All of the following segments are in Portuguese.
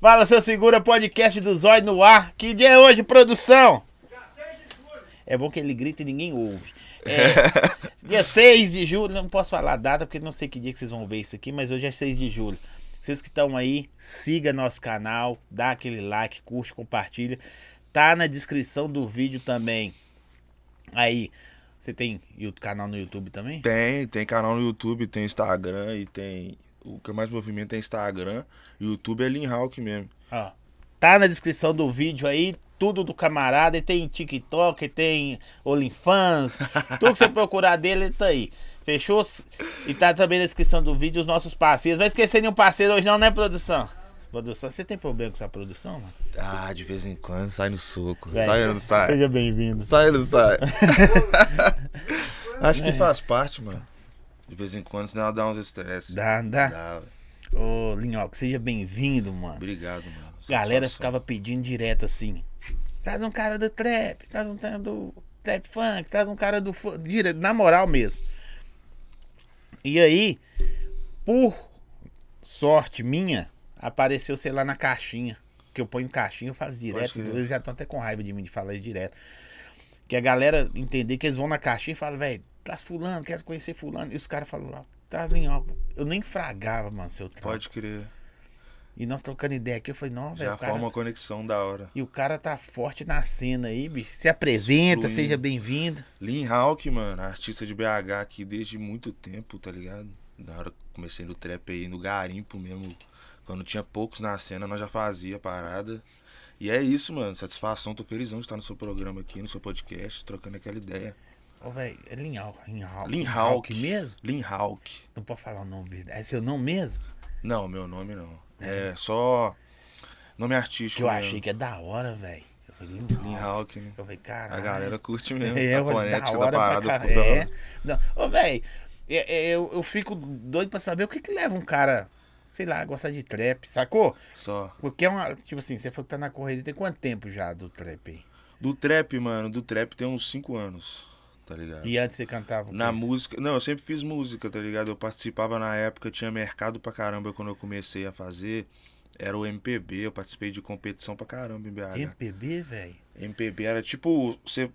Fala, seu segura podcast do Zóio no ar. Que dia é hoje, produção? É bom que ele grita e ninguém ouve. É, dia 6 de julho, não posso falar a data porque não sei que dia que vocês vão ver isso aqui, mas hoje é 6 de julho. Vocês que estão aí, siga nosso canal, dá aquele like, curte, compartilha. Tá na descrição do vídeo também. Aí, você tem canal no YouTube também? Tem, tem canal no YouTube, tem Instagram e tem. O que mais movimenta é Instagram. YouTube é Lean Hawk mesmo. Ó, tá na descrição do vídeo aí, tudo do camarada. E tem TikTok, tem OnlyFans. tudo que você procurar dele, ele tá aí. Fechou? E tá também na descrição do vídeo os nossos parceiros. Vai esquecer nenhum parceiro hoje não, né, produção? Produção, você tem problema com essa produção, mano? Ah, de vez em quando sai no soco. Sai ou não sai? Seja bem-vindo. Sai ou não sai? Acho que faz parte, mano. De vez em quando, senão ela dá uns estresse. Dá, dá. Dá, Ô. Linhoca, seja bem-vindo, mano. Obrigado, mano. Galera Satisfação. ficava pedindo direto assim. Traz um cara do trap, traz um cara do trap funk, traz um cara do direto, na moral mesmo. E aí, por sorte minha, apareceu, sei lá, na caixinha. Que eu ponho caixinha, eu faço direto. Eles já estão até com raiva de mim de falar isso direto. Que a galera entender que eles vão na caixinha e falam, velho, traz fulano, quero conhecer fulano. E os caras falam lá, traz linhoca. Eu nem fragava, mano, seu trampo. Pode crer. E nós trocando ideia aqui, eu falei, não, velho, Já cara... forma uma conexão da hora. E o cara tá forte na cena aí, bicho. Se apresenta, seja bem-vindo. Lean Hawk, mano, artista de BH aqui desde muito tempo, tá ligado? Na hora que comecei no trap aí, no garimpo mesmo. Quando tinha poucos na cena, nós já fazia parada. E é isso, mano. Satisfação, tô felizão de estar no seu programa aqui, no seu podcast, trocando aquela ideia. Ô, velho, é Linhawk. Linhawk. Lean Hawk. mesmo? Lean Hawk. Não pode falar o nome. É seu nome mesmo? Não, meu nome não. É só nome artístico. Que eu mesmo. achei que é da hora, velho. Eu Linhawk. Hawk, né? Eu falei, caralho. A galera curte mesmo. É, a eu falei, da hora da pra parada da É. Não. Ô, velho, é- é, eu, eu fico doido pra saber o que que leva um cara, sei lá, a gostar de trap, sacou? Só. Porque é uma, tipo assim, você falou que tá na corrida, tem quanto tempo já do trap aí? Do trap, mano, do trap tem uns 5 anos, tá ligado? E antes você cantava Na música. Não, eu sempre fiz música, tá ligado? Eu participava na época, tinha mercado pra caramba quando eu comecei a fazer. Era o MPB, eu participei de competição pra caramba em BH. MPB, velho? MPB era tipo. Você,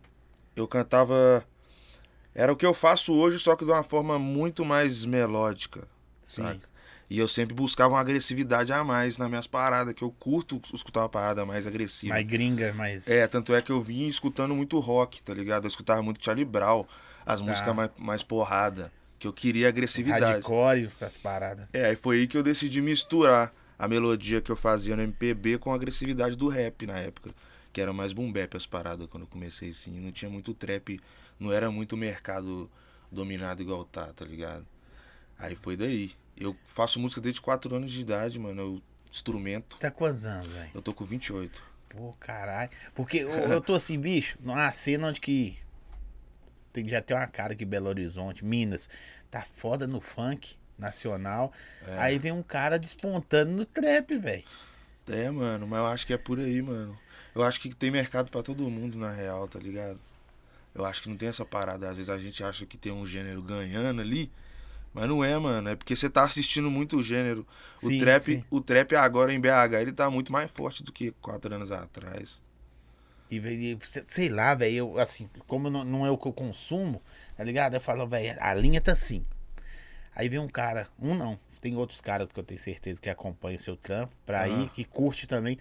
eu cantava. Era o que eu faço hoje, só que de uma forma muito mais melódica, Sim. saca? E eu sempre buscava uma agressividade a mais nas minhas paradas, que eu curto escutar uma parada mais agressiva. Mais gringa, mais. É, tanto é que eu vim escutando muito rock, tá ligado? Eu escutava muito Charlie Brown, as Tá. músicas mais, mais porrada, que eu queria agressividade. Hardcore e essas paradas. É, aí foi aí que eu decidi misturar a melodia que eu fazia no MPB com a agressividade do rap na época. Que era mais boom bap as paradas quando eu comecei assim. Não tinha muito trap, não era muito mercado dominado igual tá, tá ligado? Aí foi daí. Eu faço música desde 4 anos de idade, mano. Eu instrumento. Tá quantos anos, velho? Eu tô com 28. Pô, caralho. Porque eu, eu tô assim, bicho, numa cena onde que. Tem, já tem uma cara que Belo Horizonte, Minas, tá foda no funk nacional. É. Aí vem um cara despontando no trap, velho. É, mano, mas eu acho que é por aí, mano. Eu acho que tem mercado pra todo mundo, na real, tá ligado? Eu acho que não tem essa parada. Às vezes a gente acha que tem um gênero ganhando ali, mas não é, mano. É porque você tá assistindo muito o gênero. Sim, o trap, sim. o trap agora em BH, ele tá muito mais forte do que quatro anos atrás. E, se- sei lá, velho, eu, assim, como não, não é o que eu consumo, tá ligado? Eu falo, velho, a linha tá assim. Aí vem um cara, um não, tem outros caras que eu tenho certeza que acompanham seu trampo pra Aham. ir, que curte também,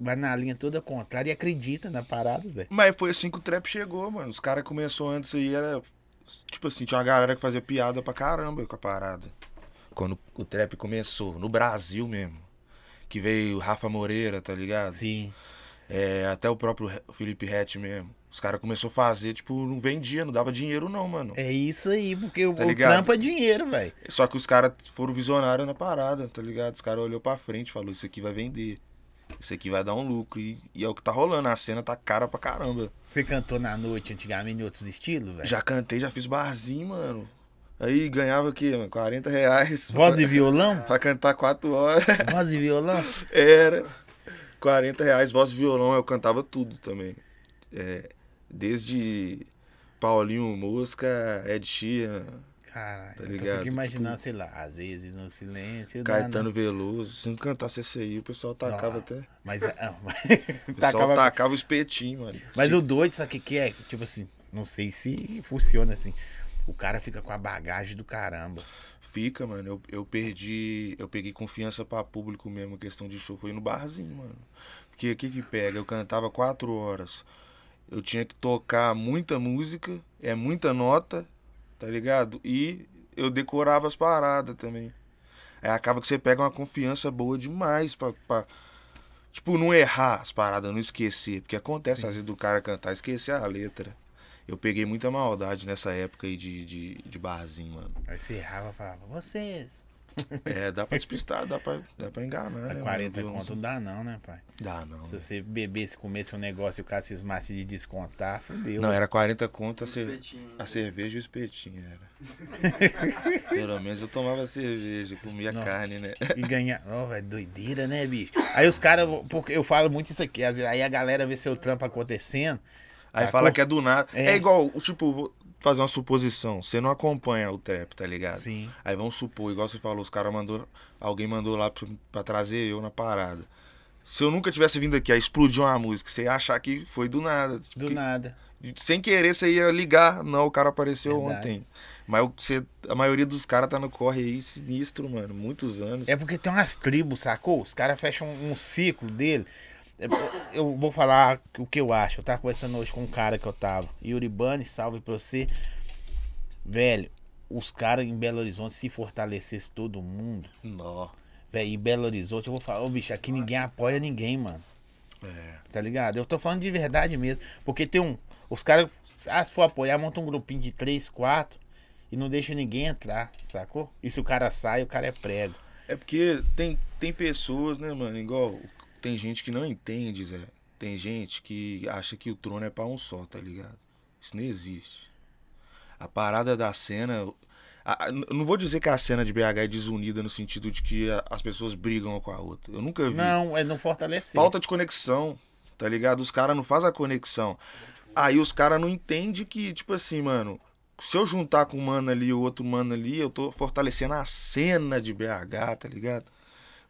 vai na linha toda contrária e acredita na parada, Zé. Mas foi assim que o trap chegou, mano. Os caras começou antes aí, era. Tipo assim, tinha uma galera que fazia piada pra caramba com a parada. Quando o trap começou, no Brasil mesmo. Que veio o Rafa Moreira, tá ligado? Sim. É, até o próprio Felipe Hatch mesmo. Os caras começaram a fazer, tipo, não vendia, não dava dinheiro não, mano. É isso aí, porque o, Tá o trampo é dinheiro, velho. Só que os caras foram visionários na parada, tá ligado? Os caras olhou pra frente e falou, isso aqui vai vender. Isso aqui vai dar um lucro. E, e é o que tá rolando, a cena tá cara pra caramba. Você cantou na noite antigamente em outros estilos, velho? Já cantei, já fiz barzinho, mano. Aí ganhava o quê, mano? 40 reais. Voz e violão? Pra cantar 4 horas. Voz e violão? Era. 40 reais, voz e violão, eu cantava tudo também. É, desde Paulinho Mosca, Ed Sheeran, Caralho, Tá eu ligado? fico imaginando, sei lá, às vezes no silêncio. Caetano? Veloso, se não cantasse esse aí, o pessoal tacava Não, até. Mas, ah, mas, O pessoal tacava- tacava o espetinho, mano. mas o doido, sabe o que, que é? Tipo assim, não sei se funciona assim. O cara fica com a bagagem do caramba. Fica, mano. Eu, eu perdi. Eu peguei confiança pra público mesmo, questão de show. Foi no barzinho, mano. Porque o que que pega? Eu cantava quatro horas. Eu tinha que tocar muita música, é muita nota, tá ligado? E eu decorava as paradas também. Aí acaba que você pega uma confiança boa demais pra. pra tipo, não errar as paradas, não esquecer. Porque acontece às vezes do cara cantar esquecer a letra. Eu peguei muita maldade nessa época aí de, de, de barzinho, mano. Aí você errava e falava, vocês. É, dá pra despistar, dá pra, dá pra enganar, né? Mas mano? 40 Viu? conto não dá não, né, pai? Dá, não. Se você bebesse, comesse um negócio e o cara cismasse de descontar, fudeu. Não, era 40 conto a, cer- a cerveja e o espetinho, era. Pelo menos eu tomava cerveja, comia Não. carne, né? E ganhar. Ó, é doideira, né, bicho? Aí os caras, porque eu falo muito isso aqui, às vezes, aí a galera vê seu trampo acontecendo. Aí Sacou? fala que é do nada. É. É, igual, tipo, vou fazer uma suposição. Você não acompanha o trap, tá ligado? Sim. Aí vamos supor, igual você falou, os caras mandou. Alguém mandou lá pra, pra trazer eu na parada. Se eu nunca tivesse vindo aqui a explodir uma música, você ia achar que foi do nada. tipo, Do que- nada. Sem querer, você ia ligar. Não, o cara apareceu Verdade. ontem. Mas o- você, a maioria dos caras tá no corre aí sinistro, mano. Muitos anos. É porque tem umas tribos, sacou? Os caras fecham um, um ciclo dele. Eu vou falar o que eu acho. Eu tava conversando hoje com um cara que eu tava. Yuri Bani, salve pra você. Velho, os caras em Belo Horizonte se fortalecesse todo mundo. Nó. Velho, em Belo Horizonte eu vou falar, ô bicho, aqui ninguém apoia ninguém, mano. É. Tá ligado? Eu tô falando de verdade mesmo. Porque tem um. Os caras, ah, se for apoiar, monta um grupinho de três, quatro e não deixa ninguém entrar, sacou? E se o cara sai, o cara é prego. É porque tem, tem pessoas, né, mano? Igual. Tem gente que não entende, Zé. Tem gente que acha que o trono é pra um só, tá ligado? Isso não existe. A parada da cena. a- a- não vou dizer que a cena de BH é desunida no sentido de que a- as pessoas brigam uma com a outra. Eu nunca vi. Não, é não fortalecer. Falta de conexão, tá ligado? Os caras não fazem a conexão. Aí os caras não entendem que, tipo assim, mano, se eu juntar com um mano ali o outro mano ali, eu tô fortalecendo a cena de BH, tá ligado?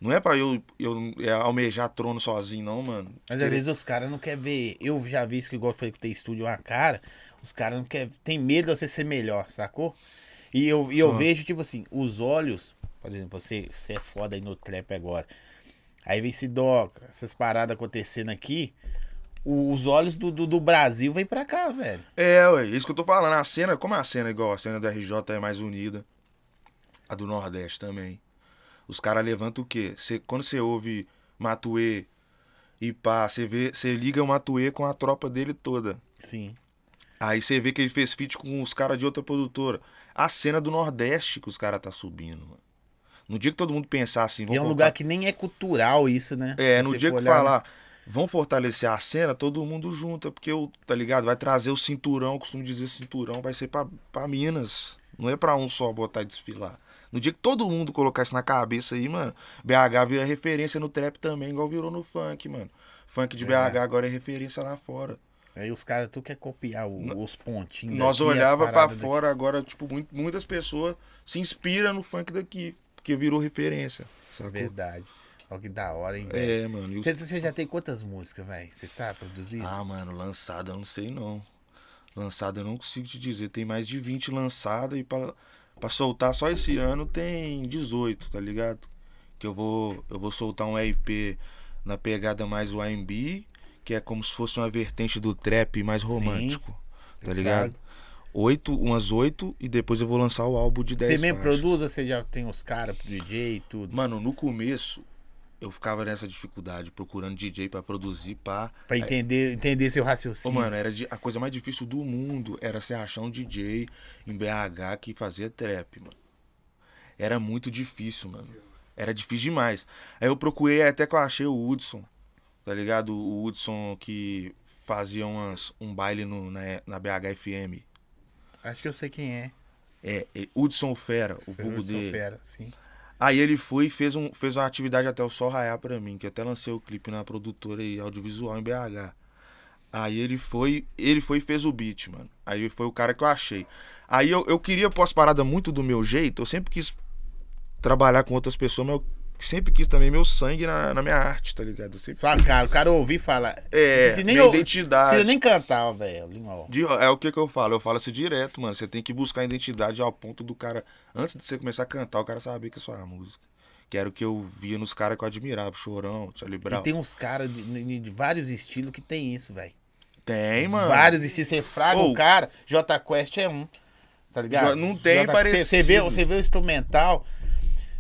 Não é pra eu, eu é, almejar trono sozinho, não, mano. Mas às vezes os caras não querem ver. Eu já vi isso que igual eu falei que tem estúdio uma cara. Os caras não querem. Tem medo de você ser melhor, sacou? E eu, e eu Ah. vejo, tipo assim, os olhos. Por exemplo, você, você é foda aí no trap agora. Aí vem esse doca, essas paradas acontecendo aqui. o- Os olhos do, do, do Brasil vêm pra cá, velho. É, ué, isso que eu tô falando. A cena, como a cena é igual, a cena da RJ é mais unida. A do Nordeste também. Os caras levantam o quê? Cê, quando você ouve Matuê e pá, você vê, você liga o Matuê com a tropa dele toda. Sim. Aí você vê que ele fez feat com os caras de outra produtora. A cena do Nordeste que os caras tá subindo, mano. No dia que todo mundo pensar assim, E vamos é um lugar que nem é cultural isso, né? É, no dia que olhar, falar, vão fortalecer a cena, todo mundo junta, porque o, tá ligado? Vai trazer o cinturão, costumo dizer cinturão, vai ser pra, pra Minas. Não é pra um só botar e desfilar. No dia que todo mundo colocar isso na cabeça aí, mano, BH vira referência no trap também, igual virou no funk, mano. Funk de Verdade. BH agora é referência lá fora. Aí os caras, tu quer copiar o- os pontinhos. Nós daqui, olhava daqui. fora agora, tipo, muito- muitas pessoas se inspiram no funk daqui, porque virou referência. Sacou? Verdade. Olha que da hora, hein, velho. É, mano. Você, você já tem quantas músicas, velho? Você sabe produzir? Ah, mano, lançada eu não sei não. Lançada eu não consigo te dizer. Tem mais de 20 lançadas e pra, pra soltar só esse ano tem 18, tá ligado? Que eu vou, eu vou soltar um EP na pegada mais R&B, que é como se fosse uma vertente do trap mais Sim, romântico, tá eu ligado? Oito, umas oito e depois eu vou lançar o álbum de 10 Você mesmo faixas. produz ou você já tem os caras pro DJ e tudo? Mano, no começo eu ficava nessa dificuldade, procurando DJ pra produzir, pá. Pra entender, entender seu Ô, raciocínio. mano, era de- a coisa mais difícil do mundo era você achar um DJ em BH que fazia trap, mano. Era muito difícil, mano. Era difícil demais. Aí eu procurei até que eu achei o Hudson, tá ligado? O Hudson que fazia umas, um baile no, na, na BH FM. Acho que eu sei quem é. É, é, Hudson Fera, o vulgo Hudson dele. Fera, sim. Aí ele foi e fez, um, fez uma atividade até o sol raiar pra mim, que até lancei o clipe na produtora aí, audiovisual em BH. Aí ele foi, ele foi e fez o beat, mano. Aí foi o cara que eu achei. Aí eu, eu queria paradas muito do meu jeito, eu sempre quis trabalhar com outras pessoas, mas eu sempre quis também meu sangue na, na minha arte, tá ligado? Eu sempre... Sua cara, o cara ouvir e fala. É, se nem minha eu- identidade. Se eu nem cantar, velho. É o que que eu falo, eu falo isso direto, mano. Você tem que buscar a identidade ao ponto do cara, antes de você começar a cantar, o cara saber que é sua música. Que era o que eu via nos caras que eu admirava, Chorão, Charlie Brown. E tem uns caras de, de- de vários estilos que tem isso, velho. Tem, mano. Vários estilos. Você fraga o cara, J Quest é um. Tá ligado? Não tem Jota- Você, você vê, parecido. você vê o instrumental.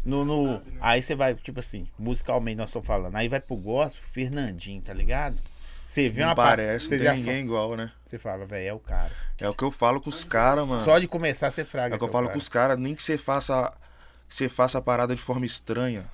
No, no- aí você vai, tipo assim, musicalmente nós estamos falando. Aí vai pro gospel, Fernandinho, tá ligado? Você vê Não uma pa- parece, não tem ninguém igual, né? Você fala, velho, é o cara. É o que eu falo com os caras, mano. Só de começar você fraga. É o que eu falo cara. com os caras, nem que você faça que você faça a parada de forma estranha,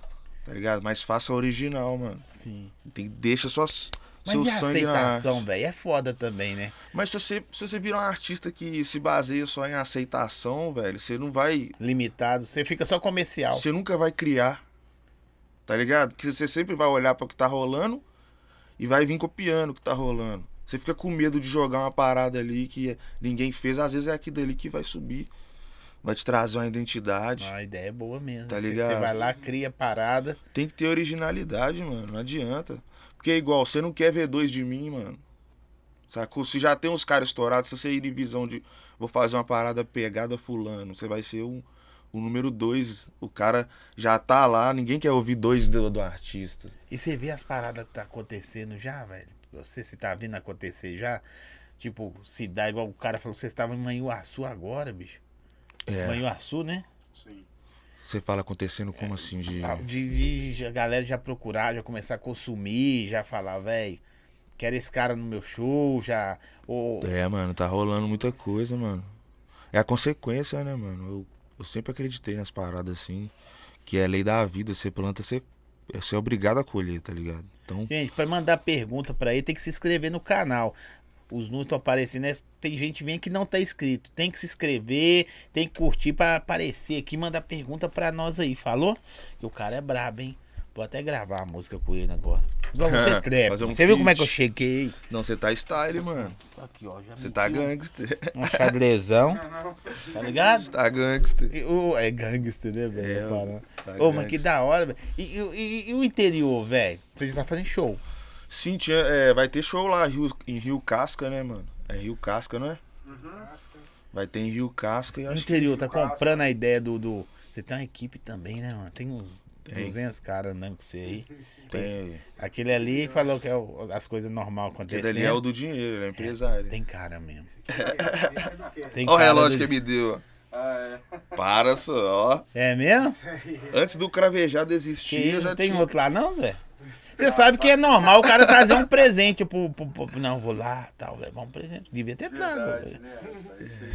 tá ligado? Mas faça original, mano. Sim. Tem, deixa suas, Mas seu e a aceitação, velho? É foda também, né? Mas se você, se você vira um artista que se baseia só em aceitação, velho, você não vai. Limitado. Você fica só comercial. Você nunca vai criar. Tá ligado? Porque você sempre vai olhar para o que tá rolando e vai vir copiando o que tá rolando. Você fica com medo de jogar uma parada ali que ninguém fez, às vezes é aquilo ali que vai subir. Vai te trazer uma identidade. A ideia é boa mesmo. Tá ligado? Você vai lá, cria parada. Tem que ter originalidade, mano. Não adianta. Porque é igual, você não quer ver dois de mim, mano. Sacou? Se já tem uns caras estourados, se você ir em visão de vou fazer uma parada pegada fulano, você vai ser um, o número dois. O cara já tá lá, ninguém quer ouvir dois do, do artista. E você vê as paradas que tá acontecendo já, velho? Você se tá vindo acontecer já? Tipo, se dá igual o cara falou que você estava em Manhuaçu agora, bicho. É. Manhuaçu, né? Sim. Você fala acontecendo como assim? De... Ah, De, de- de a galera já procurar, já começar a consumir, já falar, velho, quero esse cara no meu show, já. Ou, É, mano, tá rolando muita coisa, mano. É a consequência, né, mano? Eu, eu sempre acreditei nas paradas assim, que é lei da vida, você planta, você, você é obrigado a colher, tá ligado? Então, Gente, pra mandar pergunta pra ele, tem que se inscrever no canal. Os números estão aparecendo, né? tem gente vem que não tá inscrito. Tem que se inscrever, tem que curtir pra aparecer aqui, mandar pergunta pra nós aí, falou? Que o cara é brabo, hein? Vou até gravar a música com ele agora. Trap. Um você viu como é que eu cheguei? não, você tá style, mano. Aqui, ó, já Você tá um- gangster. Um xadrezão, tá ligado? tá gangster. E o- é gangster, né, velho? É, Parada. tá Ô, mas que da hora, velho. E, e- e- e o interior, velho? Você já tá fazendo show. Sim, tinha, é, vai ter show lá Rio- em Rio Casca, né, mano? É Rio Casca, não é? Vai ter em Rio Casca e acho que interior tá comprando a ideia do, do. Você tem uma equipe também, né, mano? Tem uns Tem. 200 caras andando com você aí. tem. Aquele ali falou que é o- as coisas normais acontecendo. dali é o do dinheiro, ele é empresário. Tem cara mesmo. Tem Olha o relógio do- que me deu. Ah, Para só, ó. É mesmo? Antes do cravejado Que existir, já tem tinha. outro lá, não, Zé? Você sabe que é normal o cara trazer um presente pro, pro- pro- Não, vou lá, tal, levar um presente. Devia ter trago. verdade, né?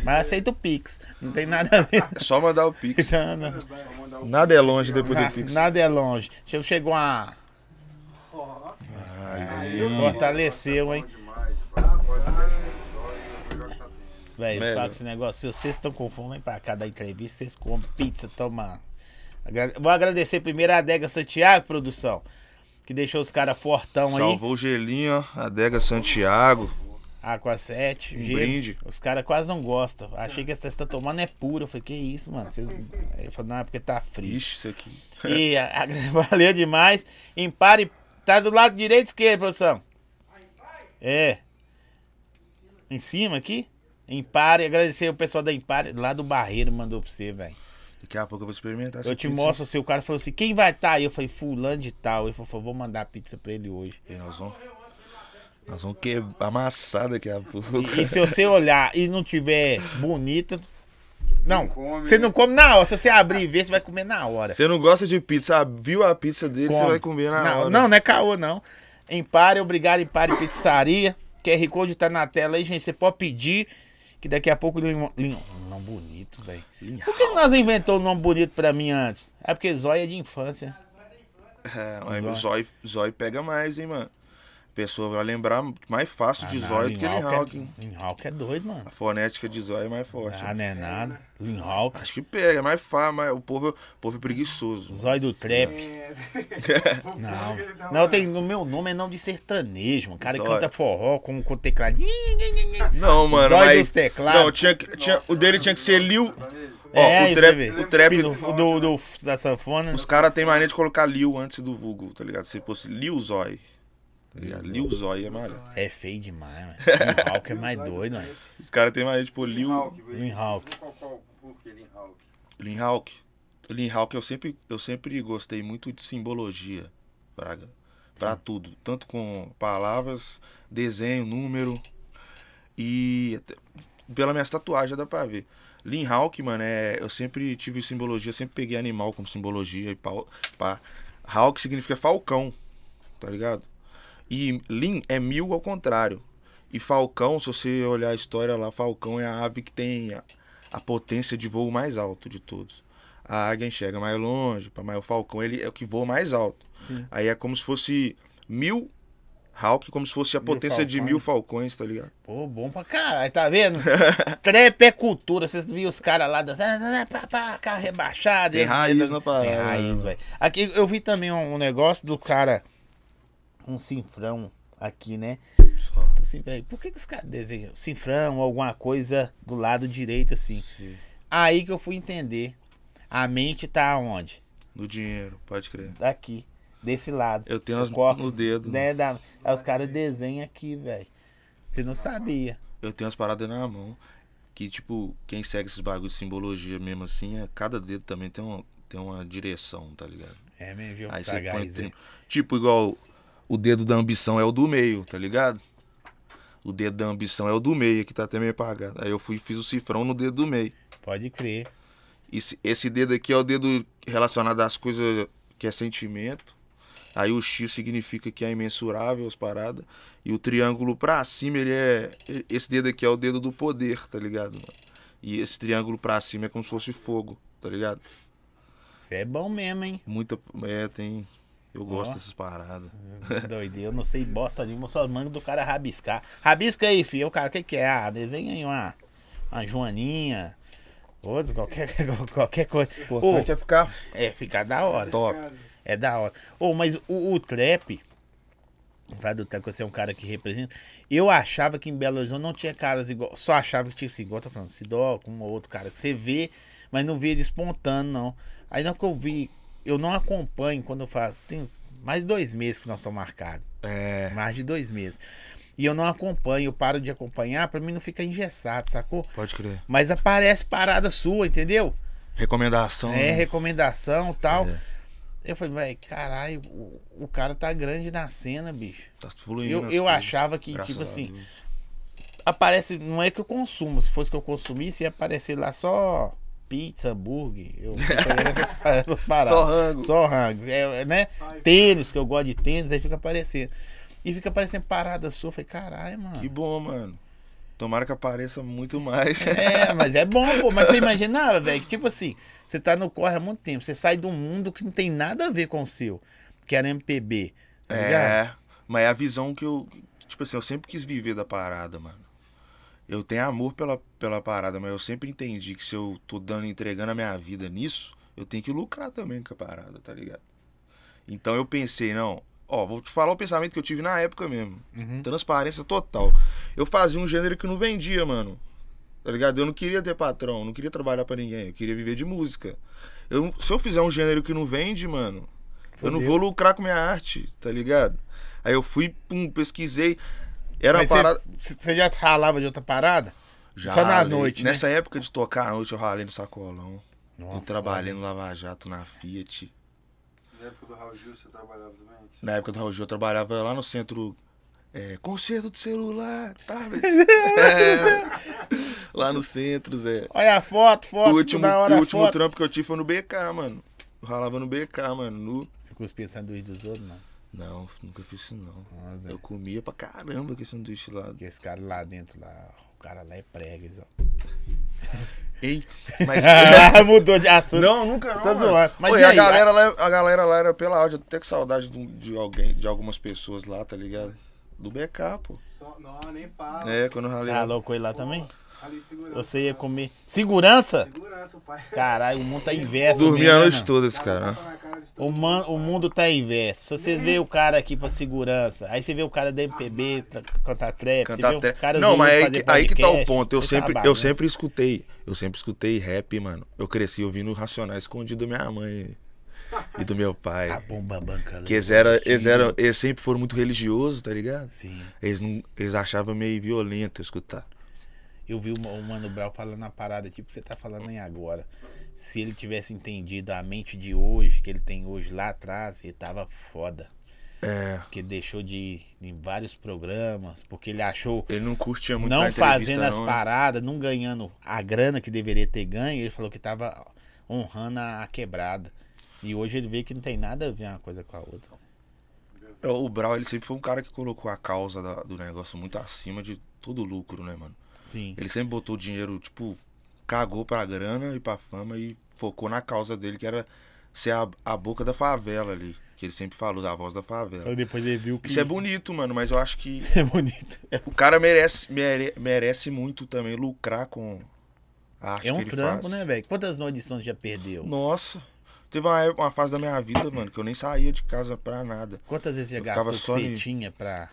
Mas aceita o Pix. Não tem nada a ver. É só mandar o Pix. Não, não. Nada é longe depois do Pix. Nada é longe. Che- Chegou uma. Ó, Aí, Fortaleceu, hein? Velho, fala com esse negócio. Se vocês estão com fome, vem pra cá da entrevista, vocês comem pizza, toma. Vou agradecer primeiro a Adega Santiago, produção, que deixou os caras fortão aí. Salvou o gelinho, ó. Adega Santiago. Aqua 7, Um brinde. Os caras quase não gostam. Achei que essa que você tá tomando é pura. Eu falei, que isso, mano? Vocês... Aí eu falei, não, é porque tá frio. Ixi, isso aqui. E a- a- valeu demais. Impare, tá do lado direito ou esquerdo, produção? É. Em cima aqui? Impare, agradecer o pessoal da Impare, lá do Barreiro mandou pra você, velho. Daqui a pouco eu vou experimentar Eu te pizza. mostro, assim, o cara falou assim, quem vai estar aí? Eu falei, fulano de tal. Ele falou, vou mandar a pizza pra ele hoje. E nós vamos. Nós vamos que... amassar daqui a pouco. E, e se você olhar e não tiver bonita, não, você né? não come na hora. Se você abrir e ver, você vai comer na hora. Você não gosta de pizza, viu a pizza dele, você vai comer na não, hora. Não, não é caô, não. Empare, obrigado, Empare Pizzaria. QR Code tá na tela aí, gente. Você pode pedir, que daqui a pouco... Lim... Um nome bonito, velho. Por que nós inventou um nome bonito pra mim antes? É porque Zóia é de infância. É, mas o zóio pega mais, hein, mano. Pessoa vai lembrar mais fácil de zóio do que Linhawk. hein? Linhawk é doido, mano. A fonética de zóio é mais forte. Ah, não é nada. Linhawk. Acho que pega, é mais fácil, mas o povo, o povo é preguiçoso. Zóio do trap. É. Não. Não, tem, no meu nome é nome de sertanejo, mano. O cara Zóio. canta forró com, com teclado. Não, mano, Zóio mas... dos teclados. Não, tinha, tinha, o dele tinha que ser Lil... Ó, É, o trap, o trap do, do, do- da sanfona. Os caras têm mania de colocar Lil antes do vulgo, tá ligado? Se fosse Lil Zói. Tá ligado? Lil Zói é malha. É feio demais, mano. Linhawk é mais doido, mano. Os caras têm mania de pôr Lil... Qual, por que Linhawk? Linhawk. Linhawk, eu sempre, eu sempre gostei muito de simbologia, Braga. Pra tudo. Tanto com palavras, desenho, número. E até- pela minha tatuagem dá pra ver. Linhawk, mano, é, eu sempre tive simbologia, sempre peguei animal como simbologia e pau, pá. Hawk significa falcão, tá ligado? E Lin é mil ao contrário. E falcão, se você olhar a história lá, falcão é a ave que tem a, a potência de voo mais alto de todos. A águia enxerga mais longe, mas o falcão ele é o que voa mais alto. Sim. Aí é como se fosse mil Hawk, como se fosse a Mil potência de falcões. mil falcões, tá ligado? Pô, bom pra caralho, tá vendo? Trap é cultura. Vocês viram os caras lá da. Carro rebaixado. Tem raiz na parada, Tem raiz, né? velho. Aqui eu vi também um, um negócio do cara. Um cifrão aqui, né? Só. Então, assim, velho, por que, que os caras desenham cifrão ou alguma coisa do lado direito assim? Sim. Aí que eu fui entender. A mente tá onde? No dinheiro, pode crer. Daqui. Desse lado. Eu tenho as cóccix, no dedo. Né, da, aí os caras desenham aqui, velho. Você não sabia. Eu tenho as paradas na mão. Que, tipo, quem segue esses bagulhos de simbologia mesmo assim, é, cada dedo também tem uma, tem uma direção, tá ligado? É mesmo, viu? Aí você põe. tem- tipo, igual o dedo da ambição é o do meio, tá ligado? O dedo da ambição é o do meio, que tá até meio apagado. Aí eu fui fiz o cifrão no dedo do meio. Pode crer. Esse, esse dedo aqui é o dedo relacionado às coisas que é sentimento. Aí o X significa que é imensurável as paradas. E o triângulo pra cima, ele é. Esse dedo aqui é o dedo do poder, tá ligado? mano? E esse triângulo pra cima é como se fosse fogo, tá ligado? Você é bom mesmo, hein? Muita. É, tem. Eu gosto Ó. dessas paradas. Doideira, eu não sei bosta nenhuma, só mando do cara rabiscar. Rabisca aí, filho. O cara, o que, que é? Ah, desenha aí uma, uma joaninha. Outros, qualquer, qualquer coisa. O importante é ficar É, fica da hora. top. É da hora. Ô, mas o, o trap, vai do trap, você é um cara que representa. Eu achava que em Belo Horizonte não tinha caras igual. Só achava que tinha assim, igual tô falando, Sidó, com um ou outro cara que você vê, mas não vê ele espontâneo, não. Aí não que eu vi, eu não acompanho quando eu faço. Tem mais dois meses que nós estamos marcados. É. Mais de dois meses. E eu não acompanho, eu paro de acompanhar pra mim não ficar engessado, sacou? Pode crer. Mas aparece parada sua, entendeu? Recomendação. É, né? recomendação e tal. É. Eu falei, velho, caralho, o, o cara tá grande na cena, bicho. Tá fluindo. Eu, eu achava que, tipo assim, aparece. Não é que eu consumo. Se fosse que eu consumisse, ia aparecer lá só pizza, hambúrguer. Eu essas, essas paradas. Só rango. Só rango. É, é, né? Tênis, que eu gosto de tênis, aí fica aparecendo. E fica aparecendo parada sua. Eu falei, caralho, mano. Que bom, mano. Tomara que apareça muito mais. É, mas é bom, pô. Mas você imaginava, velho, que tipo assim, você tá no corre há muito tempo, você sai de um mundo que não tem nada a ver com o seu, que era MPB. Tá ligado? É, mas é a visão que eu. Tipo assim, eu sempre quis viver da parada, mano. Eu tenho amor pela, pela parada, mas eu sempre entendi que se eu tô dando, entregando a minha vida nisso, eu tenho que lucrar também com a parada, tá ligado? Então eu pensei, não, ó, vou te falar o pensamento que eu tive na época mesmo. Uhum. Transparência total. Eu fazia um gênero que não vendia, mano. Tá ligado? Eu não queria ter patrão, não queria trabalhar pra ninguém, eu queria viver de música. Eu, se eu fizer um gênero que não vende, mano, eu não Fudeu. vou lucrar com minha arte, tá ligado? Aí eu fui, pum, pesquisei. Era Mas uma parada. você, já ralava de outra parada? Já Só nas ralei. noites, né? Nessa época de tocar à noite, eu ralei no sacolão. eu Nossa, trabalhei no Lava Jato, na Fiat. Na época do Raul Gil, você trabalhava também? Na época do Raul Gil, eu trabalhava lá no centro. É, concerto de celular, tá, velho? É, lá no centro, Zé. Olha a foto, foto. O último, da hora o último foto. trampo que eu tive foi no BK, mano. Eu ralava no BK, mano. No... Você cuspia sanduíche dos outros, mano? Não, nunca fiz isso não. Nossa, Eu comia pra caramba aquele sanduíche lá. Porque esse cara lá dentro, lá, o cara lá é pregas, ó. Ei, mas. Ah, mudou de assunto. não, nunca não. Mano. zoando. Mas e e a aí? galera, lá, a galera lá era pela áudio. Até com saudade de, de alguém, de algumas pessoas lá, tá ligado? Do BK, pô. Só, não, nem fala. É, quando eu ralei. Ralou com ele lá também? De segurança. Você ia comer. Segurança? Segurança, o pai. Caralho, o mundo tá inverso. Dormi mesmo, a né, noite toda esse Cara, O, man, o mundo tá inverso. Se vocês veem o cara aqui pra segurança, aí você vê o cara da MPB tá- cantar trap, você vê Cantar o trap. cara Não, mas aí, que- aí que tá o ponto. Eu tá sempre, eu sempre escutei. Eu sempre escutei rap, mano. Eu cresci ouvindo Racionais escondido da minha mãe e do meu pai. A bomba banca. Que eles, era, eles, eram, eles sempre foram muito religiosos, tá ligado? Sim. Eles, não, eles achavam meio violento escutar. Eu vi o, Mano Brown falando a parada, tipo você tá falando aí agora. Se ele tivesse entendido a mente de hoje, que ele tem hoje lá atrás, ele tava foda. É. Porque ele deixou de ir em vários programas, porque ele achou Ele não curtia muito não na fazendo as não, né? paradas, não ganhando a grana que deveria ter ganho, ele falou que tava honrando a quebrada. E hoje ele vê que não tem nada a ver uma coisa com a outra. É, O Brau, ele sempre foi um cara que colocou a causa da- do negócio muito acima de todo lucro, né, mano? Sim. Ele sempre botou dinheiro, tipo, cagou pra grana e pra fama e focou na causa dele, que era ser a, a boca da favela ali. Que ele sempre falou, da voz da favela. Então depois ele viu que Isso é bonito, mano, mas eu acho que é bonito. O cara merece, mere- merece muito também lucrar com a arte é um que ele trampo, faz. né, velho? Quantas você já perdeu? Nossa. Teve uma, época- uma fase da minha vida, mano, que eu nem saía de casa pra nada. Quantas vezes você gastou o que só você tinha pra.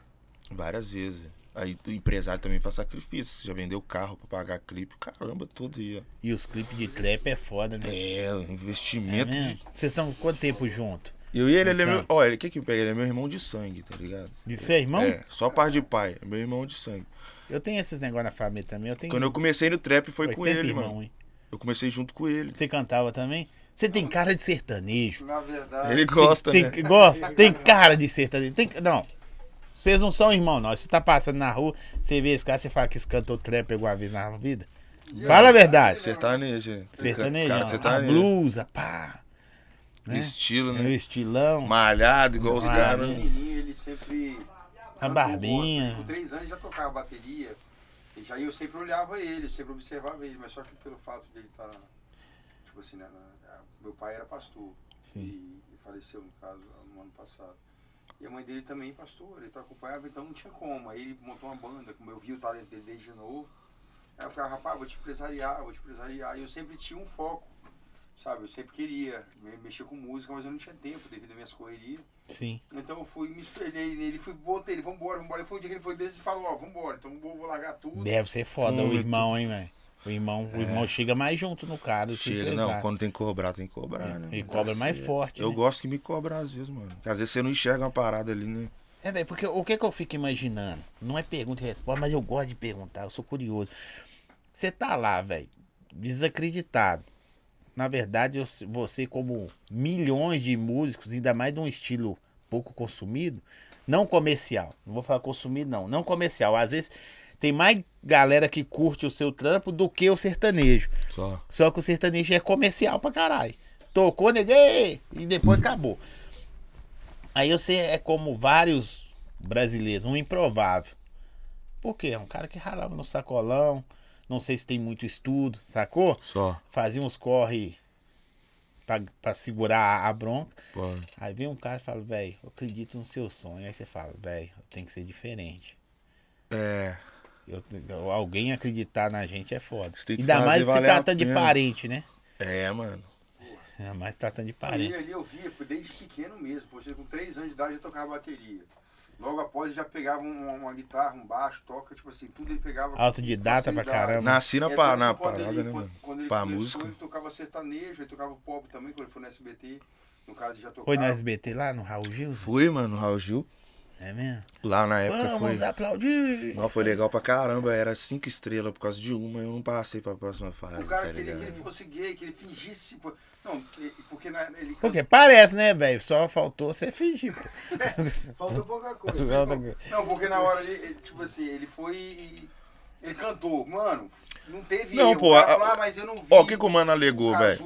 Várias vezes. Aí o empresário também faz sacrifício. Já vendeu carro pra pagar clipe, caramba, tudo aí, ó. E os clipes de trap é foda, né? É, o É investimento mesmo? de. Vocês estão quanto tempo junto? Eu e ele, ele é meu. Então. Ó, ele que que pega? Ele é meu irmão de sangue, tá ligado? De ser irmão? É, só par de pai. É meu irmão de sangue. Eu tenho esses negócios na família também. Eu tenho Quando eu comecei no trap foi com 80 ele, irmão, mano. hein? Eu comecei junto com ele. Você cantava também? Você tem cara de sertanejo. Na verdade. Ele gosta, tem, né? tem- gosta, tem cara de sertanejo. Tem, não. Vocês não são irmãos, não. Você tá passando na rua, você vê esse cara, você fala que esse cantor trap alguma vez na vida. Fala a verdade. Sertanejo. é. Sertanejo. Cara, não. A sertanejo. blusa, pá. Né? Estilo, É né? estilão. Malhado, igual os caras. Menininho, ele sempre. A barbinha. Com três anos ele já tocava bateria. E já eu sempre olhava ele, sempre observava ele, mas só que pelo fato de ele estar. Tipo assim, né? na- meu pai era pastor. Sim. E, e faleceu, no caso, no ano passado. E a mãe dele também pastor, ele acompanhava, então não tinha como. Aí ele montou uma banda, como eu vi o talento dele desde novo. Aí eu falei, ah, rapaz, vou te empresariar, vou te empresariar. E eu sempre tinha um foco, sabe? Eu sempre queria me- mexer com música, mas eu não tinha tempo devido às minhas correrias. Sim. Então eu fui, me espelhei nele, fui, botei ele, vambora, vambora. E foi o dia que ele foi desse e falou, ó, vambora, então vou, vou largar tudo. Deve ser foda o Muito. irmão, hein, velho? O irmão, o irmão chega mais junto no cara. Chega, não, quando tem que cobrar, tem que cobrar, né? Ele mano? cobra mais Cacete. forte, Eu né? gosto que me cobra às vezes, mano. Porque às vezes você não enxerga uma parada ali, né? É, velho, porque o que que eu fico imaginando? Não é pergunta e resposta, mas eu gosto de perguntar, eu sou curioso. Você tá lá, velho, desacreditado. Na verdade, você, como milhões de músicos, ainda mais de um estilo pouco consumido, não comercial. Não vou falar consumido, não. Não comercial. Às vezes tem mais galera que curte o seu trampo do que o sertanejo. Só. Só que o sertanejo é comercial pra caralho. Tocou, neguei! E depois acabou. Aí você é como vários brasileiros, um improvável. Por quê? É um cara que ralava no sacolão. Não sei se tem muito estudo, sacou? Só. Fazia uns corre pra, pra segurar a- bronca. Pô. Aí vem um cara e fala, velho, eu acredito no seu sonho. Aí você fala, velho, tem que ser diferente. É. Eu- alguém acreditar na gente é foda. Ainda mais se valer a tratando de parente, né? É, mano. Ainda mais se tratando de parente. ali eu via desde pequeno mesmo, porque com três anos de idade eu tocava bateria. Logo após ele já pegava uma, uma guitarra, um baixo, toca, tipo assim, tudo ele pegava. Autodidata pra caramba. Nasci na, É, pa- na parada, ele- né, quando- mano? Quando ele Pra começou, música. ele tocava sertanejo, ele tocava pop também, quando ele foi no SBT. No caso, ele já tocava. Foi no SBT lá, no Raul Gil? Fui, mano, Raul Gil. É mesmo? Lá na época Vamos foi. aplaudir! Não, foi legal pra caramba. Era cinco estrelas por causa de uma. Eu não passei pra próxima fase, O cara tá queria que ele fosse gay, que ele fingisse. pô. Não, porque na, ele Porque parece, né, velho? Só faltou você fingir. Faltou pouca coisa. Falta- Não, porque na hora ele, tipo assim, ele foi. e- Ele cantou, mano, não teve Não, erro. pô, a- ah, mas eu não vi. Ó, o que, que o mano alegou, velho?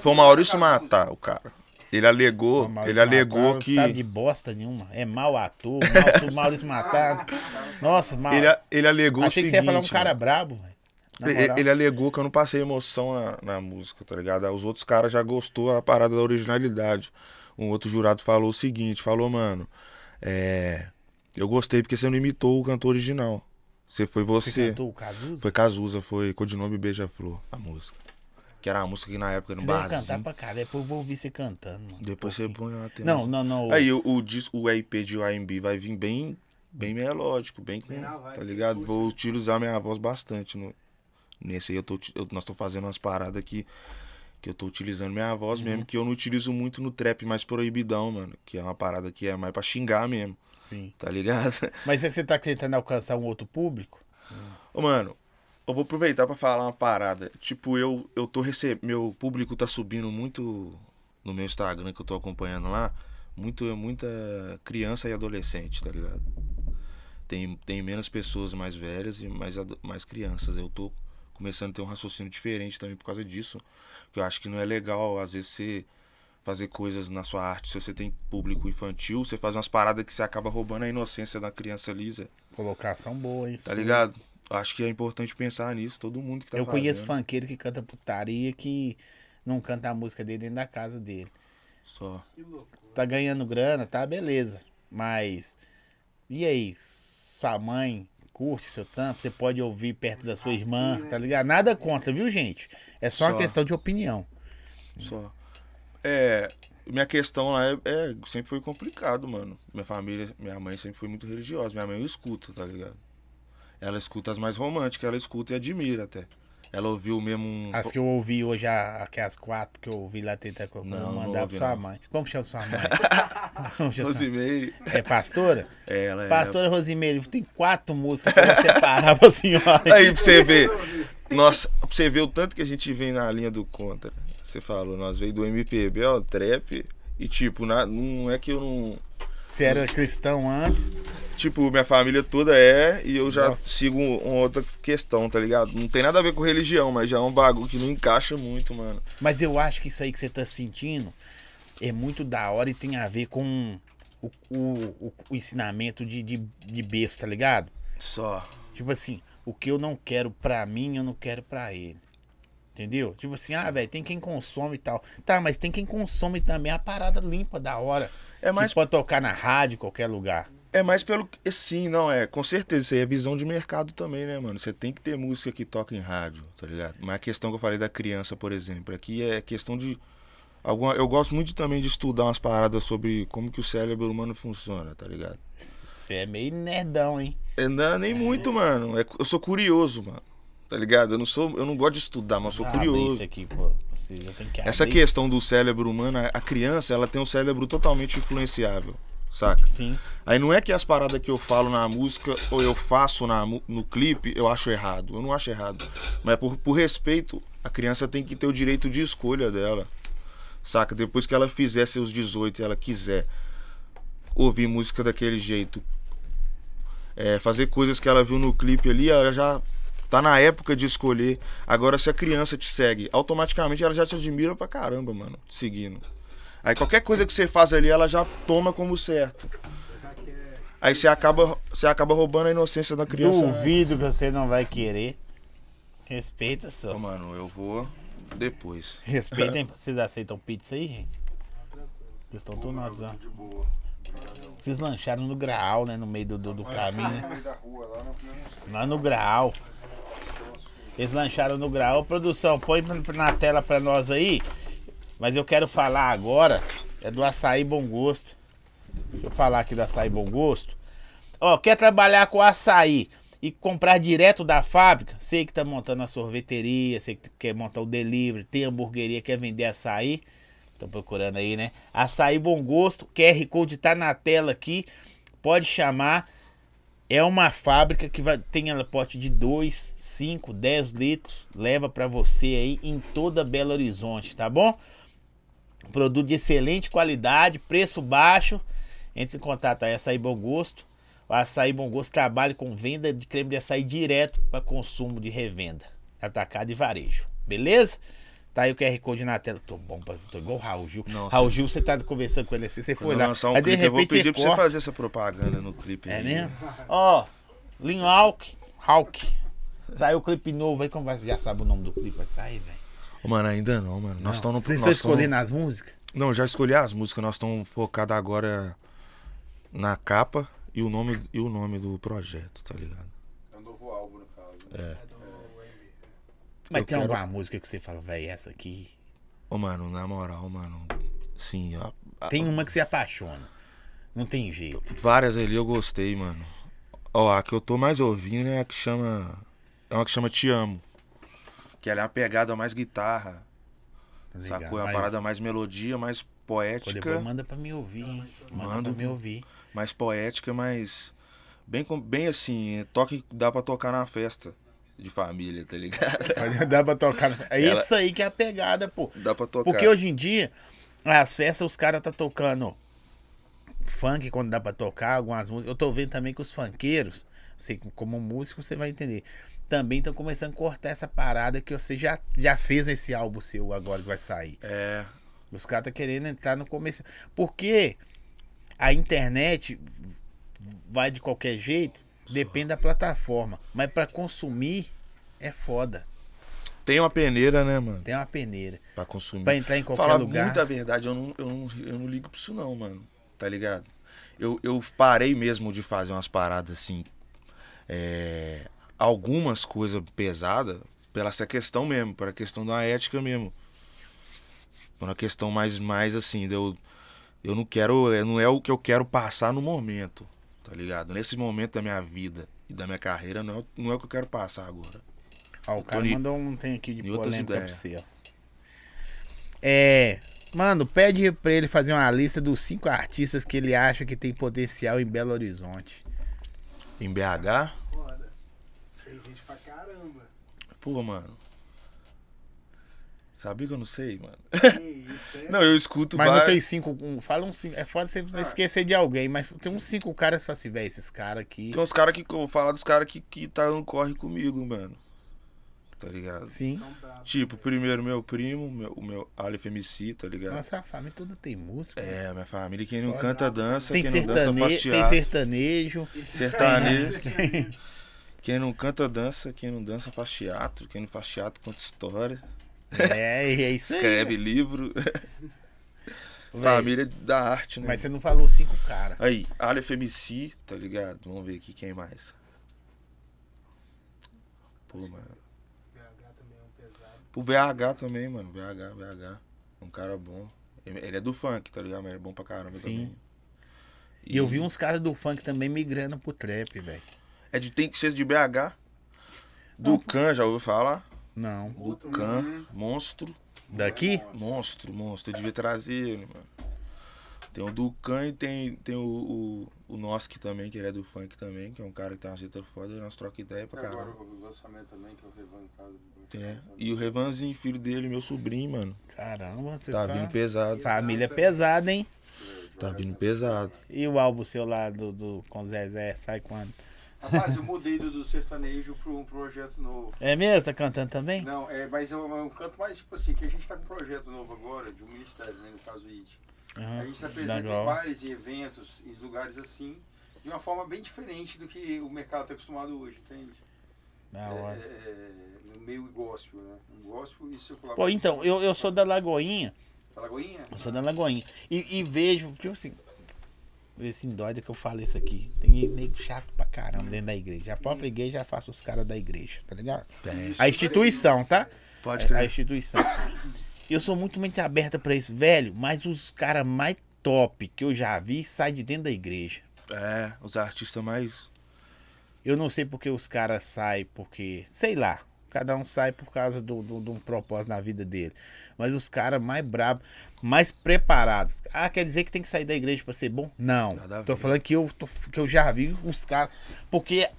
Foi o Maurício matar o cara. Ele alegou, Maurício ele alegou Matar não que. sabe de bosta nenhuma. É mau ator, mau ator, Maurício Matar. Nossa, mal. Ele, ele alegou Achei o que seguinte. você ia falar um cara mano. brabo, velho. Ele, ele alegou que eu não passei emoção na, na música, tá ligado? Os outros caras já gostou a parada da originalidade. Um outro jurado falou o seguinte, falou, mano, é, Eu gostei porque você não imitou o cantor original. Você foi Você você. cantou o Cazuza? Foi Cazuza, foi Codinome Beija-Flor, a música. Que era a música que na época no Você deve cantar barzinho. pra caralho. Depois eu vou ouvir você cantando, mano. Depois você põe lá. tem Não, uns- não, não. Aí o, o, disco, o EP de YMB vai vir bem, bem melódico, bem com. Tá ligado? Vou utilizar minha voz bastante. No, nesse aí eu tô, eu- nós tô fazendo umas paradas aqui que eu tô utilizando minha voz Uhum. mesmo, que eu não utilizo muito no trap mais proibidão, mano. Que é uma parada que é mais pra xingar mesmo, Sim. tá ligado? Mas você tá tentando alcançar um outro público? Ô, mano, eu vou aproveitar pra falar uma parada. Tipo, eu, eu tô recebendo. Meu público tá subindo muito no meu Instagram que eu tô acompanhando lá. Muito, muita criança e adolescente, tá ligado? Tem, tem menos pessoas mais velhas e mais, mais crianças. Eu tô começando a ter um raciocínio diferente também por causa disso. Que eu acho que não é legal, às vezes, você fazer coisas na sua arte. Se você tem público infantil, você faz umas paradas que você acaba roubando a inocência da criança lisa. Colocação boa, hein? Tá ligado? Acho que é importante pensar nisso, todo mundo que tá Eu conheço fazendo. funkeiro que canta putaria que não canta a música dele dentro da casa dele. Só. Tá ganhando grana, tá, beleza. Mas. E aí? Sua mãe curte seu tampo? Você pode ouvir perto da sua irmã, tá ligado? Nada contra, viu, gente? É só, uma Só. questão de opinião. Só. É. Minha questão lá é, é- sempre foi complicado, mano. Minha família, minha mãe sempre foi muito religiosa. Minha mãe escuta, tá ligado? Ela escuta as mais românticas, ela escuta e admira até. Ela ouviu mesmo um. As que eu ouvi hoje, aquelas quatro que eu ouvi lá eu Não, não mandar ouvi, pra sua não. mãe. Como chama sua mãe? Rosimeire. É pastora? Ela é. Pastora Rosimeire, tem quatro músicas pra você separar pra senhora. Aí pra você ver. Nossa, pra você ver o tanto que a gente vem na linha do contra. Você falou, nós veio do MPB, ó, trap. E tipo, na- não é que eu não. Você era cristão antes. Tipo, minha família toda é e eu já Nossa. sigo um- uma outra questão, tá ligado? Não tem nada a ver com religião, mas já é um bagulho que não encaixa muito, mano. Mas eu acho que isso aí que você tá sentindo é muito da hora e tem a ver com o, o, o- o ensinamento de, de, de besta, tá ligado? Só. Tipo assim, o que eu não quero pra mim, eu não quero pra ele. Entendeu? Tipo assim, ah, velho, tem quem consome e tal. Tá, mas tem quem consome também a parada limpa, da hora. É mais, Que pode tocar na rádio, em qualquer lugar. é mais pelo. que- Sim, não, é. Com certeza, isso aí é visão de mercado também, né, mano? Você tem que ter música que toca em rádio, tá ligado? Mas a questão que eu falei da criança, por exemplo, aqui é questão de. Alguma, eu gosto muito também de estudar umas paradas sobre como que o cérebro humano funciona, tá ligado? Você é meio nerdão, hein? É, não, nem muito, mano. É- eu sou curioso, mano. Tá ligado? Eu não sou, eu não gosto de estudar, mas eu sou Abre curioso. aqui, pô. Você já tem que Essa questão do cérebro humano, a- criança, ela tem um cérebro totalmente influenciável, saca? Sim. Aí não é que as paradas que eu falo na música ou eu faço na, no clipe, eu acho errado. Eu não acho errado. Mas por, por respeito, a criança tem que ter o direito de escolha dela. Saca? Depois que ela fizer seus 18 e ela quiser ouvir música daquele jeito, é, fazer coisas que ela viu no clipe ali, ela já tá na época de escolher. Agora, se a criança te segue, automaticamente ela já te admira pra caramba, mano, te seguindo. Aí qualquer coisa que você faz ali, ela já toma como certo. Aí você acaba, você acaba roubando a inocência da criança. Duvido que você não vai querer. Respeita Ô, só. mano, eu vou depois. Respeitem. Vocês aceitam pizza aí, gente? Vocês estão tonados, ó. Vocês lancharam no Graal, né? No meio do, do, do caminho, No né? meio da rua lá, nós comemos Lá no Graal. Eles lancharam no Graal. Produção, põe na tela pra nós aí. Mas eu quero falar agora é do açaí bom gosto. Deixa eu falar aqui do açaí bom gosto. Ó, quer trabalhar com açaí e comprar direto da fábrica? Sei que tá montando a sorveteria, sei que quer montar o delivery, tem hamburgueria, quer vender açaí. Tô procurando aí, né? Açaí bom gosto, QR Code tá na tela aqui. Pode chamar. É uma fábrica que vai, tem ela pote de 2, 5, 10 litros. Leva pra você aí em toda Belo Horizonte, tá bom? Produto de excelente qualidade, preço baixo. Entre em contato aí, Açaí Bom Gosto. O Açaí Bom Gosto trabalha com venda de creme de açaí direto para consumo de revenda. Atacado e varejo. Beleza? Tá aí o QR Code na tela. Tô bom, tô igual o Raul Gil. Não, Raul Gil, você tá conversando com ele assim, você foi lá. um aí de clipe, eu vou repente pedir pra você fazer essa propaganda no clipe. É aí. mesmo? Ó, Linho Hawk, Hawk. Saiu o clipe novo aí, como vai, já sabe o nome do clipe, vai sair, velho. Mano, ainda não, mano. Nós estamos no Vocês estão escolhendo as músicas? Não, já escolhi as músicas. Nós estamos focados agora na capa E o nome, e o nome do projeto, tá ligado? É um novo álbum, no caso. É. Mas Eu tem quero- alguma música que você fala, véi, essa aqui. Ô, mano, na moral, mano. Sim, ó. a- Tem uma que você apaixona. Não tem jeito. Várias ali eu gostei, mano. Ó, a que eu tô mais ouvindo é a que chama. É uma que chama Te Amo. Que ela é uma pegada mais guitarra. Tá ligado? Sacou? É uma Mas- parada mais melodia, mais Pô, poética. depois manda pra me ouvir, hein? Manda Mando. pra me ouvir. Mais poética, mas. Bem, bem assim, toque que dá pra tocar na festa de família, tá ligado? Dá pra tocar. É Ela- isso aí que é a pegada, pô. Dá pra tocar. Porque hoje em dia, as festas, os caras tá tocando funk quando dá pra tocar, algumas músicas. Eu tô vendo também que os funkeiros, você, como músico, você vai entender. Também estão começando a cortar essa parada que você já, já fez nesse álbum seu agora que vai sair. É. Os caras tá querendo entrar no começo. Porque a internet vai de qualquer jeito, depende da plataforma. Mas pra consumir é foda. Tem uma peneira, né, mano? Tem uma peneira. Pra consumir. Pra entrar em qualquer Falar lugar. muita verdade, eu não, eu, não, eu não ligo pra isso não, mano. Tá ligado? Eu, eu parei mesmo de fazer umas paradas assim. é, algumas coisas pesadas pela essa questão mesmo, pela questão da ética mesmo. Por uma questão mais, mais assim, eu, eu não quero. é, Não é o que eu quero passar no momento. Tá ligado? Nesse momento da minha vida e da minha carreira, não é, não é o que eu quero passar agora. Ó, o tô cara mandou um tem aqui de polêmica pra você, ó. É. Mano, pede pra ele fazer uma lista dos cinco artistas que ele acha que tem potencial em Belo Horizonte. Em BH, Foda. Tem gente pra caramba. pô, mano. Sabia que eu não sei, mano? Que isso, é? Não, eu escuto Mas não vários- tem cinco. um- fala uns cinco. É foda você Ah. esquecer de alguém, mas tem uns cinco caras que você fala assim, velho, esses caras aqui. Tem uns caras que. Eu vou falar dos caras que, que tá no corre comigo, mano. Tá ligado? Sim. Bravos. Tipo, primeiro meu primo, meu, o meu Aleph MC, tá ligado? Nossa, a família toda tem música. É, minha família, quem não Foda. canta, dança. tem, quem não dança, sertane... faz tem teatro. sertanejo. Esse Sertanejo. cara- Quem não canta, dança. Quem não dança, faz teatro. Quem não faz teatro, conta história. É, é isso aí. Escreve livro. Véi, família da arte, né? Mas você não falou cinco caras. Aí, Aleph MC, tá ligado? Vamos ver aqui quem mais. Pô, mano. BH também é um pesado. O VH também, mano. VH, VH. Um cara bom. Ele é do funk, tá ligado? Mas ele é bom pra caramba Sim. também. E eu vi uns caras do funk também migrando pro trap, velho. É de, tem que ser de BH. Ducan, já ouviu falar? Não. Outro Ducan, monstro. Daqui? Monstro, monstro. Eu devia trazer ele, mano. Tem o Ducan e tem, tem o, o, o Noski também, que ele é do funk também, que é um cara que tem uma letra foda, e nós troca ideia pra E agora caramba. o lançamento também, que eu revan em casa. É. E o Revanzinho, filho dele, meu sobrinho, mano. Caramba, vocês Tá estão... vindo pesado. Família pesada, hein? Tá vindo pesado. E o álbum seu lá do, do, com o Zezé, sai quando? Rapaz, eu mudei do, do sertanejo para um projeto novo. É mesmo? Tá cantando também? Não, é, mas eu, eu canto mais tipo assim, que a gente tá com um projeto novo agora, de um ministério, né, no caso o IT. Aham. A gente se apresenta Legal. em bares e eventos, em lugares assim, de uma forma bem diferente do que o mercado está acostumado hoje, entende? Da É, hora. é, no meio gospel, né? Um gospel e circular. Pô, então, eu, eu sou da Lagoinha. Tá Lagoinha? Eu sou da Lagoinha. E, e vejo, tipo assim, esse doida que eu falo isso aqui. Tem nego chato pra caramba dentro da igreja. A própria igreja já faço os caras da igreja, tá ligado? Tem. A instituição, tá? Pode A crer. instituição. Eu sou muito, muito aberta pra isso, velho, mas os caras mais top que eu já vi saem de dentro da igreja. É, os artistas mais. Eu não sei porque os caras saem, porque. Sei lá. Cada um sai por causa do- do- de um propósito na vida dele. Mas os caras mais bravos, mais preparados. Ah, quer dizer que tem que sair da igreja pra ser bom? Não. Tô falando que eu, tô- que eu já vi os caras. Porque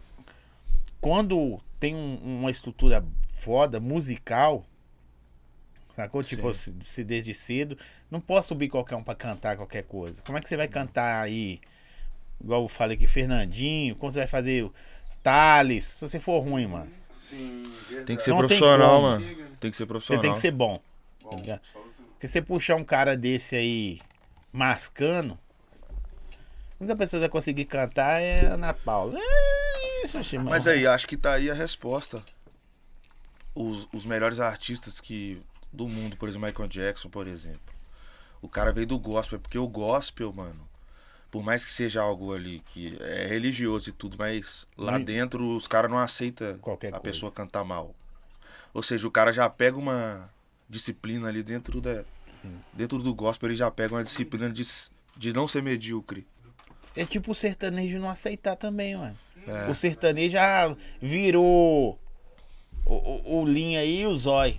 quando tem um- uma estrutura foda, musical. Sacou? Tipo, se, se desde cedo. Não posso subir qualquer um pra cantar qualquer coisa. Como é que você vai cantar aí? Igual eu falei aqui, Fernandinho. Como você vai fazer o Thales? Se você for ruim, mano. Sim, verdade. Tem que ser Não profissional, mano. Tem que ser Você profissional. tem que ser bom. Bom, tá só outro- Porque você puxar um cara desse aí mascando. A única pessoa que vai conseguir cantar é a Ana Paula. É. Mas aí, acho que tá aí a resposta. Os, os melhores artistas que do mundo, por exemplo, Michael Jackson, por exemplo. O cara veio do gospel, porque o gospel, mano. Por mais que seja algo ali que é religioso e tudo, mas lá dentro os caras não aceitam Qualquer a coisa. pessoa cantar mal. Ou seja, o cara já pega uma disciplina ali dentro da Sim. dentro do gospel, ele já pega uma disciplina de, de não ser medíocre. É tipo o sertanejo não aceitar também, mano. É. O sertanejo já virou o, o, o Linha aí e o Zói.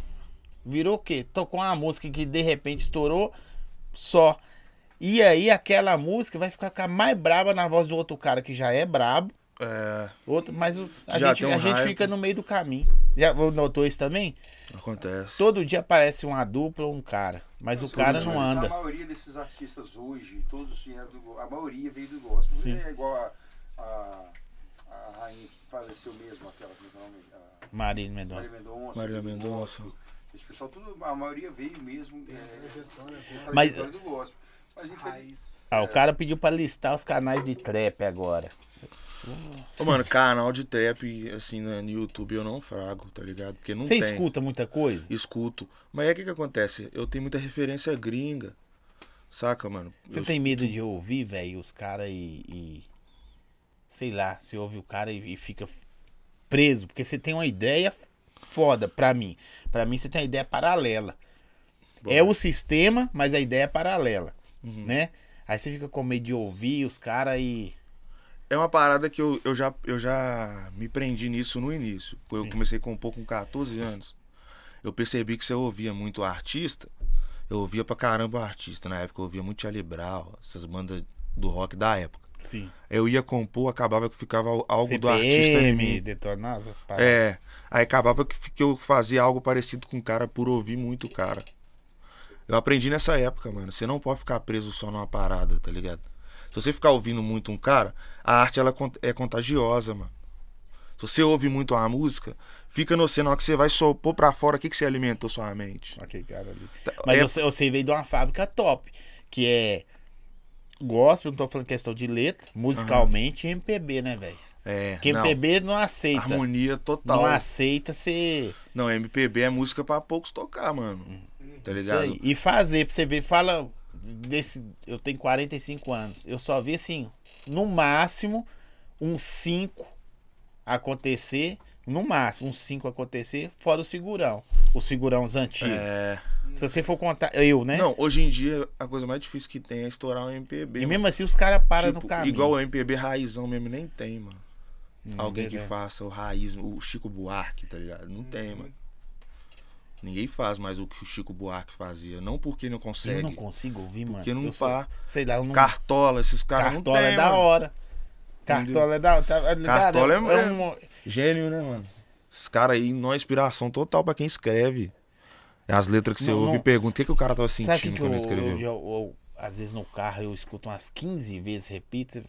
Virou o quê? Tocou uma música que de repente estourou só. E aí aquela música vai ficar, mais braba na voz do outro cara que já é brabo. É, Outro, mas o- a, Já gente, um a gente fica no meio do caminho. Já notou isso também? acontece. Todo dia aparece uma dupla ou um cara. Mas o Nossa, cara não A anda. maioria desses artistas hoje, todos vieram do A maioria veio do gospel. Sim. É igual a, a, a rainha que faleceu mesmo, aquela que é o? A Marília Mendonça. Marília Mendonça. Marília Mendonça. Esse pessoal, tudo, a maioria veio mesmo. A É, a Mas- do gospel. Mas. Ah, o cara pediu pra listar os canais de trap agora. Ô, mano, canal de trap, assim, né, no YouTube eu não frago, tá ligado? Porque não Você tem. escuta muita coisa? Escuto. Mas é o que que acontece? Eu tenho muita referência gringa. Saca, mano? Você Eu tem medo de ouvir, velho, os caras e, e- Sei lá, você ouve o cara e, e fica preso. Porque você tem uma ideia foda pra mim. Pra mim você tem uma ideia paralela. Bom. É o sistema, mas a ideia é paralela. Uhum. Né? Aí você fica com medo de ouvir os caras e. É uma parada que eu, eu, já, eu já me prendi nisso no início. Eu Sim. comecei a compor com 14 anos. Eu percebi que eu ouvia muito artista, eu ouvia pra caramba artista. Na época eu ouvia muito Charlie Brown, essas bandas do rock da época. Sim. Eu ia compor, acabava que ficava algo do artista em mim. detonar essas paradas. É, aí acabava que, que eu fazia algo parecido com o cara por ouvir muito o cara. Eu aprendi nessa época, mano. Você não pode ficar preso só numa parada, tá ligado? Se você ficar ouvindo muito um cara, a arte ela é contagiosa, mano. Se você ouve muito uma música, fica no você, na hora que você vai só pôr pra fora, o que, que você alimentou sua mente? Cara ali. Tá, Mas é- eu, sei- eu sei veio de uma fábrica top. Que é. Gospel, não tô falando questão de letra, musicalmente e MPB, né, velho? É, Porque não, MPB não aceita. harmonia total. Não aceita ser. Não, MPB é música pra poucos tocar, mano. Tá Isso ligado? aí. E fazer, pra você ver, fala. Desse, eu tenho 45 anos. Eu só vi assim, no máximo, uns 5 acontecer. No máximo, uns 5 acontecer, fora o segurão. Os figurãos antigos. É. Se você for contar. Eu, né? Não, hoje em dia a coisa mais difícil que tem é estourar um MPB. E mano. mesmo assim os caras param Tipo, no caminho. Igual o MPB raizão mesmo, nem tem, mano. Hum, Alguém que beleza. faça o raiz, o Chico Buarque, tá ligado? Não tem, mano. Ninguém faz mais o que o Chico Buarque fazia. Não porque não Eu consegue. não consigo ouvir, mano. Porque não eu sou- pá. Sei lá, eu não. Cartola, esses caras não Cartola tem, é da mano. hora. Cartola é da hora. Tá? Cartola é- é um- Gênio, né, mano? Esses caras aí, não é inspiração total pra quem escreve. É as letras que você Não, ouve não- e pergunta o que, que o cara tava o sentindo que, quando eu, escreveu. eu, eu- eu- Às vezes no carro eu escuto umas 15 vezes, repito.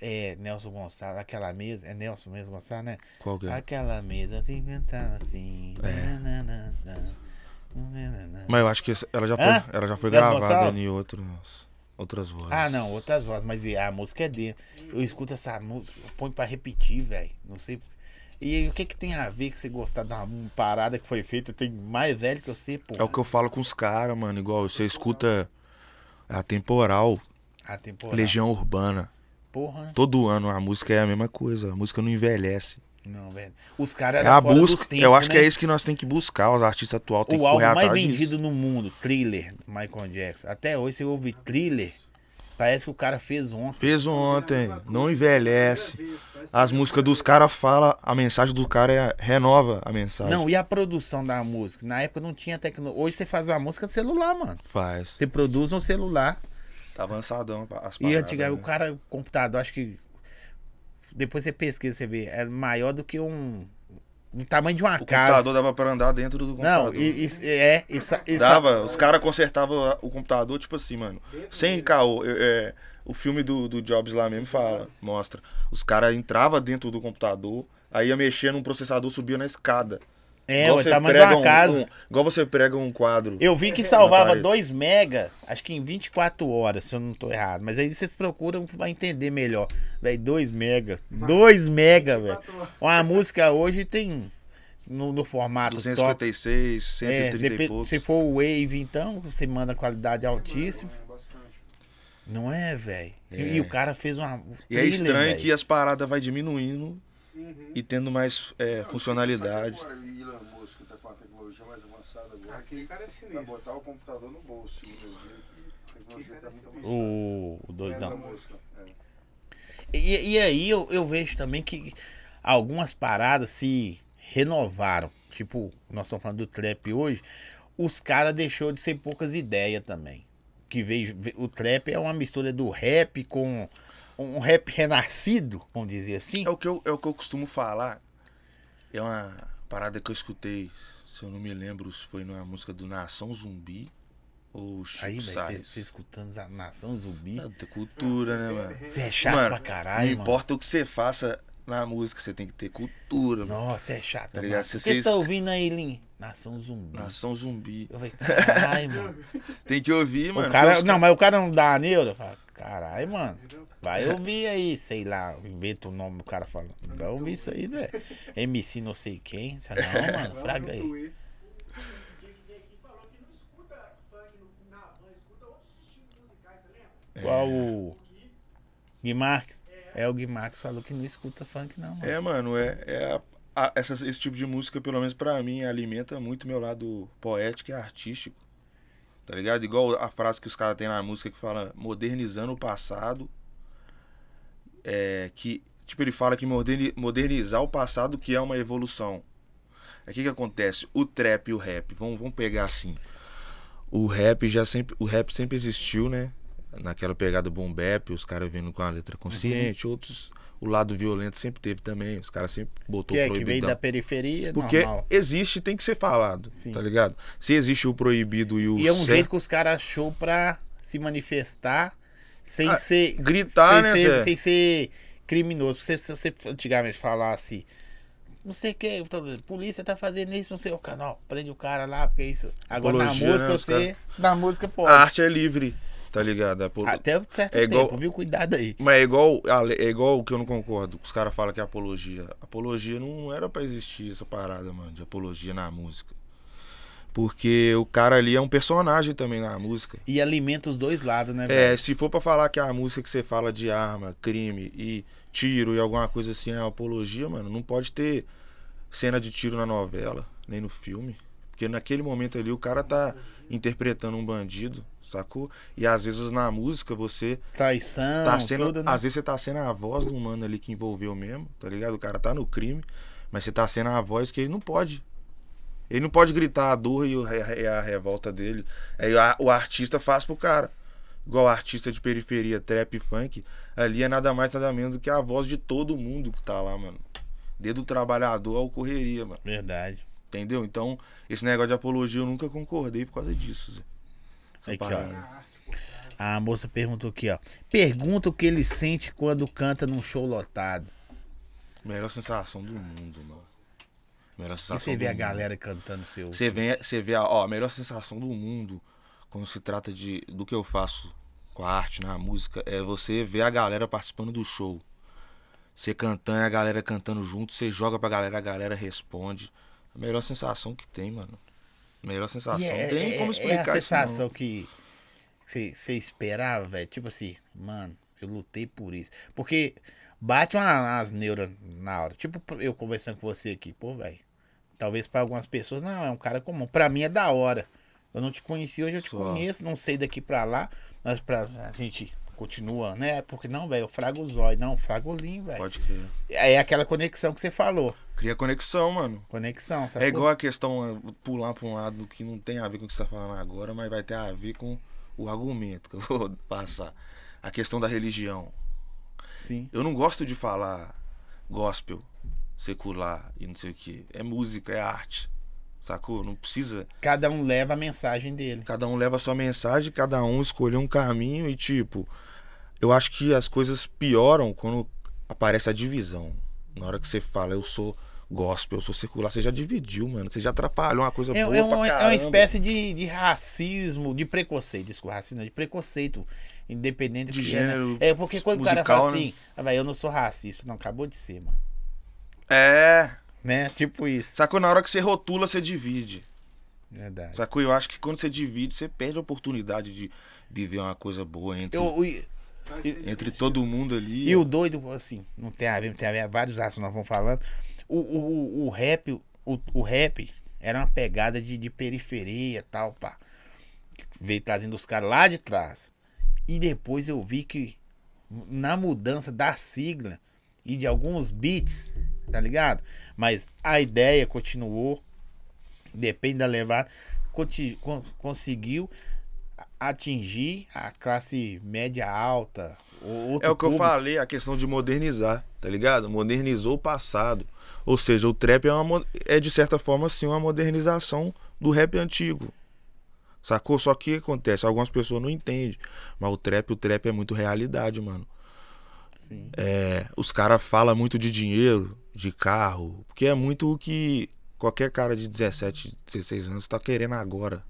É Nelson Gonçalves, aquela mesa. É Nelson mesmo Gonçalves, né? Qual que é? Aquela mesa se inventava assim. nananana. Mas eu acho que ela já foi, Hã? ela já foi Nelson gravada Gonçalves? em outros, outras vozes. Ah, não, outras vozes, mas a música é dele. Eu escuto essa música, eu ponho pra repetir, velho. Não sei. E aí, o que que tem a ver com você gostar de uma parada que foi feita? Tem mais velho que você, pô. É o que eu falo com os caras, mano. Igual você escuta a temporal, A temporada. Legião Urbana. Porra. Todo ano a música é a mesma coisa. A música não envelhece. Não, velho. Os caras É a busca. tempos, eu acho né? que é isso que nós temos que buscar. Os artistas atuais têm que O álbum correr mais atrás vendido disso. no mundo, Thriller, Michael Jackson. Até hoje você ouve Thriller, parece que o cara fez ontem. Fez ontem, não envelhece. Vez, parece As é músicas dos caras falam, a mensagem do cara é renova a mensagem. Não, e a produção da música? Na época não tinha tecnologia. Hoje você faz uma música no celular, mano. Faz. Você produz no celular. Tá avançadão as E paradas, antigamente, né? o cara, o computador, acho que. Depois você pesquisa, você vê, é maior do que um. Do tamanho de uma O casa. computador dava pra andar dentro do computador. Não, e, e- é, isso, Dava, os caras consertavam o computador, tipo assim, mano. Sem caô. é, o filme do, do Jobs lá mesmo fala, mostra. Os caras entravam dentro do computador, aí ia mexer num processador, subia na escada. É, Igual o você tamanho de prega uma um- casa. um- igual você prega um quadro. Eu vi que salvava parede. 2 mega, acho que em 24 horas, se eu não tô errado. Mas aí vocês procuram, vai entender melhor. Véi, 2 mega. 2 mega, velho. 24 horas. Uma música hoje tem no, no formato top. 256, É, 130 e depe- poucos. se for o Wave, então, você manda qualidade altíssima. É. Não é, velho? E, É. e o cara fez uma. E é estranho velho. que as paradas vai diminuindo Uhum. e tendo mais é, Não, funcionalidade. Agora, o Elon Musk tá com a tecnologia mais avançada agora. Aquele cara é Vai sinistro. botar o computador no bolso. quer dizer que a tecnologia tá. O, o doidão. É. E, e aí eu, eu vejo também que algumas paradas se renovaram. Tipo, nós estamos falando do trap hoje. Os caras deixou de ser poucas ideias também. Que veio, o trap é uma mistura do rap com um rap renascido, vamos dizer assim. É o, que eu, é o que eu costumo falar. É uma parada que eu escutei, se eu não me lembro, se foi numa música do Nação Zumbi ou Chico Aí, velho, você escutando a nação zumbi. É cultura, né, mano? Você é chato mano, pra caralho, não mano. importa o que você faça na música, você tem que ter cultura. mano. Nossa, é chato. Tá ligado? mano. Que você vocês- tá ouvindo aí, Lin? Nação zumbi. Nação Zumbi. Eu falei, caralho, mano. Tem que ouvir, mano. o cara, não, mas o cara não dá a neura. Fala, caralho, mano. Vai ouvir aí, sei lá, inventa o nome do cara falando. Vai ouvir isso aí, velho. MC não sei quem. Não, mano, fraga aí. Igual o Gui Marques. É, o Gui Marques falou que não escuta funk, não, mano. É, mano, é, é a- a- essas- esse tipo de música, pelo menos pra mim, alimenta muito meu lado poético e artístico. Tá ligado? Igual a frase que os caras têm na música que fala modernizando o passado. É que, tipo, ele fala que moderni- modernizar o passado que é uma evolução. É o que que acontece? O trap e o rap, vamos, vamos pegar assim. O rap já sempre, o rap sempre existiu, né? Naquela pegada boom bap, os caras vindo com a letra consciente, outros o lado violento sempre teve também, os caras sempre botou Que é que veio proibidão. da periferia, Porque normal. existe, tem que ser falado, Sim. tá ligado? Se existe o proibido e o E é um certo, jeito que os caras achou pra se manifestar sem Ah, ser. gritar, sem né, ser, sem ser criminoso. Se você antigamente falasse. Não sei o que, polícia tá fazendo isso, não sei o canal. Prende o cara lá, porque é isso. Agora Apologia, na música né, você. Na música pode. a arte é livre, tá ligado? É Até um certo É tempo, igual- viu? Cuidado aí. Mas é igual, é igual o que eu não concordo. Os caras falam que é apologia. Apologia não era pra existir essa parada, mano, de apologia na música. Porque o cara ali é um personagem também na música. E alimenta os dois lados, né, É, velho? se for pra falar que a música que você fala de arma, crime e tiro e alguma coisa assim é apologia, mano, não pode ter cena de tiro na novela, nem no filme. Porque naquele momento ali o cara tá interpretando um bandido, sacou? E às vezes na música você Traição, tá sendo. tudo, né? Às vezes você tá sendo a voz do mano ali que envolveu mesmo, tá ligado? O cara tá no crime, mas você tá sendo a voz que ele não pode. Ele não pode gritar a dor e a revolta dele. Aí o artista faz pro cara. Igual artista de periferia, trap funk, ali é nada mais, nada menos do que a voz de todo mundo que tá lá, mano. Desde o trabalhador ao correria, mano. Verdade. Entendeu? Então, esse negócio de apologia eu nunca concordei por causa disso, Zé. Essa Aqui, ó. parada. A moça perguntou aqui, ó. Pergunta o que ele sente quando canta num show lotado. Melhor sensação do mundo, mano. Melhor E sensação você vê a mundo. galera cantando seu. Você vê, você vê a, ó, a melhor sensação do mundo quando se trata de do que eu faço com a arte, na música, é você ver a galera participando do show. Você cantando, a galera cantando junto, você joga pra galera, a galera responde. A melhor sensação que tem, mano. Melhor sensação. E é, tem é- como é explicar a isso, não. sensação que você você esperava, velho. Tipo assim, mano, eu lutei por isso. Porque bate uma- umas neuras na hora. Tipo, eu conversando com você aqui, pô, velho. Talvez pra algumas pessoas, não, é um cara comum. Pra mim é da hora. Eu não te conheci hoje, eu te Só. conheço, não sei daqui pra lá, mas pra a gente continua, né? Porque não, velho, eu frago o zóio. Não, frago o velho. Pode crer. É aquela conexão que você falou. Cria conexão, mano. Conexão, sabe? É igual a questão, uh, pular pra um lado que não tem a ver com o que você tá falando agora, mas vai ter a ver com o argumento que eu vou passar. A questão da religião. Sim. Eu não gosto de falar gospel, secular e não sei o que. É música, é arte. Sacou? Não precisa. Cada um leva a mensagem dele. Cada um leva a sua mensagem, cada um escolheu um caminho e, tipo, eu acho que as coisas pioram quando aparece a divisão. Na hora que você fala, eu sou gospel, eu sou secular, você já dividiu, mano. Você já atrapalhou uma coisa É, boa é pra uma, é uma espécie de, de racismo, de preconceito, desculpa, racismo, de preconceito, independente De do que é, né? gênero É porque quando o cara musical, fala né? assim, ah, vai, eu não sou racista, não, acabou de ser, mano. É. Né? Tipo isso. Sacou? Na hora que você rotula, você divide. Verdade. Sacou? Eu acho que quando você divide, você perde a oportunidade de viver uma coisa boa entre, Eu, E- esse entre todo mundo ali. E o doido, assim, não tem a ver, tem a ver, vários assuntos nós vamos falando. O, o, o- o rap, o, o rap era uma pegada de, de periferia e tal, pá. Veio trazendo os caras lá de trás. E depois eu vi que na mudança da sigla e de alguns beats, tá ligado? Mas a ideia continuou, depende da levada, con- conseguiu atingir a classe média alta. É o que eu público. falei, a questão de modernizar, tá ligado? Modernizou o passado. Ou seja, o trap é, uma, é de certa forma, sim, uma modernização do rap antigo. Sacou? Só que acontece? Algumas pessoas não entendem. Mas o trap, o trap é muito realidade, mano. É, os caras falam muito de dinheiro, de carro, porque é muito o que qualquer cara de 17, 16 anos tá querendo agora.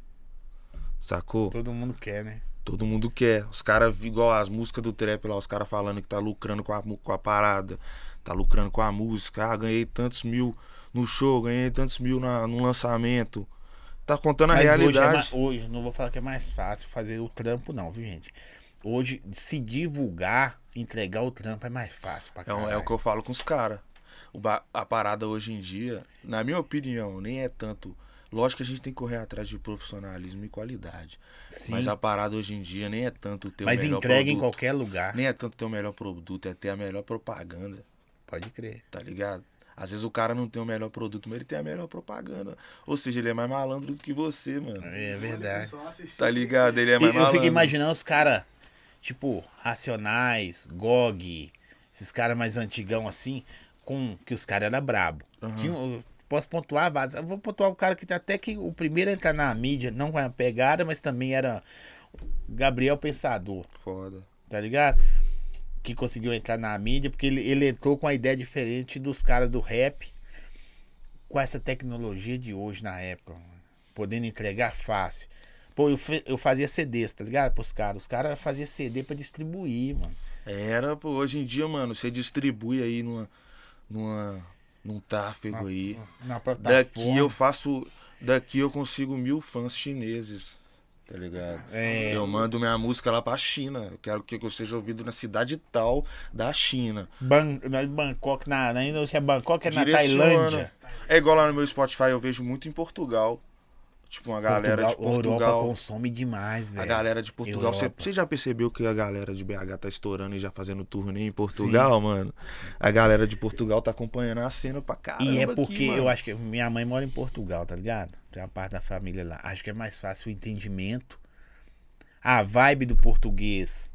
Sacou? Todo mundo quer, né? Todo mundo quer. Os caras, igual as músicas do trap lá, os caras falando que tá lucrando com a, com a parada, tá lucrando com a música. Ah, ganhei tantos mil no show, ganhei tantos mil na, no lançamento. Tá contando a Mas hoje, é realidade. hoje, não vou falar que é mais fácil fazer o trampo, não, viu, gente? Hoje, se divulgar, entregar o trampo é mais fácil pra É, caralho. é o que eu falo com os caras. A parada hoje em dia, na minha opinião, nem é tanto. Lógico que a gente tem que correr atrás de profissionalismo e qualidade. Sim, Mas a parada hoje em dia nem é tanto ter mas o melhor entrega em qualquer lugar. Nem é tanto ter o melhor produto, é ter a melhor propaganda. Pode crer. tá ligado? Às vezes o cara não tem o melhor produto, mas ele tem a melhor propaganda. Ou seja, ele é mais malandro do que você, mano. É verdade. só assistir Tá ligado? Ele é mais eu malandro. fico imaginando os caras, tipo, Racionais, GOG, esses caras mais antigão assim, com que os caras eram brabo. Aham. Tinha posso pontuar vários. Eu vou pontuar o cara que tá até que o primeiro a entrar na mídia, não com a pegada, mas também era Gabriel Pensador, Foda. tá ligado? Que conseguiu entrar na mídia, porque ele, ele entrou com a ideia diferente dos caras do rap, com essa tecnologia de hoje na época, mano. podendo entregar fácil. Pô, eu, eu fazia CDs, tá ligado? Pros caras. Os caras faziam CD pra distribuir, mano. Era, pô, hoje em dia, mano, você distribui aí numa. Numa num tráfego aí. Na. Daqui eu faço. Daqui eu consigo mil fãs chineses. Tá ligado? É, Eu mando minha música lá pra China. Eu quero que eu seja ouvido na cidade tal da China. Ban na Bangkok, na, na, não é Bangkok, é na. Tailândia. É igual lá no meu Spotify, eu vejo muito em Portugal. Tipo, uma galera de Portugal, Europa Portugal. consome demais, velho. A galera de Portugal. Você, já percebeu que a galera de BH tá estourando e já fazendo turnê em Portugal, mano? A galera de Portugal tá acompanhando a cena pra caramba. E é aqui, porque mano. eu acho que minha mãe mora em Portugal, tá ligado? Tem uma parte da família lá. Acho que é mais fácil o entendimento. A vibe do português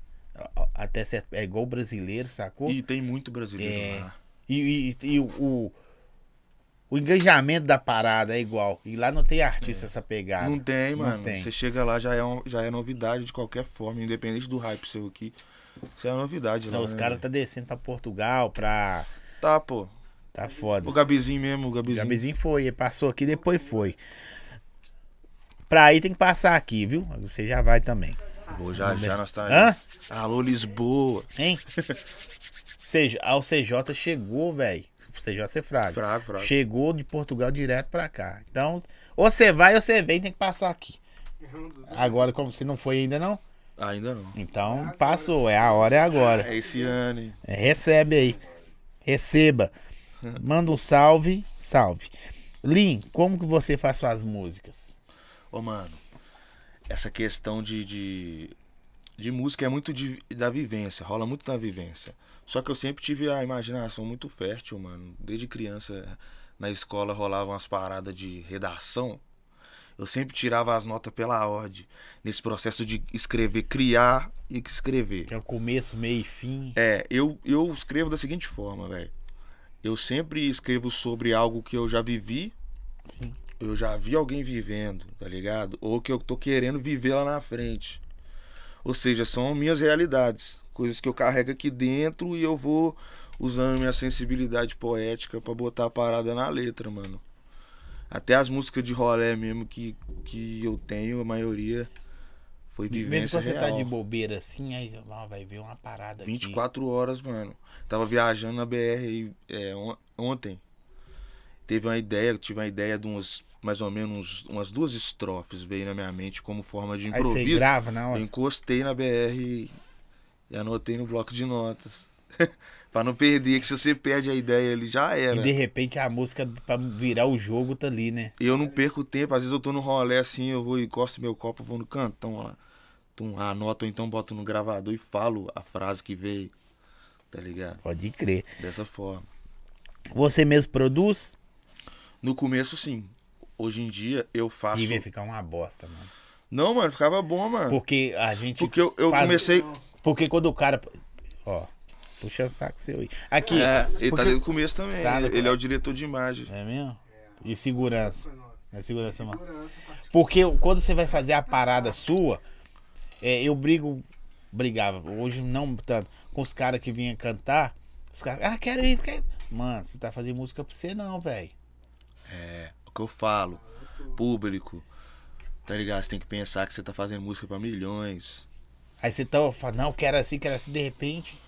até certo, é igual o brasileiro, sacou? E tem muito brasileiro É. lá. E, e- e o, o, o engajamento da parada é igual. E lá não tem artista essa pegada. Não tem, Não mano. tem. Você chega lá, já é, um- já é novidade de qualquer forma, independente do hype seu aqui. Isso é novidade, Não, lá, os né, caras tá descendo pra Portugal, pra. Tá, pô. Tá foda. O Gabizinho mesmo, o O Gabizinho. Gabizinho foi, ele passou aqui, depois foi. Pra ir tem que passar aqui, viu? Você já vai também. Pô, já, já nós tá Hã? Alô, Lisboa. Hein? CJ, ah, o CJ chegou, velho. O CJ é fraco. Chegou de Portugal direto pra cá. Então, ou você vai ou você vem, tem que passar aqui. Agora, como você não foi ainda, não? Ainda não. Então, passou. É a hora, é agora. É esse ano? É, recebe aí. Receba. Manda um salve. Salve. Lin, como que você faz suas músicas? Ô, mano, essa questão de, de, de música é muito de- da vivência, rola muito da vivência. Só que eu sempre tive a imaginação muito fértil, mano. Desde criança, na escola rolavam umas paradas de redação. Eu sempre tirava as notas pela ordem. Nesse processo de escrever, criar e escrever. Que é o começo, meio e fim. É, eu, eu escrevo da seguinte forma, velho. Eu sempre escrevo sobre algo que eu já vivi, Sim. eu já vi alguém vivendo, tá ligado? Ou que eu tô querendo viver lá na frente. Ou seja, são minhas realidades, coisas que eu carrego aqui dentro e eu vou usando minha sensibilidade poética pra botar a parada na letra, mano. Até as músicas de rolé mesmo que, que eu tenho, a maioria foi Mesmo vivência que você real. tá de bobeira assim, aí ó, vai ver uma parada aqui. 24 horas, mano. Tava viajando na BR aí, é, on- ontem. teve uma ideia, tive uma ideia de uns, mais ou menos, umas duas estrofes veio na minha mente como forma de Aí você improviso. grava na Eu hora. encostei na BR e, anotei no bloco de notas. pra não perder, que se você perde a ideia, ele já era. E de repente a música pra virar o jogo tá ali, né? E eu não perco tempo, às vezes eu tô no rolê assim, eu vou e encosto meu copo, vou no cantão lá. Tum, anoto ou então boto no gravador e falo a frase que veio. Tá ligado? Pode crer. Dessa forma. Você mesmo produz? No começo, sim. Hoje em dia eu faço. Devia ficar uma bosta, mano. Não, mano, ficava bom, mano. Porque a gente. Porque eu, eu faz- comecei. Porque quando o cara. Ó, puxando o saco seu aí. Aqui. É, ele tá porque- desde o começo também. Tá, ele, ele é o diretor de imagem. É mesmo? E segurança. É segurança, mano. Porque quando você vai fazer a parada sua, é, eu brigo, brigava, hoje não tanto, com os caras que vinham cantar. Os caras, ah, quero isso, quero. Mano, você tá fazendo música pra você não, velho. É, o que eu falo. Público. Tá ligado? Você tem que pensar que você tá fazendo música pra milhões. Aí você tá, fala, não, quero assim, quero assim, de repente.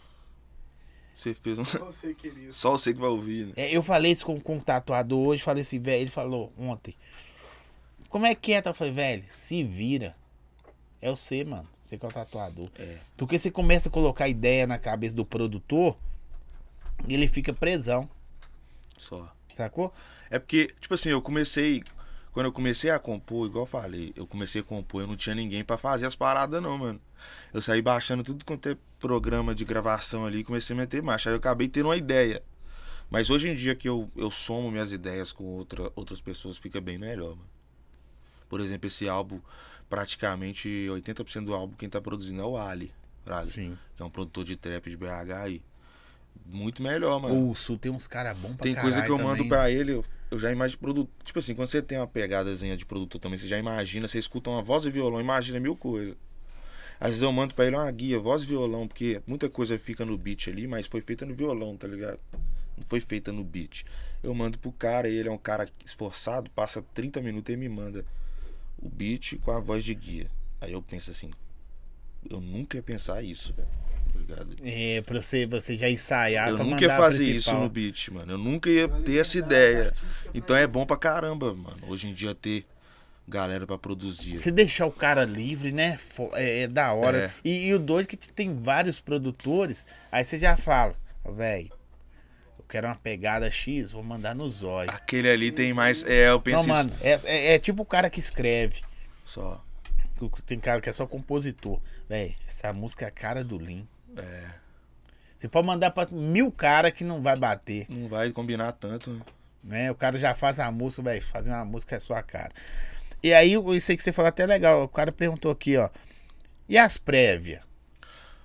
Você fez um. Só você queria. Só você que vai ouvir, né? É, eu falei isso com, com um tatuador hoje, falei assim, velho, ele falou ontem. Como é que é? Eu falei, velho, se vira. É você, mano. Você que é o tatuador. É. Porque você começa a colocar ideia na cabeça do produtor, ele fica presão, Só. sacou? É porque, tipo assim, eu comecei. Quando eu comecei a compor, igual eu falei, eu comecei a compor, eu não tinha ninguém pra fazer as paradas, não, mano. Eu saí baixando tudo quanto é programa de gravação ali e comecei a meter marcha. Aí eu acabei tendo uma ideia. Mas hoje em dia que eu, eu somo minhas ideias com outra, outras pessoas, fica bem melhor, mano. Por exemplo, esse álbum, praticamente 80% do álbum quem tá produzindo é o Ali, Fraga, Sim. que é um produtor de trap de BH aí. Muito melhor, mano. O Sul tem uns caras bons pra Tem coisa que eu mando também. pra ele, eu, eu já imagino produto. Tipo assim, quando você tem uma pegadazinha de produtor também, você já imagina, você escuta uma voz e violão, imagina mil coisas. Às vezes eu mando pra ele uma guia, voz e violão, porque muita coisa fica no beat ali, mas foi feita no violão, tá ligado? Não foi feita no beat. Eu mando pro cara, ele é um cara esforçado, passa 30 minutos e me manda o beat com a voz de guia. Aí eu penso assim, eu nunca ia pensar isso, velho. Ligado? É, pra você, você já ensaiar Eu nunca ia fazer isso no beat, mano. Eu nunca ia ter essa ideia. Então é bom pra caramba, mano. Hoje em dia ter galera pra produzir. Você deixar o cara livre, né? É, é da hora. É. E, e o doido que tem vários produtores, aí você já fala, velho, eu quero uma pegada X, vou mandar no zóio. Aquele ali tem mais. É, eu penso Não, isso. mano, é, é- é tipo o cara que escreve. Só. Tem cara que é só compositor. Velho, essa música é a cara do Lin. É. Você pode mandar pra mil caras que não vai bater. Não vai combinar tanto, né? né? O cara já faz a música, velho, fazendo a música é sua cara. E aí, isso aí que você falou até legal. O cara perguntou aqui, ó. E as prévias?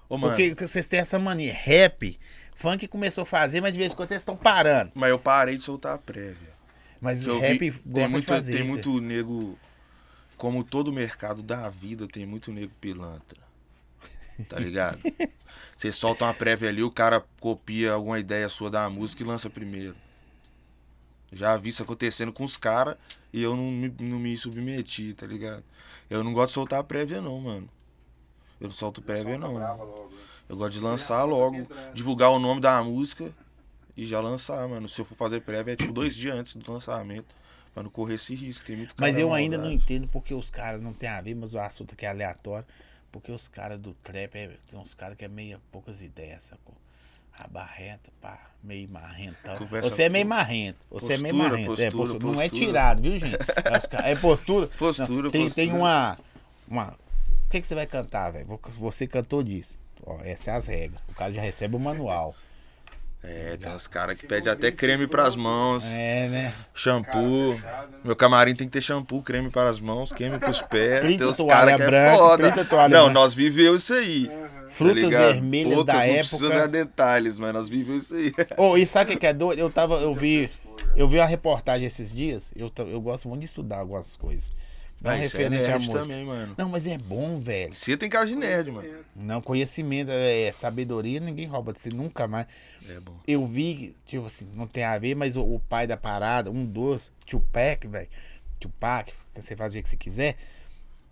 Ô, mano. Porque vocês têm essa mania. Rap, funk começou a fazer, mas de vez em quando eles estão parando. Mas eu parei de soltar a prévia. Mas o rap vi- gosta tem de muito, fazer tem muito nego. Como todo mercado da vida, tem muito nego pilantra. Tá ligado? Você solta uma prévia ali, o cara copia alguma ideia sua da música e lança primeiro. Já vi isso acontecendo com os caras e eu não me, não me submeti, tá ligado? Eu não gosto de soltar a prévia, não, mano. Eu não solto prévia, não. logo, né? Eu gosto de lançar logo, divulgar o nome da música e já lançar, mano. Se eu for fazer prévia, é tipo dois dias antes do lançamento. Pra não correr esse risco. Tem muito cara Mas eu ainda não entendo porque os caras não tem a ver, mas o assunto aqui é aleatório. Porque os caras do trap, é- tem uns caras que é meio poucas ideias, sacou? A barreta, pá, meio marrentão. Conversa Você é meio marrento. Você é meio Postura, marrento. é, postura, postura. Não é postura. tirado, viu, gente? É, é postura. Postura, Não, tem, tem postura. uma. uma... O que, que você vai cantar, velho? Vo- Você cantou disso. Ó, essas é as regras. O cara já recebe o manual. É, tem uns caras que pedem até creme pras mãos, É, né? shampoo. fechado, né? Meu camarim tem que ter shampoo, creme para as mãos, creme pros pés. 30 tem uns toalha caras que é branca, foda. 30 toalha Não, branca. nós viveu isso aí. tá Frutas ligado? vermelhas Poucas, da não época. dar detalhes, mas nós vivemos isso aí. Ô, e sabe o que é doido? Eu tava, eu vi, eu vi uma reportagem esses dias. Eu, eu gosto muito de estudar algumas coisas. Não Ah, é referente à nerd música. também, mano. Não, mas é bom, velho. Você tem cara de nerd, mano. Não, conhecimento, é, sabedoria, ninguém rouba de você nunca mais. É bom. Eu vi, tipo assim, não tem a ver, mas o, o pai da parada, um dos, Tupac, velho. Tupac, você faz o que você quiser.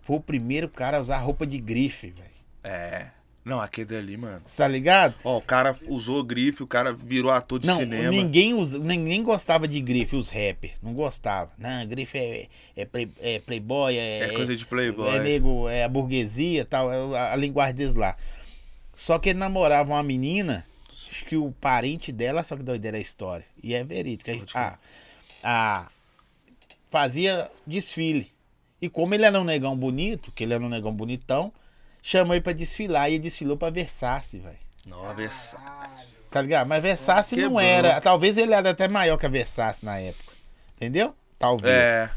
Foi o primeiro cara a usar roupa de grife, velho. É. Não, aquele dali, mano. Tá ligado? Ó, o cara usou grife, o cara virou ator de Não, cinema. ninguém, usa, ninguém gostava de grife, os rappers. Não gostava. Não, grife é, é, play- é playboy, é, É coisa de playboy. é nego, é a burguesia tal, é a, a linguagem deles lá. Só que ele namorava uma menina, acho que o parente dela, só que doideira a história. E é verídico. A, a, a- fazia desfile. E como ele era um negão bonito, que ele era um negão bonitão, chamou ele pra desfilar e ele desfilou pra Versace, velho. Não, Versa- Tá ligado? Mas Versace não era. Talvez ele era até maior que a Versace na época. Entendeu? Talvez. É.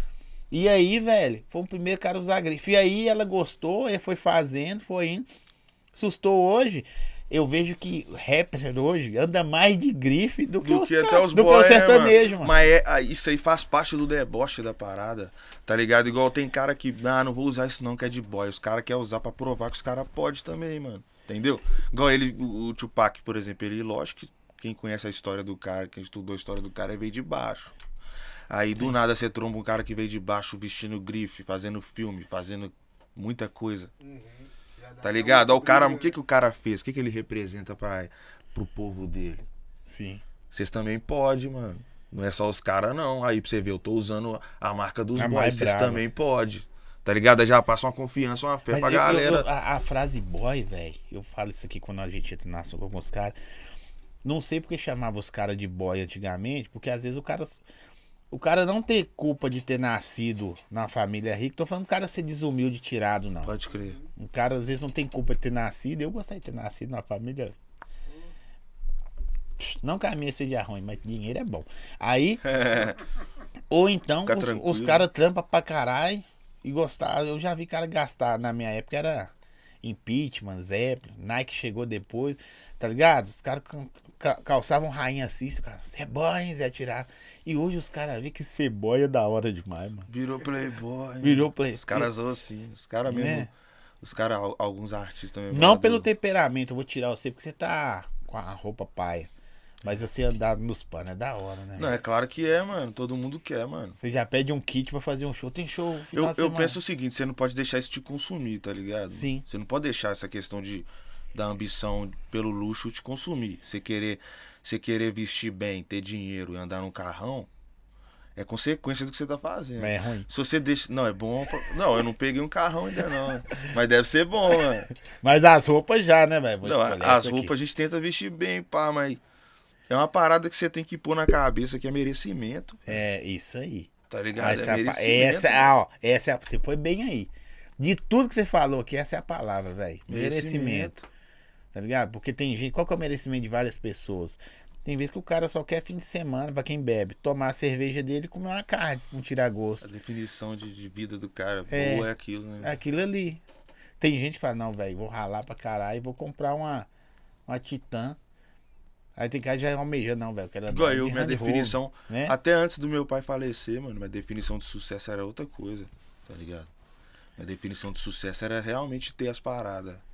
E aí, velho, foi o primeiro cara a usar grife. E aí ela gostou, ele foi fazendo, foi indo. Sustou hoje. Eu vejo que rapper hoje anda mais de grife do que, Do os que até os do que o boys, né, sertanejo, mano? mano. Mas é, ah, isso aí faz parte do deboche da parada, tá ligado? Igual tem cara que, ah, não vou usar isso não, que é de boy. Os caras querem usar pra provar que os caras podem também, mano. Entendeu? Igual ele, o, o Tupac, por exemplo, ele, lógico que quem conhece a história do cara, quem estudou a história do cara, ele veio de baixo. Aí do nada você tromba um cara que veio de baixo vestindo grife, fazendo filme, fazendo muita coisa. Uhum. Tá ligado? Ó, o cara, o que, que o cara fez? O que, que ele representa pra, pro povo dele? Sim. Vocês também podem, mano. Não é só os caras, não. Aí pra você ver, eu tô usando a marca dos boys. mais Vocês também podem. Tá ligado? Aí Já passa uma confiança, uma fé Mas pra eu- galera. eu- a, a frase boy, velho, eu falo isso aqui quando a gente entra na sopa com os caras. Não sei porque chamava os caras de boy antigamente, porque às vezes o cara. O cara não tem culpa de ter nascido na família rica. Tô falando do cara ser desumilde tirado, não. Pode crer. O cara às vezes não tem culpa de ter nascido. Eu gostaria de ter nascido numa família. Não que a minha seja ruim, mas dinheiro é bom. Aí. Ou então Fica os, tranquilo. os caras trampam pra caralho e gostar. Eu já vi cara gastar. Na minha época era impeachment, Zeppelin, Nike chegou depois, tá ligado? Os caras ca- ca- calçavam rainha assim, o cara, Zé boy, Zé tirar. E hoje os caras vê que boy é da hora demais, mano. Virou playboy. Virou play. Os caras assim. Os caras mesmo. É. Os caras, al- alguns artistas mesmo. Não pelo temperamento, eu vou tirar você porque você tá com a roupa paia. Mas você andar nos panos é da hora, né? Não, é claro que é, mano. Todo mundo quer, mano. Você já pede um kit pra fazer um show. Tem show final Eu, eu penso o seguinte, você não pode deixar isso te consumir, tá ligado? Sim. Você não pode deixar essa questão de da ambição pelo luxo te consumir. Você querer, você querer vestir bem, ter dinheiro e andar num carrão, é consequência do que você tá fazendo. Mas é ruim. Se você deixa. Não, é bom. pra- Não, eu não peguei um carrão ainda não. Mas deve ser bom, mano. Mas as roupas já, né, velho? As aqui. roupas a gente tenta vestir bem, pá, mas. É uma parada que você tem que pôr na cabeça que é merecimento, É, isso aí. tá ligado? Essa, é merecimento. essa, ah, ó, essa é a- você foi bem aí. De tudo que você falou aqui, essa é a palavra, velho. Merecimento. Merecimento. Tá ligado? Porque tem gente. Qual que é o merecimento de várias pessoas? Tem vezes que o cara só quer fim de semana, pra quem bebe, tomar a cerveja dele e comer uma carne, não tirar A definição de, de vida do cara É. boa é aquilo, né? Aquilo ali. Tem gente que fala, não, velho, vou ralar pra caralho e vou comprar uma, uma Titan. Aí tem cara já almejando, não, velho. Igual eu, minha definição. né? Até antes do meu pai falecer, mano, minha definição de sucesso era outra coisa, tá ligado? Minha definição de sucesso era realmente ter as paradas.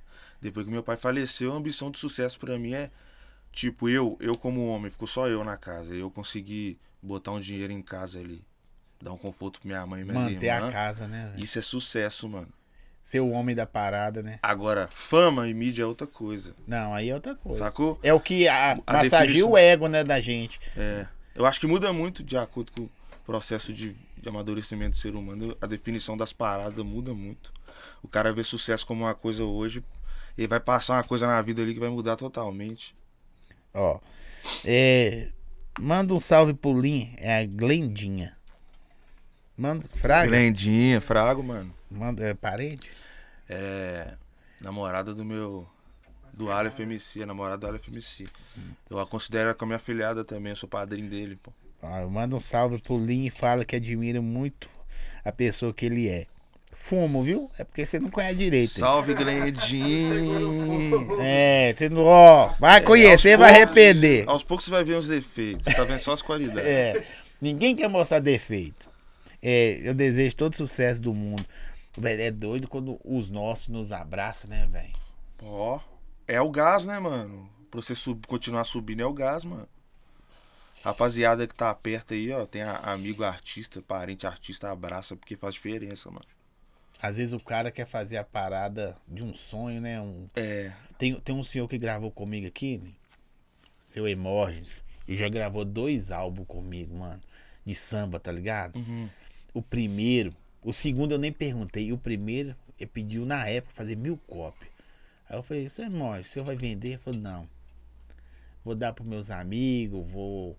Depois que meu pai faleceu, a ambição de sucesso pra mim é, tipo, eu, eu como homem, ficou só eu na casa. Eu consegui botar um dinheiro em casa ali. Dar um conforto pra minha mãe e minhas Manter a casa, né? Isso é sucesso, mano. Ser o homem da parada, né? Agora, fama e mídia é outra coisa. Não, aí é outra coisa. Sacou? É o que a, A massageia definição- o ego, né, da gente. É, eu acho que muda muito de acordo com o processo de, de amadurecimento do ser humano. A definição das paradas muda muito. O cara vê sucesso como uma coisa hoje, ele vai passar uma coisa na vida ali que vai mudar totalmente. Ó. É, manda um salve pro Lin, é a Glendinha. Manda. Fraga? Glendinha, Frago, mano. Manda, é parente? É namorada do meu. Do Aleph MC, a namorada do Aleph MC. Eu a considero como minha filhada também, eu sou padrinho dele, pô. Ó, manda um salve pro Lin e fala que admira muito a pessoa que ele é. Fumo, viu? É porque você não conhece direito. Salve, Glendinho! É, você não. Ó, vai conhecer, Aos vai poucos- arrepender. Aos poucos você vai ver os defeitos, você tá vendo só as qualidades. É, ninguém quer mostrar defeito. É, eu desejo todo sucesso do mundo. Velho, é doido quando os nossos nos abraçam, né, velho? Ó, é o gás, né, mano? Pra você sub- continuar subindo é o gás, mano. Rapaziada que tá perto aí, ó, tem a- amigo artista, parente artista, abraça, porque faz diferença, mano. Às vezes o cara quer fazer a parada de um sonho, né? Um, É. Tem, tem um senhor que gravou comigo aqui, né? seu Emorgens, e já gravou dois álbuns comigo, mano, de samba, tá ligado? Uhum. O primeiro, o segundo eu nem perguntei, e o primeiro ele pediu na época fazer mil cópias. Aí eu falei, seu Emorgens, o senhor vai vender? Ele falou, não. Vou dar pros meus amigos, vou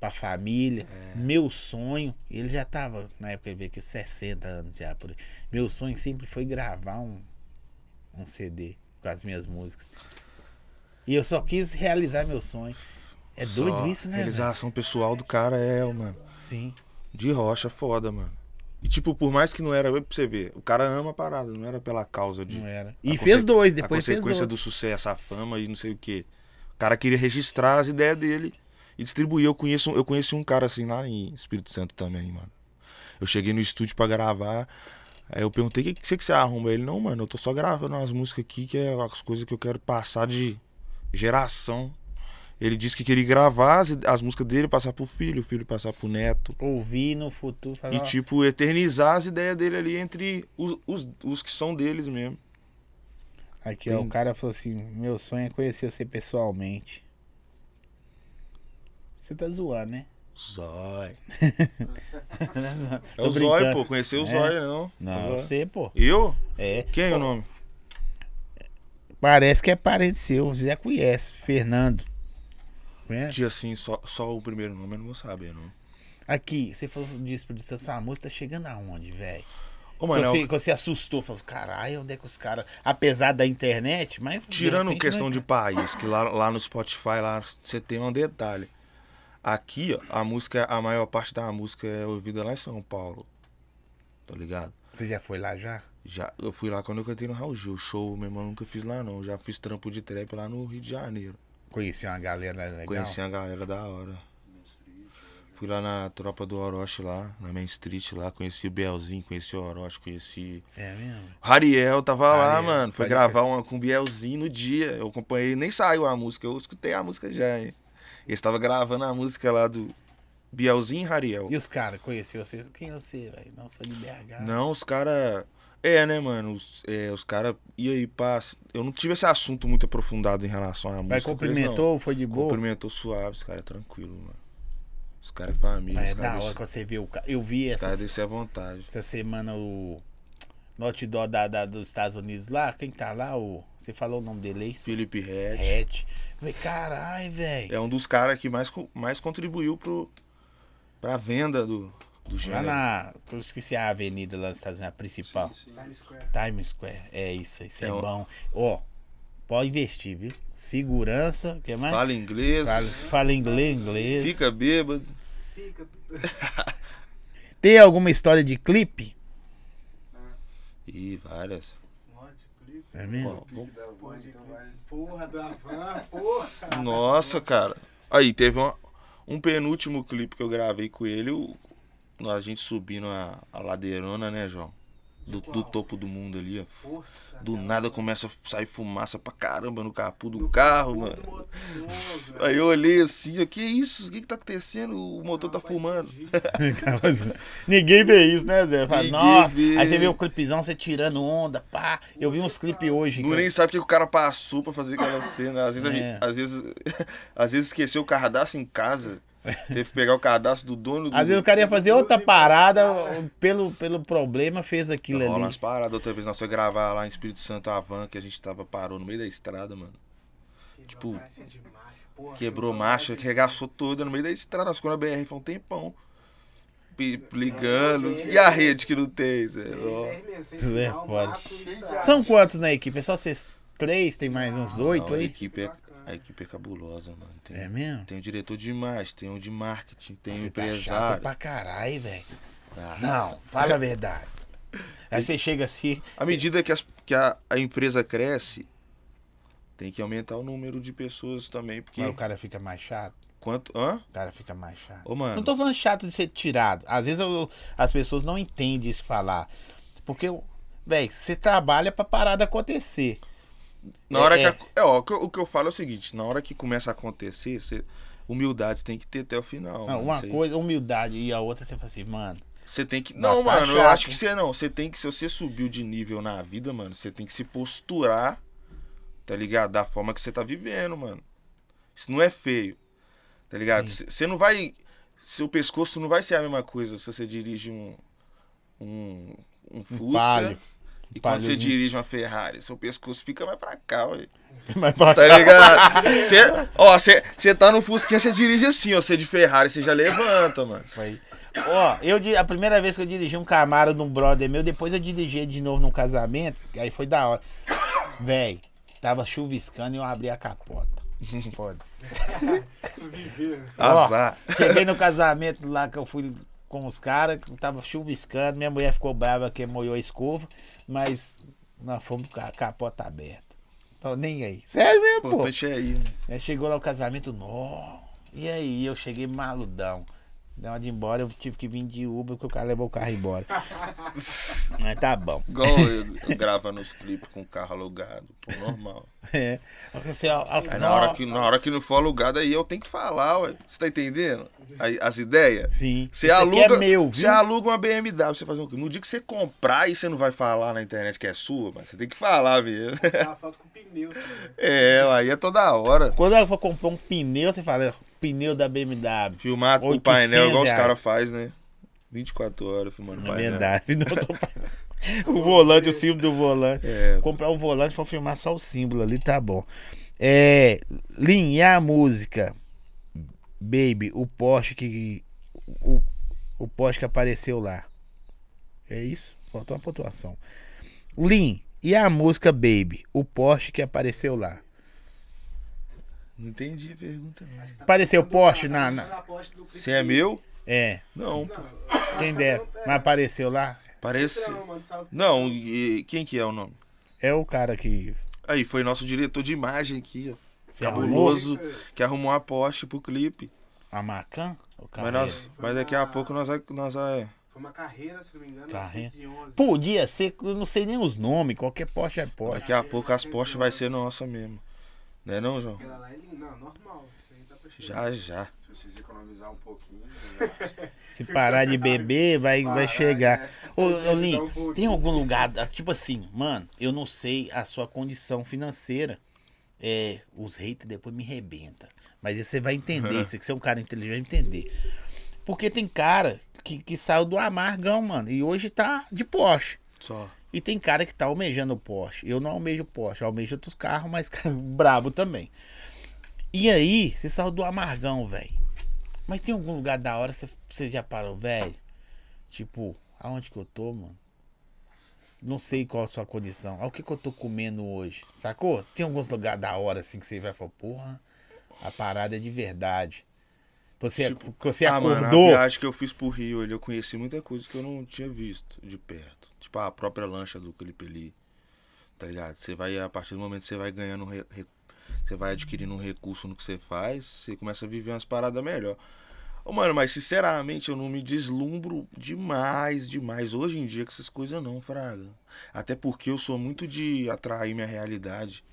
pra família. Meu sonho, ele já tava, na época ele veio aqui 60 anos já por aí. Meu sonho sempre foi gravar um, um CD com as minhas músicas. E eu só quis realizar meu sonho. É doido Só isso, né? Realização pessoal do cara é, mano. Sim. De rocha, foda, mano. E tipo, por mais que não era, pra você ver, o cara ama a parada, não era pela causa de. Não era. a E fez dois, a depois fez consequência outro. do sucesso, a fama e não sei o quê. O cara queria registrar as ideias dele e distribuir. Eu conheço, eu conheci um cara assim lá em Espírito Santo também, mano. Eu cheguei no estúdio pra gravar. Aí eu perguntei, o que, que você que você arruma? Ele, não, mano, eu tô só gravando umas músicas aqui, que é as coisas que eu quero passar de geração. Ele disse que queria gravar as, as músicas dele, passar pro filho, o filho passar pro neto. Ouvir no futuro. Falar, E ó, tipo, eternizar as ideias dele ali entre os, os, os que são deles mesmo. Aqui, ó, tem- o cara falou assim: meu sonho é conhecer você pessoalmente. Você tá zoando, né? Zói. É o Zói, pô. Conheceu o É. Zói, não? Não, Zói. você, pô. Eu? É. Quem é o nome? Parece que é parente seu, você já conhece. Fernando. Conhece? Tia, assim, só, só o primeiro nome eu não vou saber, não. Aqui, você falou disso, produção. Sua música tá chegando aonde, velho? Ô, mano, Você, é o- você assustou, falou, caralho, onde é que os caras. Apesar da internet, mas. de tirando repente, questão vai- de país, que lá, lá no Spotify, lá você tem um detalhe. Aqui, ó, a música, a maior parte da música é ouvida lá em São Paulo. Tá ligado? Você já foi lá já? Já, eu fui lá quando eu cantei no Raul Gil. Show mesmo eu nunca fiz lá, não. Já fiz trampo de trap lá no Rio de Janeiro. Conheci uma galera legal. Conheci a galera da hora. Fui lá na tropa do Orochi lá, na Main Street lá, conheci o Bielzinho, conheci o Orochi, conheci. É mesmo? Rariel tava lá, Rariel, mano. Foi gravar uma com o Bielzinho no dia. Eu acompanhei, nem saiu a música, eu escutei a música já, hein. Eles estavam gravando a música lá do Bielzinho e Rariel. E os caras, conheceu vocês? Quem é você, velho? Não, sou de BH. Não, os caras. É, né, mano? Os, é, os caras. E aí, passa. Eu não tive esse assunto muito aprofundado em relação à música. Mas eles, cumprimentou, foi de boa? Cumprimentou suave, os caras é tranquilo, mano. Os caras é família, Mas é os da caras hora que você vê o cara. Eu vi Os essa, caras descer à vontade. essa semana o. No outdoor da, da- dos Estados Unidos lá. Quem tá lá? O, você falou o nome dele aí? Felipe Red. Red. Falei, caralho, velho. É um dos caras que mais, mais contribuiu pro, pra venda do, do Lá gênero. na. Eu esqueci a avenida lá nos Estados Unidos, a principal. Sim, sim. Times Square. Times Square. É isso, isso é, É, bom. Ó, pode investir, viu? Segurança, o que mais? Fala inglês, Fala, fala inglês, inglês. fica bêbado. Fica. Tem alguma história de clipe? E várias. É mesmo? Então Porra da van, porra. Nossa, cara. Aí, teve uma- um penúltimo clipe que eu gravei com ele, o- a gente subindo a, a ladeirona, né, João? Do, do topo do mundo ali, ó. Força. Do nada começa a sair fumaça pra caramba no capô do carro, capô mano. do motor novo, Aí eu olhei assim, o que isso? O que que tá acontecendo? O motor tá Rapaz, fumando. Ninguém vê isso, né, Zé? Fala, Nossa, vê. aí você vê o clipezão, você tirando onda, pá. Eu vi uns clipes hoje. Não nem sabe o que o cara passou pra fazer aquela cena. Às vezes, a É. gente- às vezes, às vezes esqueceu o cardápio em casa. Teve que pegar o cadastro do dono do. Às vezes o cara ia fazer outra parada, pelo, pelo problema fez aquilo Rola ali. umas paradas. Outra vez nós foi gravar lá em Espírito Santo a van que a gente tava parou no meio da estrada, mano. Tipo, Quebrou de marcha, porra. Quebrou marcha, que regaçou toda no meio da estrada. Nós ficamos na BR, foi um tempão. Ligando. E a rede que não tem, Zé? É Zé, foda. mato, estrada. São quantos na equipe? É só vocês três? Tem mais uns oito Não, a aí? equipe é. A equipe é cabulosa, mano. Tem, É mesmo? tem o diretor de imagem, tem o de marketing, tem o Você tá chato empresário. pra caralho, velho. Ah. Não, fala a verdade. Aí você chega assim, À medida que, as- que a, a empresa cresce, tem que aumentar o número de pessoas também, porque mas o cara fica mais chato. quanto... Hã? O cara fica mais chato. Ô, mano, Não tô falando chato de ser tirado. Às vezes eu- as pessoas não entendem isso falar. Porque, velho, você trabalha pra parada acontecer. Na hora é- que... a- é, ó, o que eu- o que eu falo é o seguinte, na hora que começa a acontecer, você, humildade tem que ter até o final. Não, mano, uma aí. coisa, humildade, e a outra você fala assim, mano, Você tem que. Não, Mas tá mano, eu chato. acho que você não. Você tem que, se você subiu de nível na vida, mano, você tem que se posturar, tá ligado? Da forma que você tá vivendo, mano. Isso não é feio, tá ligado? Você não vai. Seu pescoço não vai ser a mesma coisa se você dirige um. Um, um Fusca. Palio. E quando você dirige uma Ferrari, seu pescoço fica mais pra cá, ué. Mas pra Tá cá. ligado? Você, ó, você, você tá no Fusquinha, você dirige assim, ó. Você de Ferrari, você já levanta, mano. Foi. Ó, eu a primeira vez que eu dirigi um Camaro num brother meu, depois eu dirigi de novo num casamento, aí foi da hora. Véi, tava chuviscando e eu abri a capota. Foda. Viver. Azar. Cheguei no casamento lá que eu fui com os caras, tava chuviscando, minha mulher ficou brava que molhou a escova, mas nós fomos com a capota aberta. Tô nem aí. Sério mesmo, pô. importante é aí, né? Aí chegou lá o casamento, nó. E aí, eu cheguei maludão. Deu uma de ir embora, eu tive que vir de Uber, porque o cara levou o carro embora. Mas tá bom. Igual eu, eu gravando os clipes com o carro alugado, pô, normal. É. Você, ó, ó, Aí na hora, que, na hora que não for alugado, aí eu tenho que falar, ué. Você tá entendendo? As ideias? Sim. Você Isso aqui aluga, é meu, você aluga uma BMW, você faz um No dia que você comprar, aí você não vai falar na internet que é sua, mas você tem que falar mesmo. Tirar foto com pneu, assim, né? É, aí é toda hora. Quando eu for comprar um pneu, você fala, pneu da BMW. Filmar o 800 painel igual os caras fazem, né? 24 horas filmando o Na painel. verdade. Não tô... o volante, o símbolo do volante. É, Comprar um volante pra filmar só o símbolo ali, tá bom. É. Lin, e a música? Baby, o poste que. O, o poste que apareceu lá. É isso? Faltou uma pontuação. Lin, e a música Baby? O poste que apareceu lá. não entendi a pergunta, não. Tá Apareceu poste na- na- Você é meu? É, Não, Não, quem dera. Mas apareceu lá? parece. Não, e quem que é o nome? É o cara que. Aí, foi nosso diretor de imagem aqui, ó. Se arrumou? Cabuloso, que arrumou a poste pro clipe. A Macan? O Mas, nós, mas daqui a pouco nós vai. Nós vai Foi uma carreira, se não me engano, Carreira. 911. Podia ser, eu não sei nem os nomes, qualquer poste é poste. daqui a pouco as postes vai ser nossa mesmo. Né não, João? Aquela lá é linda. Não, normal. Isso aí tá pra chegar. Já, já. Se vocês economizar um pouquinho, né? Se parar de beber, vai, vai chegar. né? Ô, ô Lin, um tem algum lugar, tipo assim, mano, eu não sei a sua condição financeira. É, os haters depois me rebenta. Mas aí você vai entender, você que você é um cara inteligente, vai entender. Porque tem cara que, que saiu do amargão, mano, e hoje tá de Porsche. Só. E tem cara que tá almejando o Porsche. Eu não almejo Porsche, eu almejo outros carros, mas brabo também. E aí, você saiu do amargão, velho. Mas tem algum lugar da hora que você, você já parou, velho? Tipo, aonde que eu tô, mano? Não sei qual a sua condição. Olha o que, que eu tô comendo hoje. Sacou? Tem alguns lugares da hora assim que você vai falar, porra, a parada é de verdade. Você, Tipo, que você ah, mano, a acordou. viagem que eu fiz pro Rio, ali, eu conheci muita coisa que eu não tinha visto de perto. Tipo, a própria lancha do clipe ali. Tá ligado? Você vai, a partir do momento que você vai ganhando, você vai adquirindo um recurso no que você faz, você começa a viver umas paradas melhor. Ô, mano, mas sinceramente eu não me deslumbro demais, demais. Hoje em dia com essas coisas não, Fraga. Até porque eu sou muito de atrair minha realidade.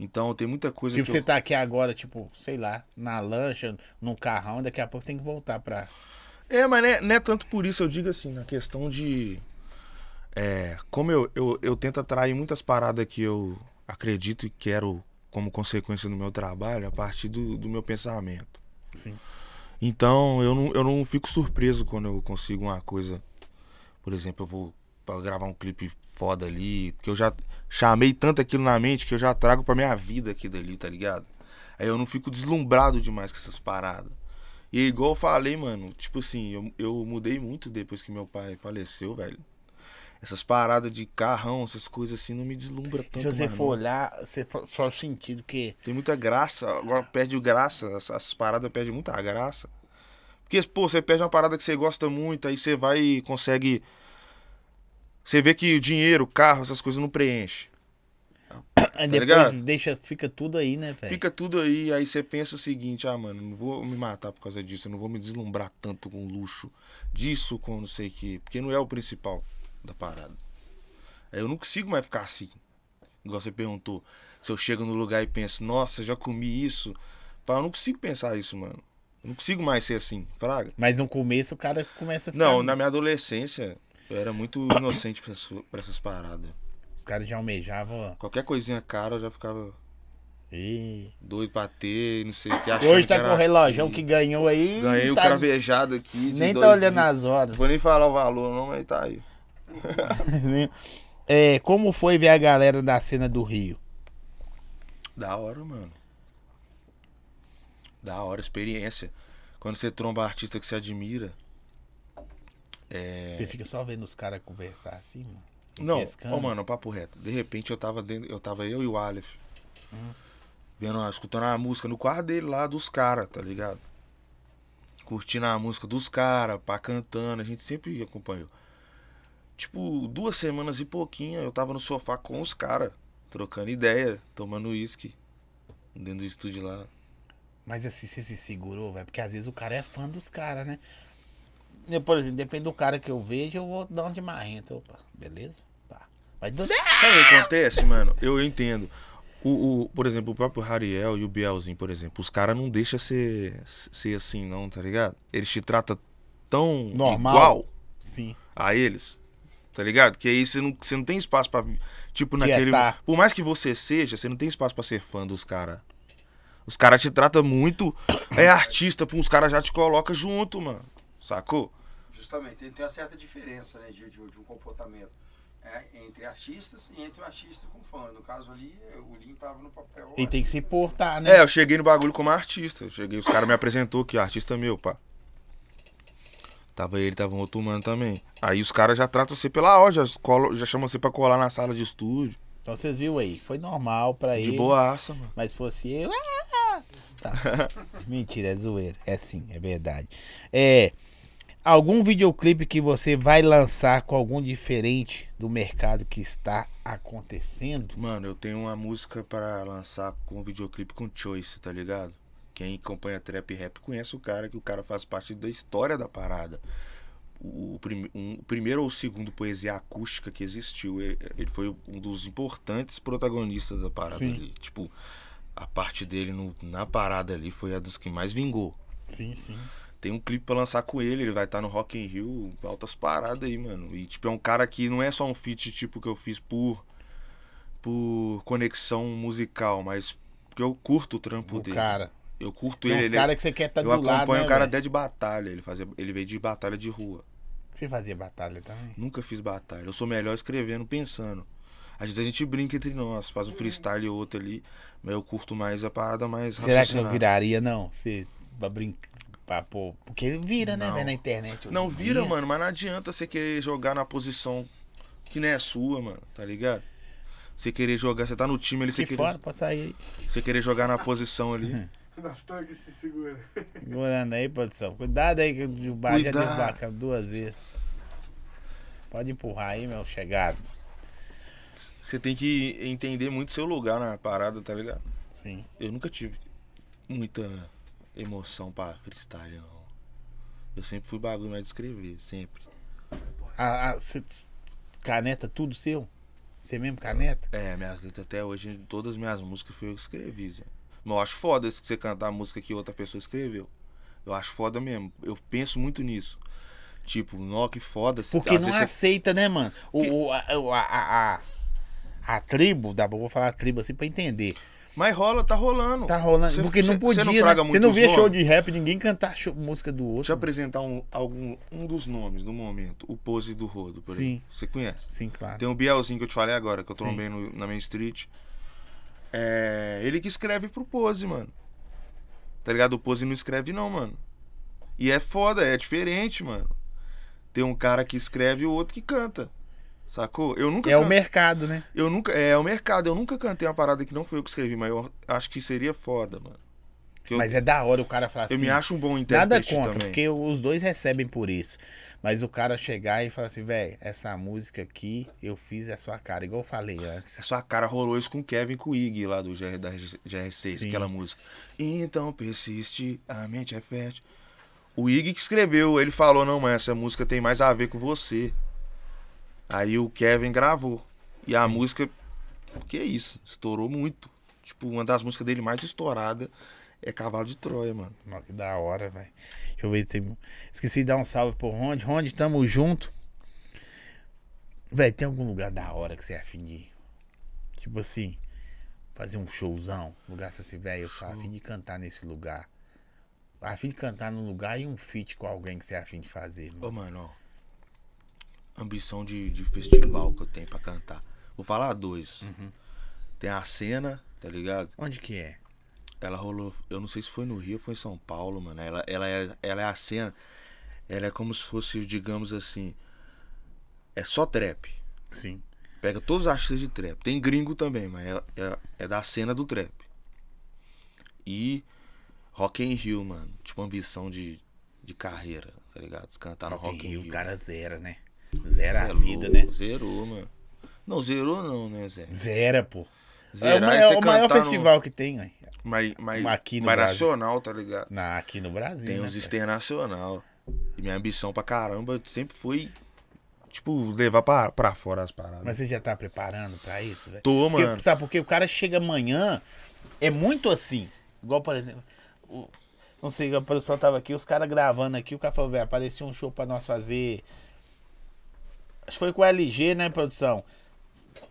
Então tem muita coisa Tipo, que você eu... tá aqui agora, tipo, sei lá, na lancha, num carrão, daqui a pouco você tem que voltar pra. É, mas não é, não é tanto por isso, eu digo assim, na questão de. É, como eu, eu, eu tento atrair muitas paradas que eu acredito e quero como consequência do meu trabalho a partir do, do meu pensamento. Sim. Então eu não, eu não fico surpreso quando eu consigo uma coisa. Por exemplo, eu vou gravar um clipe foda ali, porque eu já chamei tanto aquilo na mente que eu já trago pra minha vida aquilo ali, tá ligado? Aí eu não fico deslumbrado demais com essas paradas. E igual eu falei, mano, tipo assim, eu, eu mudei muito depois que meu pai faleceu, velho. Essas paradas de carrão, essas coisas assim, não me deslumbra tanto. Se você for não. olhar, você só o sentido que. Tem muita graça, agora perde graça, essas, paradas perdem muita graça. Porque, pô, você perde uma parada que você gosta muito, aí você vai e consegue. Você vê que o dinheiro, o carro, essas coisas não preenche. Tá ligado? depois deixa, fica tudo aí, né, velho? Fica tudo aí, aí você pensa o seguinte, ah, mano, não vou me matar por causa disso, eu não vou me deslumbrar tanto com luxo disso, com não sei o que, porque não é o principal da parada. Aí eu não consigo mais ficar assim. Igual você perguntou, se eu chego no lugar e penso, nossa, já comi isso. Pá, eu não consigo pensar isso, mano. Eu não consigo mais ser assim, fraga. Mas no começo o cara começa a ficar. Não, na minha adolescência, eu era muito inocente pra, essas- pra essas paradas. Os caras já almejavam. Qualquer coisinha cara, eu já ficava Ih. doido pra ter, não sei o que. Hoje tá que com o relógio aqui. que ganhou aí. Ganhei o tá- cravejado aqui. Nem tá olhando dias. as horas. Não vou nem falar o valor, não, mas tá aí. É, como foi ver a galera da cena do Rio? Da hora, mano. Da hora, experiência. Quando você tromba artista que você admira. É. Você fica só vendo os caras conversar assim, mano? Não, pescando. mano, papo reto. De repente eu tava dentro, eu tava eu e o Aleph. Vendo, ó, escutando a música no quarto dele lá dos caras, tá ligado? Curtindo a música dos caras, pá, cantando, a gente sempre acompanhou. Tipo, duas semanas e pouquinho eu tava no sofá com os caras, trocando ideia, tomando uísque. Dentro do estúdio lá. Mas assim, você se segurou, velho? Porque às vezes o cara é fã dos caras, né? Eu, por exemplo, depende do cara que eu vejo, eu vou dar um de marrento. Opa, beleza? Pá. Mas do... Sabe o que acontece, mano? Eu entendo. O, o- por exemplo, o próprio Rariel e o Bielzinho, por exemplo, os caras não deixam ser, ser assim, não, tá ligado? Eles te tratam tão Normal. igual Sim. a eles, tá ligado? Que aí você não, você não tem espaço pra. Tipo, naquele. Quietar. Por mais que você seja, você não tem espaço pra ser fã dos caras. Os caras te tratam muito. É artista, pô, os caras já te colocam junto, mano. Sacou? Justamente, tem, tem uma certa diferença né, de, de, de um comportamento é, entre artistas e entre o artista com fã. No caso ali, é, o Lin tava no papel. E tem que se portar, né? É, eu cheguei no bagulho como artista. Eu Cheguei, os caras me apresentou que artista meu, pá. Tava ele, tava um outro mano também. Aí os caras já tratam você pela hora, já, colam- já chamam você pra colar na sala de estúdio. Então vocês viram aí. Foi normal pra De ele. boaça, mano. Mas fosse eu. ah! Tá. Mentira, é zoeira. É sim, é verdade. É. Algum videoclipe que você vai lançar com algum diferente do mercado que está acontecendo? Mano, eu tenho uma música pra lançar com videoclipe com Choice, tá ligado? Quem acompanha trap e rap conhece o cara, que o cara faz parte da história da parada. O, prime- um- o primeiro ou o segundo poesia acústica que existiu. Ele, ele foi um dos importantes protagonistas da parada Sim. ali. Tipo, a parte dele no- na parada ali foi a dos que mais vingou. Sim, sim. Tem um clipe pra lançar com ele, ele vai estar no Rock in Rio, altas paradas aí, mano. E tipo, é um cara que não é só um feat tipo que eu fiz por por conexão musical, mas porque eu curto o trampo O dele. cara. Eu curto Tem ele, uns ele caras que você quer estar eu do lado, acompanho né, o cara até de batalha, ele fazia, ele veio de batalha de rua. Você fazia batalha também? Nunca fiz batalha. Eu sou melhor escrevendo, pensando. Às vezes a gente brinca entre nós, faz um freestyle ou outro ali, mas eu curto mais a parada mais Será que não viraria, não? Você pra brincar. Pra, pô, porque vira, né, Não. velho, na internet. Não vira, dia. mano, mas não adianta você querer jogar na posição que não é sua, mano, tá ligado? Você querer jogar, você tá no time ali, você Que querer, fora, pode sair você querer jogar na posição ali. Nós estamos aqui se segura. Segurando aí, produção. Cuidado aí que o bar já desbaca duas vezes. Pode empurrar aí, meu chegado. Você tem que entender muito seu lugar na parada, tá ligado? Sim. Eu nunca tive muita emoção pra freestyle, não. Eu sempre fui bagulho mais de escrever, sempre. A, a- cê- caneta tudo seu? Você mesmo caneta? É, minhas letras até hoje, todas as minhas músicas foi eu que escrevi, Zé. Mas eu acho foda se você cantar a música que outra pessoa escreveu. Eu acho foda mesmo. Eu penso muito nisso. Tipo, nó, que foda. se- Porque não aceita, né, mano? O, Que- o- a, a, a, a- tribo, dá, vou falar tribo assim pra entender. Mas rola, tá rolando. Tá rolando. Você- porque não você- podia. Você não né? Você não via show de rap, ninguém cantar show- música do Deixa eu outro. apresentar um, algum, um dos nomes do momento. O Pose do Rodo, por Sim. exemplo. Você conhece? Sim, claro. Tem o Bielzinho que eu te falei agora, que eu Sim. trombei no, na Main Street. É. Ele que escreve pro Pose, mano. Tá ligado? O Pose não escreve, não, mano. E é foda, é diferente, mano. Tem um cara que escreve e o outro que canta. Sacou? Eu nunca É o mercado, né? Eu nunca. É, o mercado. Eu nunca cantei uma parada que não foi eu que escrevi, mas eu acho que seria foda, mano. Eu, Mas é da hora o cara falar assim. eu me acho um bom Nada intérprete contra, também. porque os dois recebem por isso. Mas o cara chegar e falar assim, velho, essa música aqui eu fiz a sua cara, igual eu falei antes. A sua cara rolou isso com o Kevin com o Ig lá do GR, da GR6, Sim. aquela música. Então persiste, a mente é fértil. O Ig que escreveu, ele falou, não, mas essa música tem mais a ver com você. Aí o Kevin gravou. E a música, que é isso, estourou muito. Tipo, uma das músicas dele mais estourada é cavalo de Troia, mano. Ó, que da hora, velho. Deixa eu ver se tem. Esqueci de dar um salve pro Ronde. Ronde, tamo junto. Velho, tem algum lugar da hora que você é afim de ir? Tipo assim, fazer um showzão. Lugar que assim, velho, eu sou afim de cantar nesse lugar. Afim de cantar num lugar e um feat com alguém que você é afim de fazer, Ô, mano. mano, ó. Ambição de, de festival que eu tenho pra cantar. Vou falar dois. Uhum. Tem a cena, tá ligado? Onde que é? Ela rolou, eu não sei se foi no Rio ou foi em São Paulo, mano. Ela, ela, é, ela é a cena. Ela é como se fosse, digamos assim. É só trap. Sim. Pega todos os artistas de trap. Tem gringo também, mas é, é, é da cena do trap. E Rock in Rio, mano. Tipo, ambição de, de carreira, tá ligado? Cantar no Rock Rock in Rio, o cara zera, né? Zera Cê a é vida, né? Zerou, mano. Não, zerou não, né, Zé? Zera, pô. É o Zerar maior, você o maior cantar no- festival que tem, ué. Mas, mas, Aqui no mas Brasil. nacional, tá ligado? Na, aqui no Brasil. Tem né, uns internacional. E minha ambição pra caramba sempre foi, tipo, levar pra, pra fora as paradas. Mas você já tá preparando pra isso, velho? Tô, Porque, mano. Sabe, porque o cara chega amanhã, é muito assim. Igual, por exemplo, o- não sei, a produção tava aqui, os caras gravando aqui, o cara falou, velho, apareceu um show pra nós fazer. Acho que foi com o LG, né, produção?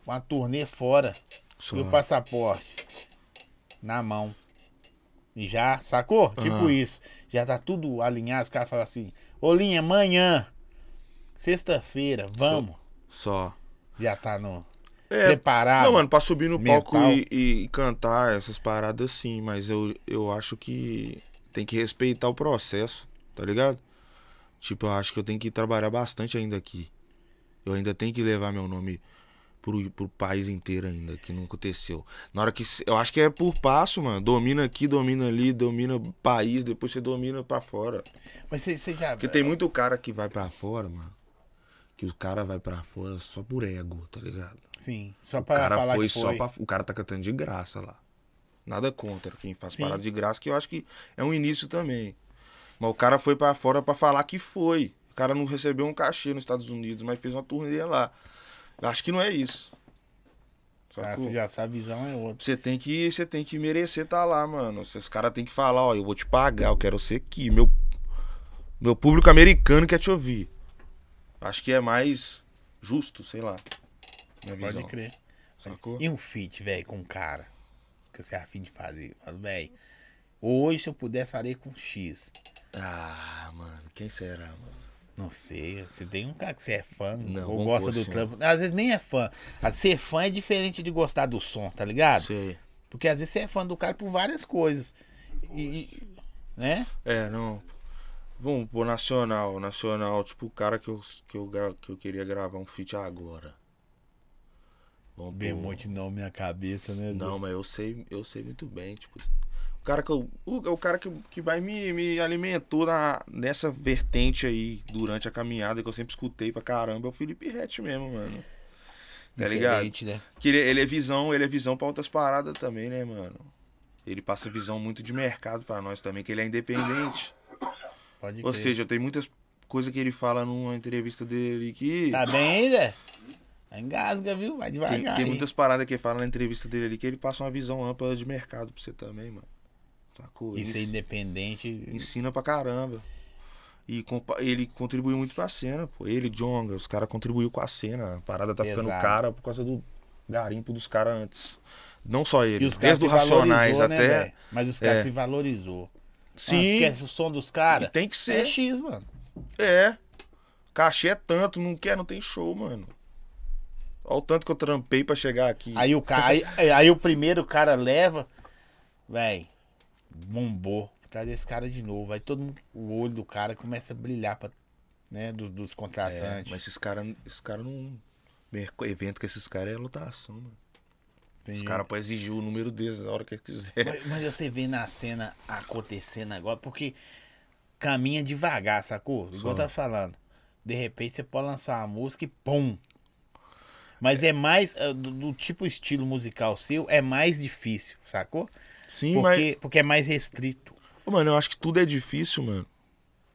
Uma turnê fora. E o passaporte. Na mão. E já, sacou? Tipo Aham. isso. Já tá tudo alinhado. Os caras falam assim: Ô Linha, amanhã, sexta-feira, vamos. Só. Já tá no. É, preparado. Não, mano, pra subir no palco mental. e, e cantar essas paradas sim, mas eu, eu acho que tem que respeitar o processo, tá ligado? Tipo, eu acho que eu tenho que trabalhar bastante ainda aqui. Eu ainda tenho que levar meu nome pro, pro país inteiro ainda, que não aconteceu. Na hora que. Eu acho que é por passo, mano. Domina aqui, domina ali, domina o país, depois você domina pra fora. Mas você, já. Porque tem muito cara que vai pra fora, mano. Que o cara vai pra fora só por ego, tá ligado? Sim, só O pra cara falar foi que só foi. pra. O cara tá cantando de graça lá. Nada contra quem faz Sim. parada de graça, que eu acho que é um início também. Mas o cara foi pra fora pra falar que foi. O cara não recebeu um cachê nos Estados Unidos, mas fez uma turnê lá. Acho que não é isso. Ah, você já sabe, a visão é outra. Você tem que, você tem que merecer estar lá, mano. Os caras tem que falar, ó, eu vou te pagar, eu quero ser aqui. Meu, meu público americano quer te ouvir. Acho que é mais justo, sei lá. Minha Pode visão. crer. Sacou? E um feat, velho, com um cara que você é afim de fazer. Fala, velho, hoje se eu pudesse fazer com X. Ah, mano, quem será, mano? Não sei, você tem um cara que você é fã Não, ou gosta do trampo. Às vezes nem é fã. Ser fã é diferente de gostar do som, tá ligado? Sei. Porque às vezes você é fã do cara por várias coisas. E, né? É, não. Vamos pôr nacional. Nacional, tipo o cara que eu, que eu, que eu queria gravar um feat agora. Vamos Vem pôr- um monte de nome na cabeça, né? Não, mas eu sei, eu sei muito bem, tipo. O cara que eu, o, o cara que, que vai me, me alimentou na, nessa vertente aí durante a caminhada que eu sempre escutei pra caramba é o Felipe Rett mesmo, mano. Tá ligado? Né? Que ele, ele é visão, ele é visão pra outras paradas também, né, mano? Ele passa visão muito de mercado pra nós também, que ele é independente. Pode Ou crer. seja, tem muitas coisas que ele fala numa entrevista dele que. Tá bem, Zé? Engasga, viu? Vai tem, devagar. tem aí. muitas paradas que ele fala na entrevista dele ali que ele passa uma visão ampla de mercado pra você também, mano. Sacou? E ser independente. ensina pra caramba. E ele contribuiu muito pra cena, pô. Ele, Jonga, os caras contribuiu com a cena. A parada tá ficando Exato. cara por causa do garimpo dos caras antes. Não só ele, E os desde os Racionais né, até. Mas os caras É. se valorizou. Sim, Ah, o som dos caras? tem que É ser. X, mano. É. Cachê é tanto, não quer, não tem show, mano. Olha o tanto que eu trampei pra chegar aqui. Aí o, ca... aí, aí o primeiro cara leva, véi, bombou. Traz esse cara de novo. Aí todo mundo, o olho do cara começa a brilhar pra, né, dos, dos É, contratantes. mas esses caras esses cara não. Evento com esses caras é lotação, mano. Tem Os caras podem exigir o número deles na hora que eles quiserem. Mas, mas você vê na cena acontecendo agora, porque caminha devagar, sacou? Igual Só. eu tava falando. De repente você pode lançar uma música e pum. Mas é mais, eh, do, do tipo estilo musical seu, é mais difícil, sacou? Sim, Porque, porque é mais restrito. Ô, Mano, eu acho que tudo é difícil, mano.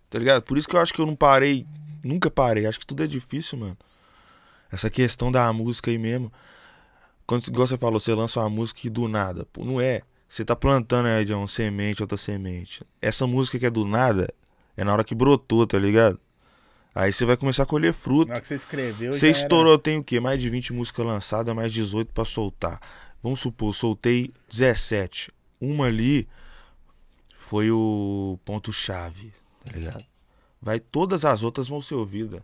Tá ligado? Por isso que eu acho que eu não parei. Nunca parei. Acho que tudo é difícil, mano. Essa questão da música aí mesmo. Quando igual você falou, você lança uma música e do nada. Pô, não é. Você tá plantando aí, de uma semente, outra semente. Essa música que é do nada, é na hora que brotou, tá ligado? Aí você vai começar a colher fruto. Na hora que você escreveu, Você estourou, eu tenho o quê? Mais de 20 músicas lançadas, mais 18 pra soltar. Vamos supor, soltei 17. Uma ali foi o ponto-chave, tá ligado? Vai, todas as outras vão ser ouvidas.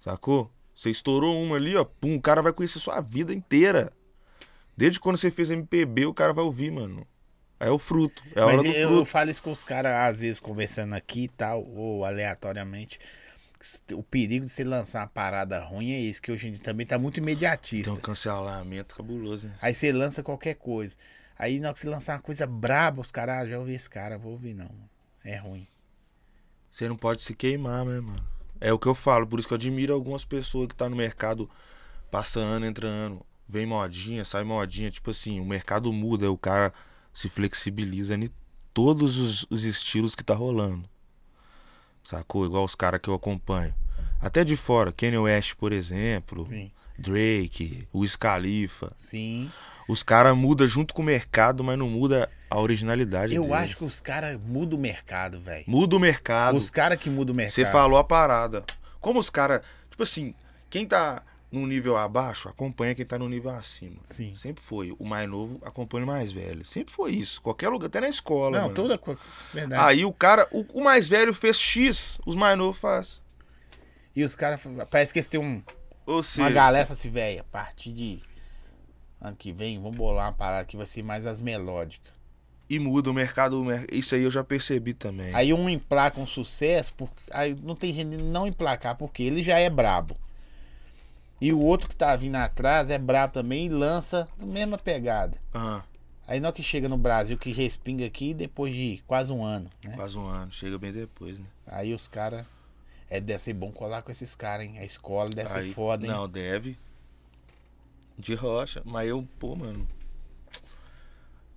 Sacou? Você estourou uma ali, ó, pum, o cara vai conhecer sua vida inteira. Desde quando você fez MPB, o cara vai ouvir, mano. Aí é o fruto. É Mas eu, fruto. falo isso com os caras, às vezes, conversando aqui e tal, ou aleatoriamente. O perigo de você lançar uma parada ruim é esse, que hoje em dia também tá muito imediatista. Tem um cancelamento cabuloso, né? Aí você lança qualquer coisa. Aí na hora que você lançar uma coisa braba, os caras, ah, já ouvi esse cara, vou ouvir não. É ruim. Você não pode se queimar, né, mano? É o que eu falo, por isso que eu admiro algumas pessoas que tá no mercado, passa ano, entra ano, vem modinha, sai modinha. Tipo assim, o mercado muda, o cara se flexibiliza em todos os, os estilos que tá rolando. Sacou? Igual os caras que eu acompanho. Até de fora, Kanye West, por exemplo, Sim. Drake, Wiz Khalifa. Sim. Os caras mudam junto com o mercado, mas não muda a originalidade Eu deles. acho que os caras mudam o mercado, velho. Muda o mercado. Os caras que mudam o mercado. Você falou a parada. Como os caras. Tipo assim, quem tá num nível abaixo acompanha quem tá no nível acima. Sim. Sempre foi. O mais novo acompanha o mais velho. Sempre foi isso. Qualquer lugar, até na escola. Não, mano. toda coisa. Verdade. Aí o cara, o, o mais velho fez X, os mais novos faz. E os caras, parece que eles têm um, Ou uma seja, galera fala assim, velho, a partir de ano que vem, vamos bolar uma parada que vai ser mais as melódicas. e muda o mercado. Isso aí eu já percebi também. Aí um emplaca um sucesso, porque, aí não tem gente de não emplacar, porque ele já é brabo. E o outro que tá vindo atrás é brabo também e lança a mesma pegada. Ah, Aí na hora que chega no Brasil, que respinga aqui depois de quase um ano, né? quase um ano. Chega bem depois, né? Aí os caras. É, deve ser bom colar com esses caras, hein? A escola deve Aí- ser foda, hein? Não, deve. De rocha. Mas eu, pô, mano.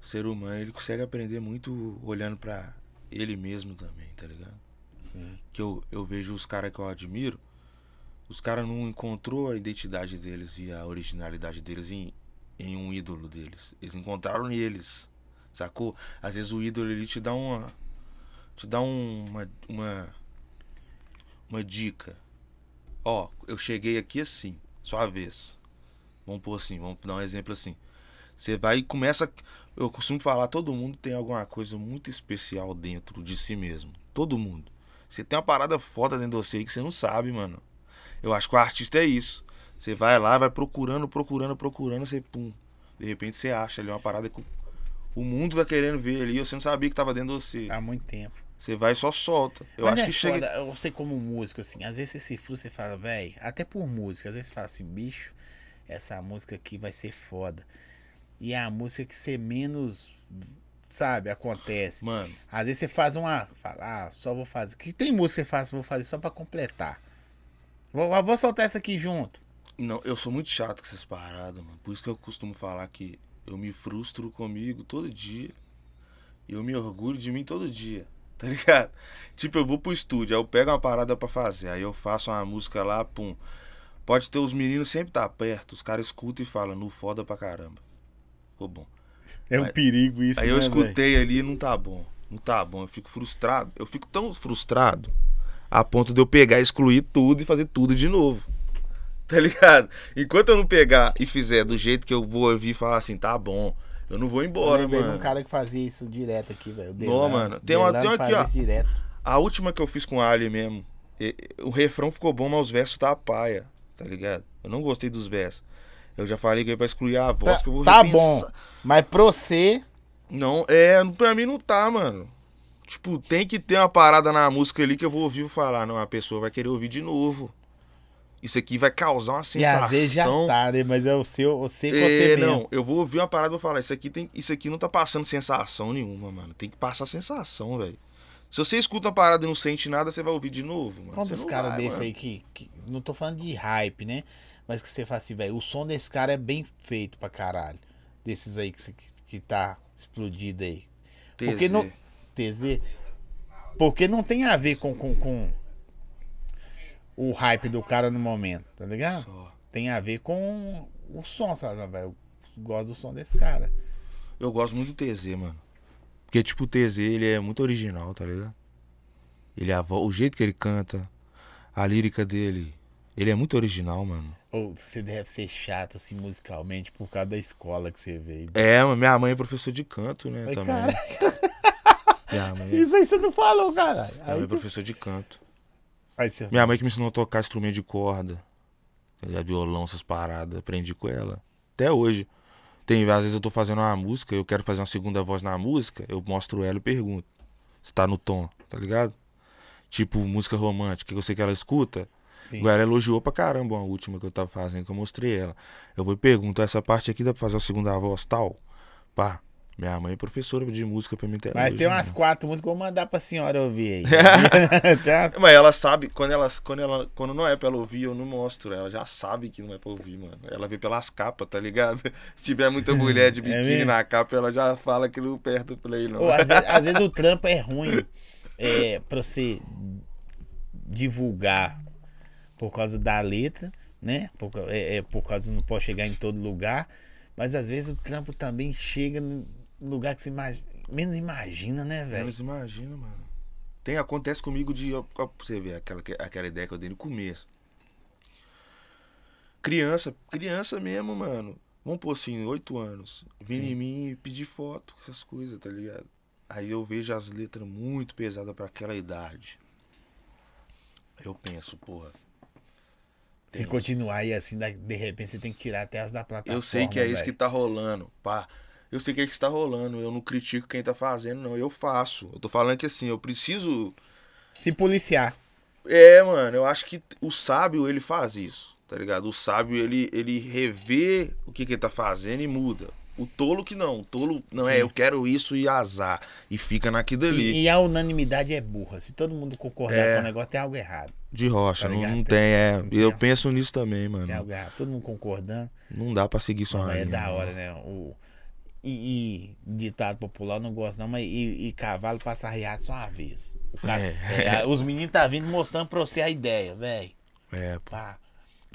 O ser humano, ele consegue aprender muito olhando pra ele mesmo também, tá ligado? Sim. Que eu, eu vejo os caras que eu admiro. Os caras não encontrou a identidade deles e a originalidade deles em, em um ídolo deles. Eles encontraram neles. Sacou? Às vezes o ídolo ele te dá uma. Te dá um- uma. Uma, uma dica. Ó, eu cheguei aqui assim, sua vez. Vamos pôr assim, vamos dar um exemplo assim. Você vai e começa. Eu costumo falar, todo mundo tem alguma coisa muito especial dentro de si mesmo. Todo mundo. Você tem uma parada foda dentro de você aí que você não sabe, mano. Eu acho que o artista é isso. Você vai lá, vai procurando, procurando, procurando, você pum. De repente você acha ali uma parada que o- o mundo tá querendo ver ali, você não sabia que tava dentro de você. Há muito tempo. Você vai e só solta. Eu Mas acho é que chega. foda, Eu sei como músico, assim, às vezes você se frustra e fala, velho, até por música, às vezes você fala assim, bicho, essa música aqui vai ser foda. E é a música que você menos, sabe, acontece. Mano, Às vezes você faz uma. Fala, ah, só vou fazer. Que tem música que você faz, vou fazer só pra completar. Vou, ah, vou soltar essa aqui junto. não, eu sou muito chato com essas paradas, mano. Por isso que eu costumo falar que eu me frustro comigo todo dia. E eu me orgulho de mim todo dia. Tá ligado? Tipo, eu vou pro estúdio, aí eu pego uma parada pra fazer, aí eu faço uma música lá, pum. Pode ter os meninos sempre tá perto, os caras escutam e falam, no foda pra caramba. Ficou bom. É um perigo isso. Aí eu escutei ali e não tá bom. Não tá bom. Eu fico frustrado. Eu fico tão frustrado a ponto de eu pegar, excluir tudo e fazer tudo de novo. Tá ligado? Enquanto eu não pegar e fizer do jeito que eu vou ouvir e falar assim, tá bom, eu não vou Eu embora, de mano. um cara que fazia isso direto aqui, velho. Não, mano. Tem uma- tem uma aqui, fazia ó. isso direto. A última que eu fiz com o Ali mesmo, o refrão ficou bom, mas os versos tá a paia, tá ligado? Eu não gostei dos versos. Eu já falei que é pra excluir a voz, Tá, que eu vou tá repensar. bom. Mas pra você. Não, é, pra mim não tá, mano. Tipo, tem que ter uma parada na música ali que eu vou ouvir falar. Não, a pessoa vai querer ouvir de novo. Isso aqui vai causar uma E sensação. às vezes já tá, né? Mas é o seu, você É, você mesmo. não, eu vou ouvir uma parada e vou falar, isso aqui, tem, isso aqui não tá passando sensação nenhuma, mano. Tem que passar sensação, velho. Se você escuta uma parada e não sente nada, você vai ouvir de novo, mano. Quantos caras desses aí que, que- Não tô falando de hype, né? Mas que você fala assim, velho, o som desse cara é bem feito pra caralho. Desses aí que, que, que tá explodido aí. Porque TZ. não. TZ. Porque não tem a ver com, com, com o hype do cara no momento, tá ligado? Só. Tem a ver com o som, sabe, velho? Eu gosto do som desse cara. Eu gosto muito do TZ, mano. Porque, tipo, o TZ, ele é muito original, tá ligado? Ele é a. O jeito que ele canta, a lírica dele, ele é muito original, mano. Ou você deve ser chato, assim, musicalmente, por causa da escola que você veio. É, minha mãe é professor de canto, né, Ai, também. mãe, Isso aí você não falou, caralho. minha Aí, mãe é tu- professor de canto. aí você... Minha mãe que me ensinou a tocar instrumento de corda. tá? Violão, essas paradas. Aprendi com ela. Até hoje. Tem, às vezes eu tô fazendo uma música, eu quero fazer uma segunda voz na música, eu mostro ela e pergunto. Se tá no tom, tá ligado? Tipo, música romântica, que eu sei que ela escuta. Sim. Igual ela elogiou pra caramba a última que eu tava fazendo, que eu mostrei ela. Eu vou e pergunto, essa parte aqui dá pra fazer a segunda voz tal? Pá. Minha mãe é professora de música pra mim até Mas hoje, tem umas mano. quatro músicas que eu vou mandar pra senhora ouvir aí. Umas- Mas ela sabe, quando ela, quando ela quando não é pra ela ouvir, eu não mostro. Ela já sabe que não é pra ouvir, mano. Ela vê pelas capas, tá ligado? Se tiver muita mulher de biquíni É na capa, ela já fala que não perde o play, não. Às, vezes, às vezes o trampo é ruim é, pra você divulgar por causa da letra, né? Por, é, é, por causa não pode chegar em todo lugar. Mas às vezes o trampo também chega lugar que você mais, menos imagina, né, velho? Menos imagina, mano. Tem, acontece comigo de. Ó, pra você ver aquela, aquela ideia que eu dei no começo. Criança, criança mesmo, mano. Vamos pôr assim, oito anos. Sim. em mim e pedir foto, essas coisas, tá ligado? Aí eu vejo as letras muito pesadas pra aquela idade. Eu penso, porra. Se tem- continuar aí assim, de repente você tem que tirar até as da plataforma. Eu sei que é isso que tá rolando, pá. Eu sei que é que tá rolando. Eu não critico quem tá fazendo, não. Eu faço. Eu tô falando que assim, eu preciso. Se policiar. É, mano, eu acho que o sábio, ele faz isso, tá ligado? O sábio, ele, ele revê o que, que ele tá fazendo e muda. O tolo que não. O tolo, não é, Sim. eu quero isso e azar. E fica naquilo ali. E, e a unanimidade é burra. Se todo mundo concordar É. com o negócio, tem algo errado. De rocha, Tá não, não Tem- é. não eu tem. penso nisso também, mano. Tem algo errado. Todo mundo concordando. Não dá pra seguir só é da hora, né? O, e, e ditado popular não gosto não, mas e, e cavalo passa arriado só uma vez. Cara, É. é, os meninos tá vindo mostrando pra você a ideia, velho. É, pô. Pá.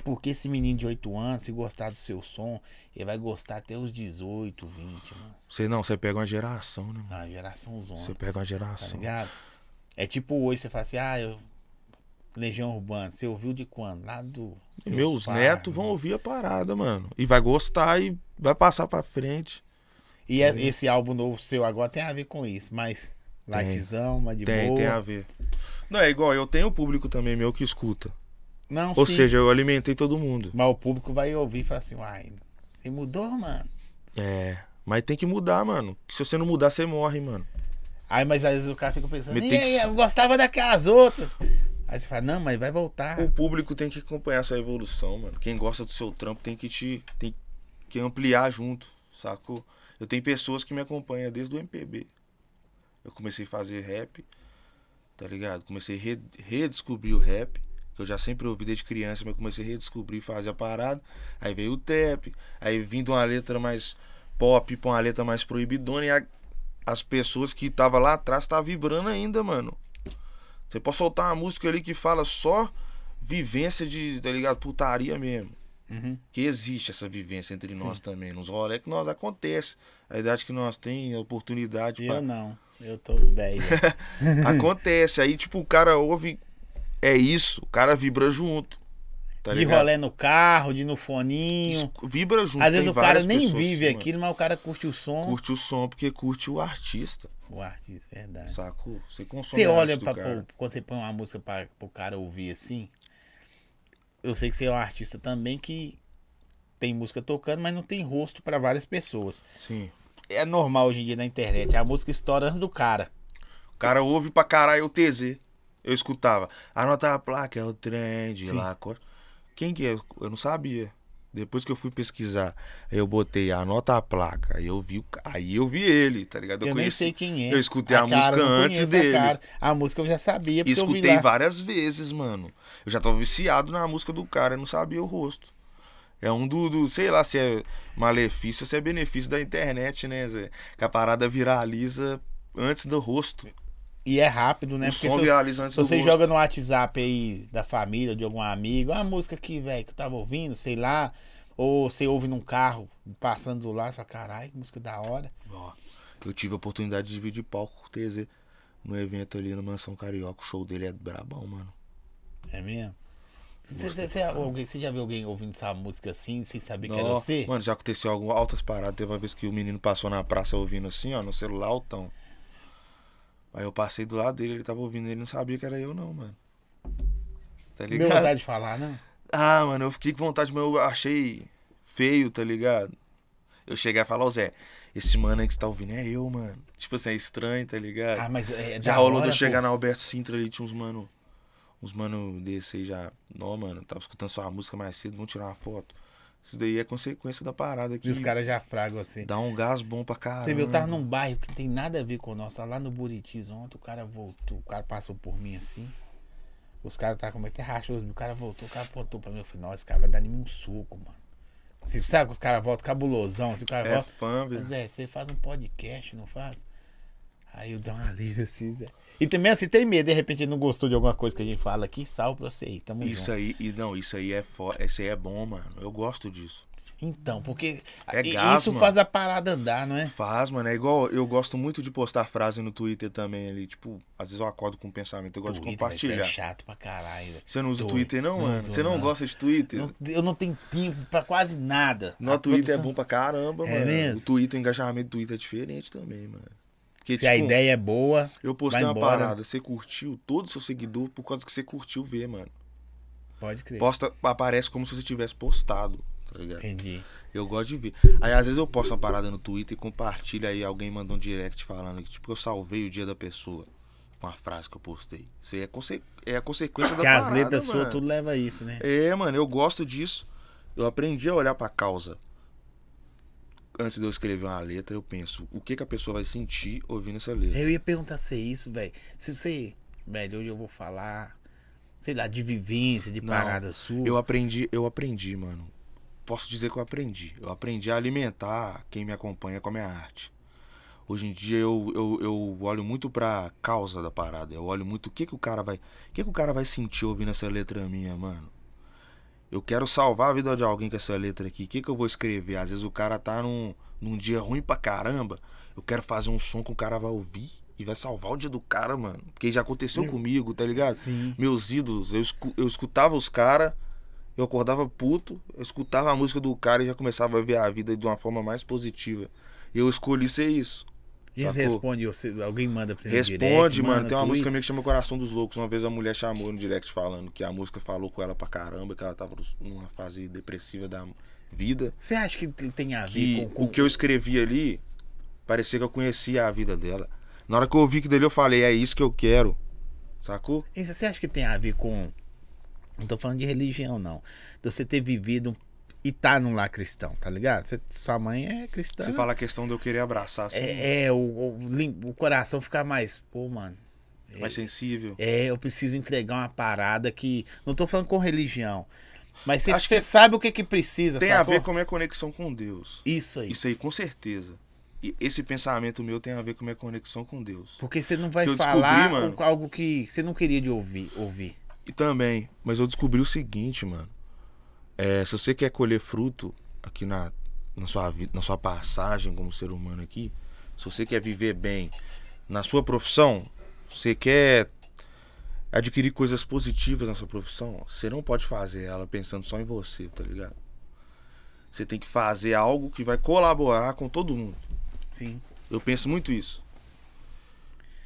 Porque esse menino de 8 anos, se gostar do seu som, ele vai gostar até os 18, 20, mano. Você não, você pega uma geração, né, mano? Na geração zona, Você pega uma tá geração. ligado? É tipo hoje, você fala assim, ah, eu... Legião Urbana, você ouviu de quando? Lá do... Meus pais, netos vão né? ouvir a parada, mano. E vai gostar e vai passar pra frente. E é- esse álbum novo seu agora tem a ver com isso, mas lightzão, mas de Tem, boa. tem a ver. Não, é igual, eu tenho público também meu que escuta. Não, Ou sim. seja, eu alimentei todo mundo. Mas o público vai ouvir e falar assim, uai, você mudou, mano. É. Mas tem que mudar, mano. Se você não mudar, você morre, mano. Aí, mas às vezes o cara fica pensando, e aí, que- eu gostava daquelas outras. Aí você fala, não, mas vai voltar. O público tem que acompanhar sua evolução, mano. Quem gosta do seu trampo tem que te. tem que ampliar junto, sacou? Eu tenho pessoas que me acompanham desde o MPB. Eu comecei a fazer rap, tá ligado? Comecei a re- redescobrir o rap, que eu já sempre ouvi desde criança, mas comecei a redescobrir, fazer a parada. Aí veio o trap, aí vindo uma letra mais pop pra uma letra mais proibidona e a- as pessoas que estavam lá atrás tá vibrando ainda, mano. Você pode soltar uma música ali que fala só vivência de, tá ligado? Putaria mesmo. Uhum. Que existe essa vivência entre Sim. nós também. Nos rolê que nós acontece. A idade que nós tem, a oportunidade. Eu pá. não, eu tô velho. Acontece. Aí, tipo, o cara ouve. É isso. O cara vibra junto. Tá de ligado? rolê no carro, de no foninho. Vibra junto. Às vezes o cara nem vive assim, aquilo, mas o cara curte o som. Curte o som porque curte o artista. O artista, verdade. Sacou? Você consome Você olha pra, quando você põe uma música pra, pro cara ouvir assim. Eu sei que você é um artista também que tem música tocando, mas não tem rosto pra várias pessoas. Sim. É normal hoje em dia na internet, a música estoura antes do cara. O cara ouve pra caralho o TZ. Eu escutava. Anota a placa, é o trem de Sim. lá. Quem que é? Eu não sabia. Depois que eu fui pesquisar, eu botei anota a placa. Aí eu vi, aí eu vi ele, tá ligado? Eu, nem conheci- sei quem é. eu escutei a cara, música antes a dele. cara. A, música eu já sabia, porque eu escutei lá. várias vezes, mano. Eu já tava viciado na música do cara, eu não sabia o rosto. É um do, do- sei lá se é malefício ou se é benefício da internet, né, Zé? Que a parada viraliza antes do rosto. E é rápido, né? o Porque som viraliza antes se você rosto. joga no WhatsApp aí da família, de algum amigo, uma música aqui, velho, que eu tava ouvindo, sei lá. Ou você ouve num carro, passando do lado, e fala, caralho, que música da hora. Ó, eu tive a oportunidade de dividir palco com o TZ no evento ali na Mansão Carioca. O show dele é brabão, mano. É mesmo? Você, você- você- alguém- você já viu alguém ouvindo essa música assim, sem saber que era você? Mano, já aconteceu algumas altas paradas. Teve uma vez que o menino passou na praça ouvindo assim, ó, no celular altão. Aí eu passei do lado dele, ele tava ouvindo, ele não sabia que era eu, não, mano. Tá Deu ligado? vontade de falar, não? Ah, mano, eu fiquei com vontade, mas eu achei feio, tá ligado? Eu cheguei a falar, ô Zé, esse mano aí que você tá ouvindo é eu, mano. Tipo assim, é estranho, tá ligado? Ah, mas é já rolou de hora, eu chegar pô. na Alberto Sintra ali, tinha uns mano. Uns mano desse aí já. Não, mano, tava escutando sua música mais cedo, vamos tirar uma foto. Isso daí é consequência da parada aqui. E os caras já fragam assim. Dá um gás bom pra caramba. Você viu, eu tava num bairro que tem nada a ver com o nosso. Lá no Buritis ontem, o cara voltou, o cara passou por mim assim. Os caras estavam com até rachoso, o cara voltou, o cara apontou pra mim. Eu falei, nossa, esse cara vai dar em mim um soco, mano. Você sabe que os caras voltam cabulosão, assim, o cara É volta. fã, velho. Zé, você faz um podcast, não faz? Aí eu dou um alívio assim, Zé. E também assim, tem medo, de repente ele não gostou de alguma coisa que a gente fala aqui, salve pra você aí, tamo Isso junto. aí, e não, isso aí é foda. Isso aí é bom, mano. Eu gosto disso. Então, porque É gás, isso mano. faz a parada andar, não é? Faz, mano. É igual. Eu gosto muito de postar frase no Twitter também ali. Tipo, às vezes eu acordo com um pensamento. Eu gosto de Twitter, velho, Isso compartilhar. é chato pra caralho. Você não usa o. Twitter, não, mano? uso, Você não, gosta de Twitter? Não- eu não tenho tempo pra quase nada. No A Twitter é produção- bom pra caramba, É mano. mesmo? O Twitter, o engajamento do Twitter é diferente também, mano. Porque, Se a tipo, ideia é boa, Eu postei uma embora. parada, você curtiu, todo seu seguidor, por causa que você curtiu ver, mano. pode crer. Posta, aparece como se você tivesse postado, tá ligado? Entendi. Eu gosto de ver. Aí às vezes eu posto uma parada no Twitter e compartilho aí alguém mandou um direct falando que tipo eu salvei o dia da pessoa com a frase que eu postei. Isso aí é, conse é a consequência da Porque as parada, letras suas tudo leva a isso, né? É, mano, eu gosto disso. Eu aprendi a olhar pra causa. Antes de eu escrever uma letra, eu penso, o que que a pessoa vai sentir ouvindo essa letra? Eu ia perguntar se é isso, velho. Se você. Velho, hoje eu vou falar, sei lá, de vivência, de Não, parada sua. Eu aprendi, eu aprendi, mano. Posso dizer que eu aprendi. Eu aprendi a alimentar quem me acompanha com a minha arte. Hoje em dia eu, eu, eu olho muito pra causa da parada. Eu olho muito o que que o cara vai, o que que o cara vai sentir ouvindo essa letra minha, mano. Eu quero salvar a vida de alguém com essa letra aqui. O que que eu vou escrever? Às vezes o cara tá num, num dia ruim pra caramba. Eu quero fazer um som que o cara vai ouvir e vai salvar o dia do cara, mano. Porque já aconteceu comigo, tá ligado? Sim. meus ídolos, eu, escu- eu escutava os caras, eu acordava puto, eu escutava a música do cara e já começava a ver a vida de uma forma mais positiva. E eu escolhi ser isso. Eles respondem, alguém manda pra você Responde, direct, mano. manda Tem uma tweet. música minha que chama Coração dos Loucos. Uma vez a mulher chamou no direct falando que a música falou com ela pra caramba, que ela tava numa fase depressiva da vida. Você acha que tem a ver com, com... o que eu escrevi ali parecia que eu conhecia a vida dela. Na hora que eu ouvi que dele, eu falei, é isso que eu quero. Sacou? E Você acha que tem a ver com. Não tô falando de religião, não. De você ter vivido e tá num lar cristão, tá ligado? Você- sua mãe é cristã. Você fala a questão de eu querer abraçar assim, É, é, o, o, o coração ficar mais. Pô, mano. mais sensível. É, eu preciso entregar uma parada que. Não tô falando com religião. Mas você sabe o que que precisa, Tem a sacou? ver com a minha conexão com Deus. Isso aí. Isso aí, com certeza. E esse pensamento meu tem a ver com a minha conexão com Deus. Porque você não vai eu descobri, falar mano. algo que você não queria de ouvir. ouvir. E também, mas eu descobri o seguinte, mano. É, se você quer colher fruto aqui na, na, sua, na sua passagem como ser humano aqui, se você quer viver bem na sua profissão, você quer adquirir coisas positivas na sua profissão, você não pode fazer ela pensando só em você, tá ligado? Você tem que fazer algo que vai colaborar com todo mundo. Sim. Eu penso muito isso.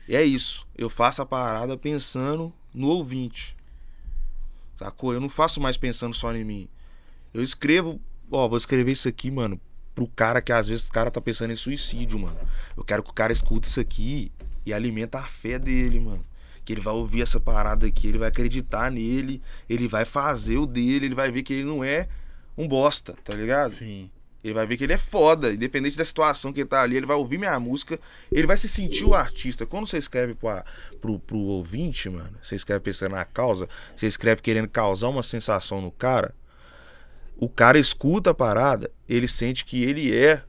E é isso. Eu faço a parada pensando no ouvinte. Sacou? Eu não faço mais pensando só em mim. Eu escrevo, ó, vou escrever isso aqui, mano, pro cara que às vezes o cara tá pensando em suicídio, mano. Eu quero que o cara escute isso aqui e alimenta a fé dele, mano. Que ele vai ouvir essa parada aqui, ele vai acreditar nele, ele vai fazer o dele, ele vai ver que ele não é um bosta, tá ligado? Sim. Ele vai ver que ele é foda, independente da situação que ele tá ali, ele vai ouvir minha música, ele vai se sentir o artista. Quando você escreve pra, pro, pro ouvinte, mano, você escreve pensando na causa, você escreve querendo causar uma sensação no cara, o cara escuta a parada, ele sente que ele é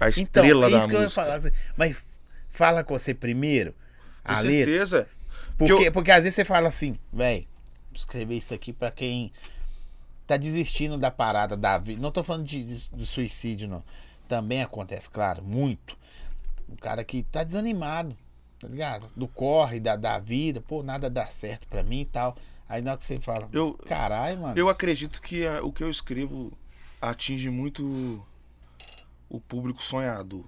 a Então, estrela é isso da que eu ia música. falar. Mas fala com você primeiro. Com a letra. certeza. Porque, eu- porque às vezes você fala assim, velho, escrever isso aqui pra quem tá desistindo da parada da vida. Não tô falando de, de, de suicídio, não. Também acontece, claro, muito. Um cara que tá desanimado, tá ligado? Do corre, da, da vida, pô, nada dá certo pra mim e tal. Aí na hora que você fala, Eu, caralho, mano. eu acredito que a- o que eu escrevo atinge muito o público sonhador.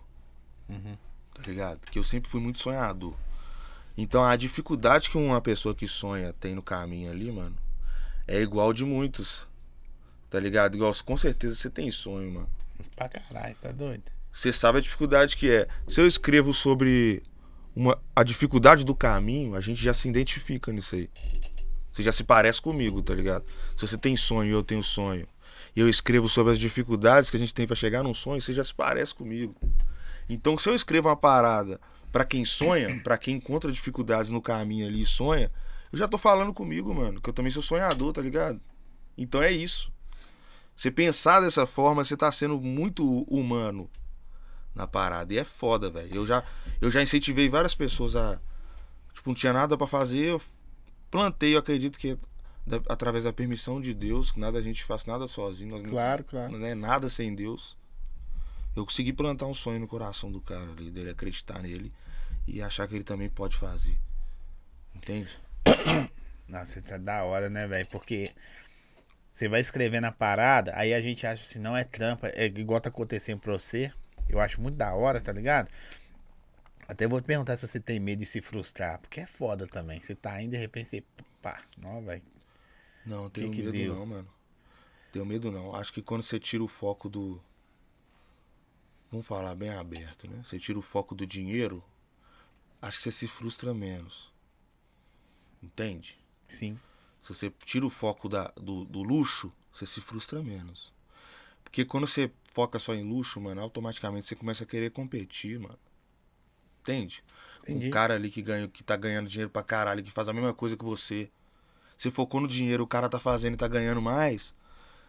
Uhum. Tá ligado? Que eu sempre fui muito sonhador. Então a dificuldade que uma pessoa que sonha tem no caminho ali, mano, é igual de muitos. Tá ligado? Igual, com certeza você tem sonho, mano. Pra caralho, tá doido? Você sabe a dificuldade que é. Se eu escrevo sobre uma, a dificuldade do caminho, a gente já se identifica nisso aí. Você já se parece comigo, tá ligado? Se você tem sonho e eu tenho sonho, e eu escrevo sobre as dificuldades que a gente tem pra chegar num sonho, você já se parece comigo. Então, se eu escrevo uma parada pra quem sonha, pra quem encontra dificuldades no caminho ali e sonha, eu já tô falando comigo, mano, que eu também sou sonhador, tá ligado? Então é isso. Você pensar dessa forma, você tá sendo muito humano na parada. E é foda, velho. Eu já, eu já incentivei várias pessoas a. Tipo, não tinha nada pra fazer. Eu plantei, eu acredito que da- através da permissão de Deus, que nada a gente faz nada sozinho. Nós não- Claro, claro. não é nada sem Deus. Eu consegui plantar um sonho no coração do cara ali, dele acreditar nele e achar que ele também pode fazer. Entende? Nossa, tá da hora, né, velho? Porque você vai escrevendo a parada, aí a gente acha assim, não é trampa, é igual tá acontecendo pra você. Eu acho muito da hora, tá ligado? Até vou te perguntar se você tem medo de se frustrar, porque é foda também. Você tá indo e de repente você, pá, não, velho. Não, tenho que medo deu? não, mano. Tenho medo não. Acho que quando você tira o foco do. Vamos falar bem aberto, né? Você tira o foco do dinheiro, acho que você se frustra menos. Entende? Sim. Se você tira o foco da, do, do luxo, você se frustra menos. Porque quando você foca só em luxo, mano, automaticamente você começa a querer competir, mano. Entende? Entendi. Um cara ali que, ganha, que tá ganhando dinheiro pra caralho, que faz a mesma coisa que você. Você focou no dinheiro, o cara tá fazendo e tá ganhando mais.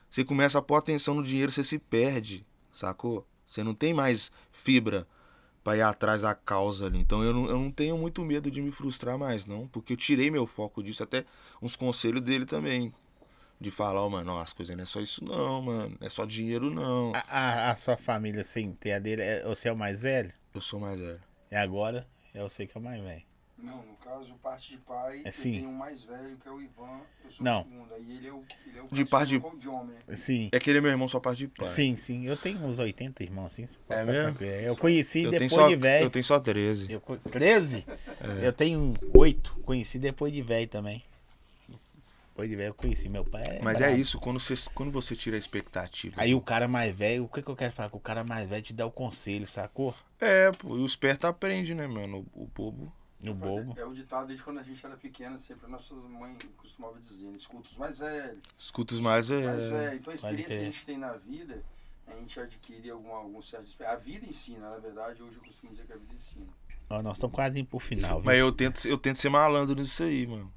Você começa a pôr atenção no dinheiro, você se perde, sacou? Você não tem mais fibra pra ir atrás da causa ali. Então eu não, eu não tenho muito medo de me frustrar mais, não. Porque eu tirei meu foco disso. Até uns conselhos dele também. De falar, ó, mano, ó, as coisas não é só isso não, mano. Não é só dinheiro, não. A, a, a sua família, sem ter a dele, é, você é o mais velho? Eu sou mais velho. É agora? É você que é o mais velho. Não, no caso, parte de pai, É eu sim. tenho um mais velho, que é o Ivan, eu sou Não. o segundo. Aí ele é o, ele é o De parte de- de homem, né? Sim. É que ele é meu irmão só parte de pai. Sim, sim. Eu tenho uns 80 irmãos, assim. É mesmo? Eu conheci Eu depois só, de velho. eu tenho só 13. Eu, co- 13? É. Eu tenho 8. Conheci depois de velho também. Depois de velho eu conheci. Meu pai é. Mas é isso, quando você, quando você tira a expectativa. Aí o cara mais velho, o que, que eu quero falar? Que o cara mais velho te dá o conselho, sacou? É, pô, e o esperto aprende, né, mano? O, o bobo. No bobo. É o ditado desde quando a gente era pequena, sempre a nossa mãe costumava dizer, né? escuta os mais velhos. Escuta os mais Mais é. velho. Então a experiência que a gente tem na vida, a gente adquire algum, algum certo. A vida ensina, na verdade, hoje eu costumo dizer que a vida ensina. Ó, nós estamos quase indo pro final, viu? Mas eu tento, eu tento ser malandro nisso aí, mano.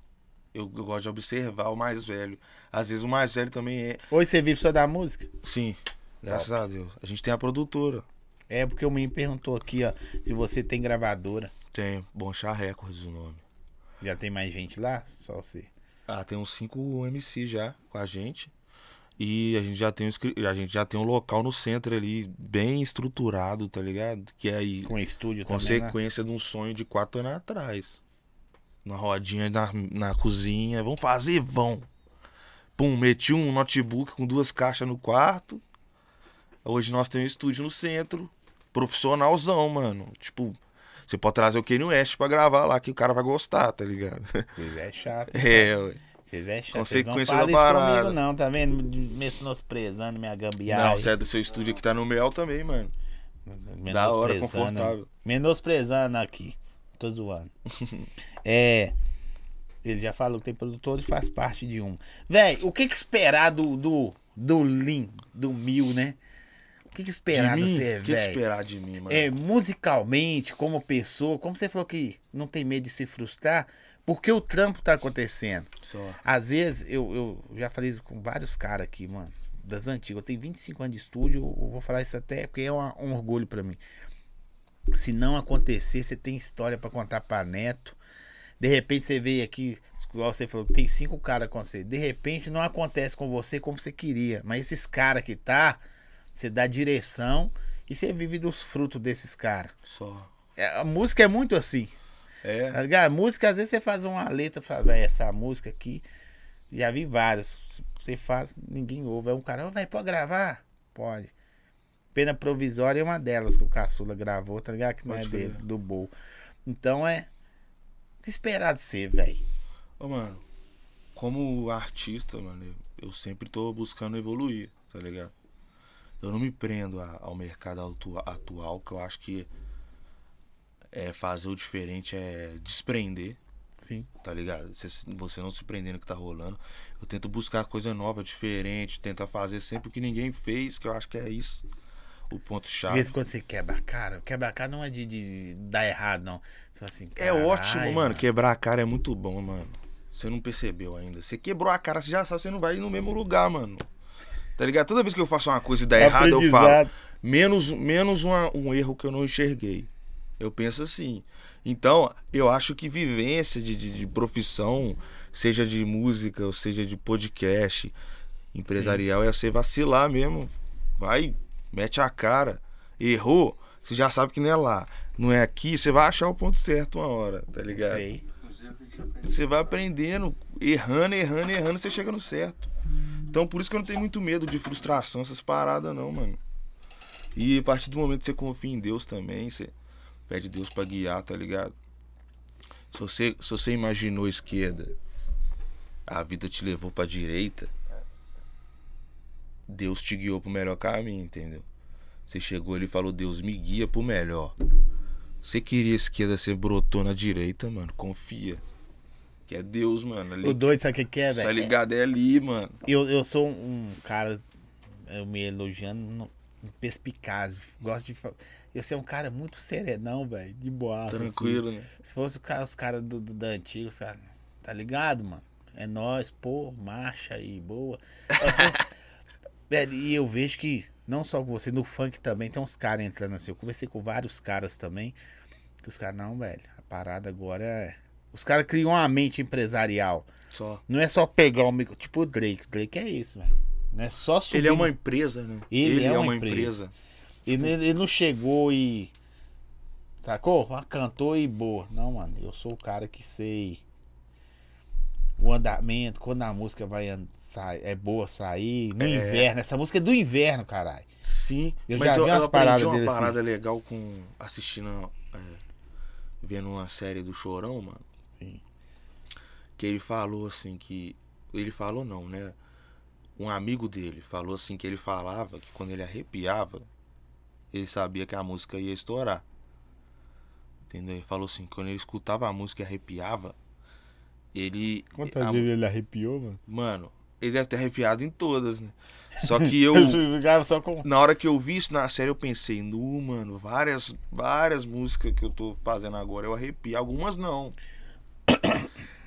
Eu, gosto de observar o mais velho. Às vezes o mais velho também é. Hoje você vive só da música? Sim, graças a Deus. A gente tem a produtora. É porque o menino perguntou aqui, ó, se você tem gravadora. Tem Bom Chá Records o nome. Já tem mais gente lá? Só você. Ah, tem uns 5 MC já com a gente. E a gente já tem um, a gente já tem um local no centro ali, bem estruturado, tá ligado? Que é aí Com estúdio também, né? consequência de um sonho de quatro anos atrás. Na rodinha na, na cozinha, vamos fazer, vão. Pum, meti um notebook com duas caixas no quarto. Hoje nós temos um estúdio no centro, profissionalzão, mano. Tipo, você pode trazer o Kanye West pra gravar lá, que o cara vai gostar, tá ligado? Vocês é chato. É, ué. Vocês é chato. Vocês não Consequência falam isso comigo não, tá vendo? Menosprezando minha gambiarra. Não, você é do seu estúdio que tá no Mel também, mano. Da hora, confortável. Menosprezando aqui. Tô zoando. é. Ele já falou que tem produtor e faz parte de um. Véi, o que que esperar do, do, do Lin, do Mil, né? O que que esperar de do mim? você, O que velho? esperar de mim, mano? É, musicalmente, como pessoa, como você falou que não tem medo de se frustrar, porque o trampo tá acontecendo. Só. Às vezes, eu, eu já falei isso com vários caras aqui, mano, das antigas. Eu tenho 25 anos de estúdio, eu vou falar isso até porque é uma- um orgulho pra mim. Se não acontecer, você tem história pra contar pra neto. De repente você veio aqui, igual você falou, tem cinco caras com você. De repente não acontece com você como você queria. Mas esses caras que tá, você dá direção e você vive dos frutos desses caras. Só. É, a música é muito assim. Tá É. ligado? A música, às vezes você faz uma letra, fala, "Véi, essa música aqui, já vi várias. Você faz, ninguém ouve. Aí um cara, "Ô, vai, pode gravar? Pode. Pena Provisória é uma delas que o Caçula gravou, tá ligado? Que não Pode é dele, do Bol. Então é. O que esperar de ser, velho? Ô, mano, como artista, mano, eu, sempre tô buscando evoluir, tá ligado? Eu não me prendo a- ao mercado atua- atual, que eu acho que é fazer o diferente é desprender, Sim. tá ligado? Você, você não se prender no que tá rolando. Eu tento buscar coisa nova, diferente, tentar fazer sempre o que ninguém fez, que eu acho que é isso. O ponto Às chave. vezes quando você quebra a cara, quebra a cara não é de, de dar errado, não. Você fala assim, É "Caralho, ótimo, mano. Quebrar a cara é muito bom, mano. Você não percebeu ainda. Você quebrou a cara, você já sabe, você não vai ir no mesmo lugar, mano. Tá ligado? Toda vez que eu faço uma coisa e dá É errado, eu falo. Menos, menos uma- um erro que eu não enxerguei. Eu penso assim. Então, eu acho que vivência de, de, de profissão, seja de música, ou seja de podcast, empresarial, é você vacilar mesmo. Vai, mete a cara. Errou, você já sabe que não é lá. Não é aqui, você vai achar o ponto certo uma hora, tá ligado? Aprende. Você vai aprendendo, errando, errando, errando, você chega no certo. Então por isso que eu não tenho muito medo de frustração, essas paradas não, mano. E a partir do momento que você confia em Deus também, você pede Deus pra guiar, tá ligado? Se você, se você imaginou esquerda, a vida te levou pra direita, Deus te guiou pro melhor caminho, entendeu? Você chegou ali e falou, Deus me guia pro melhor. Você queria esquerda, você brotou na direita, mano. Confia. Que é Deus, mano. Ali, O doido, sabe o que é, tá velho? ligado? É ali, mano. Eu, eu sou um cara, eu me elogiando, perspicaz. Gosto de. Eu sou um cara muito serenão, velho. De boa. Tranquilo, né? Se fosse os caras do, do, da antiga, os caras. Tá ligado, mano? É nós, pô, marcha aí, boa. Assim, velho, e eu vejo que, não só com você, no funk também, tem uns caras entrando assim. Eu conversei com vários caras também. Que os caras, não, velho, a parada agora é. Os caras criam uma mente empresarial. Só. Não é só pegar o micro. Tipo o Drake. O Drake é isso, velho. Não é só subir. Ele é uma empresa, né? Ele é uma empresa. Ele, ele não chegou e. Sacou? Ah, cantou e boa. Não, mano. Eu sou o cara que sei o andamento, quando a música vai sai- é boa sair. No inverno. Essa música é do inverno, caralho. Sim, Eu mas já eu, vi eu umas aprendi paradas uma dele assim. parada legal com assistindo, é, vendo uma série do Chorão, mano. Sim. Que ele falou assim que. Ele falou não, né? Um amigo dele falou assim que ele falava que quando ele arrepiava, ele sabia que a música ia estourar. Entendeu? Ele falou assim, quando ele escutava a música e arrepiava, ele. a- ele arrepiou, mano? Mano, ele deve ter arrepiado em todas, né? Só que eu. Só com. Na hora que eu vi isso na série, eu pensei, nu, mano, várias, várias músicas que eu tô fazendo agora eu arrepio. Algumas não.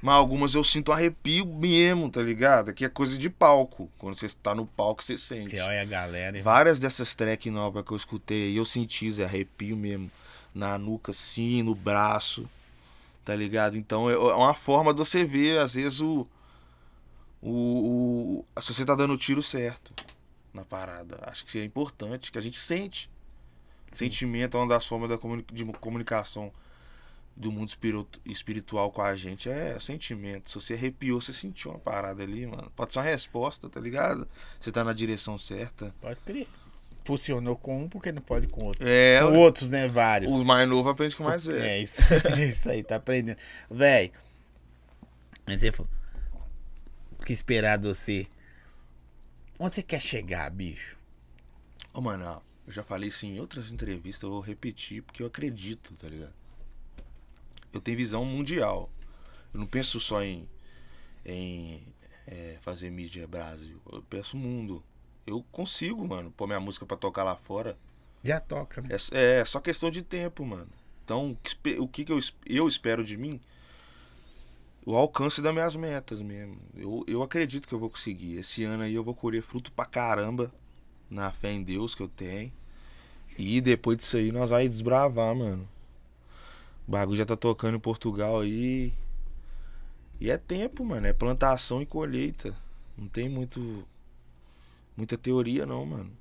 Mas algumas eu sinto arrepio mesmo, tá ligado? Que é coisa de palco. Quando você tá no palco, você sente. Que olha a galera. e- Várias dessas tracks novas que eu escutei eu senti esse arrepio mesmo. Na nuca, assim, no braço. Tá ligado? Então é é uma forma de você ver, às vezes, o. O. o se você tá dando o tiro certo na parada. Acho que é importante, que a gente sente. Sentimento é uma das formas da comuni- de comunicação do mundo espiritu- espiritual com a gente. É sentimento. Se você arrepiou, você sentiu uma parada ali, mano. Pode ser uma resposta, tá ligado? Você tá na direção certa. Pode crer. Funcionou com um, porque não pode com outro. É, com outros, né? Vários. o mais novo aprende com mais velho. É, isso, isso aí, tá aprendendo. Véi, mas você falou, o que esperar de você? Onde você quer chegar, bicho? Ô, mano, ó, eu já falei isso em outras entrevistas, eu vou repetir porque eu acredito, tá ligado? Eu tenho visão mundial. Eu não penso só em, em é, fazer mídia Brasil. Eu penso mundo. Eu consigo, mano, pôr minha música pra tocar lá fora. Já toca, né? É, é só questão de tempo, mano. Então, o que que, eu, eu espero de mim? O alcance das minhas metas mesmo. Eu, eu acredito que eu vou conseguir. Esse ano aí eu vou colher fruto pra caramba. Na fé em Deus que eu tenho. E depois disso aí nós vai desbravar, mano. O bagulho já tá tocando em Portugal aí. E é tempo, mano. É plantação e colheita. Não tem muito. Muita teoria, não, mano.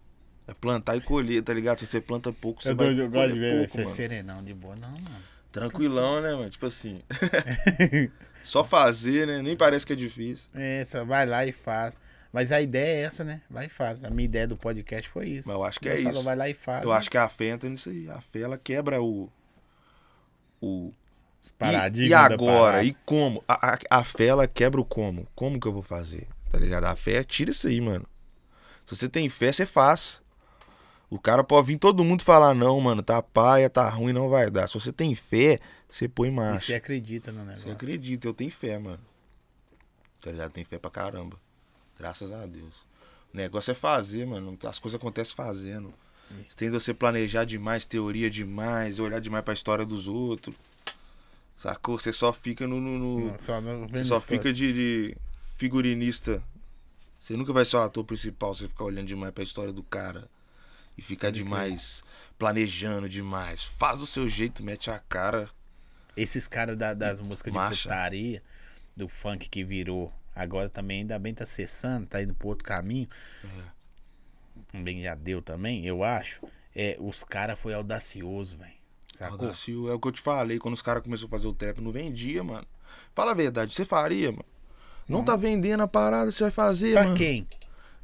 É plantar e colher, tá ligado? Se você planta pouco, você Eu, vai dou- eu gosto de ver pouco, você mano. serenão de boa. Não, mano. Tranquilão, né, mano? Tipo assim. só fazer, né? Nem parece que é difícil. É, só vai lá e faz. Mas a ideia é essa, né? Vai e faz. A minha ideia do podcast foi isso. Mas eu acho que Deus é falou, isso. vai lá e faz. Eu acho que a fé entra nisso aí. A fé, ela quebra o. O. Os E, paradigmas e da agora? E como? A, a, a fé, ela quebra o como? Como que eu vou fazer? Tá ligado? A fé, tira isso aí, mano. Se você tem fé, você faz. O cara pode vir todo mundo falar, não, mano, tá paia, tá ruim, não vai dar. Se você tem fé, você põe E marcha. você acredita no Você negócio. acredita, eu tenho fé, mano. Tá ligado? Tem fé pra caramba. Graças a Deus. O negócio é fazer, mano. As coisas acontecem fazendo. Tem de você planejar demais, teoria demais, olhar demais pra história dos outros. Sacou? Você só fica no. no- no- Não, Só no você só fica de, de figurinista. Você nunca vai ser o ator principal, você ficar olhando demais pra história do cara. E ficar demais, planejando demais. Faz do seu jeito, mete a cara. Esses caras da- das músicas de Marcha. putaria, do funk que virou, agora também ainda bem tá cessando, tá indo pro outro caminho. Também já deu também, eu acho. É, os caras foi audacioso, velho. Sacou? Audacil, é o que eu te falei, quando os caras começaram a fazer o trap, não vendia, mano. Fala a verdade, você faria, mano. Não tá vendendo a parada, você vai fazer, Pra mano. quem?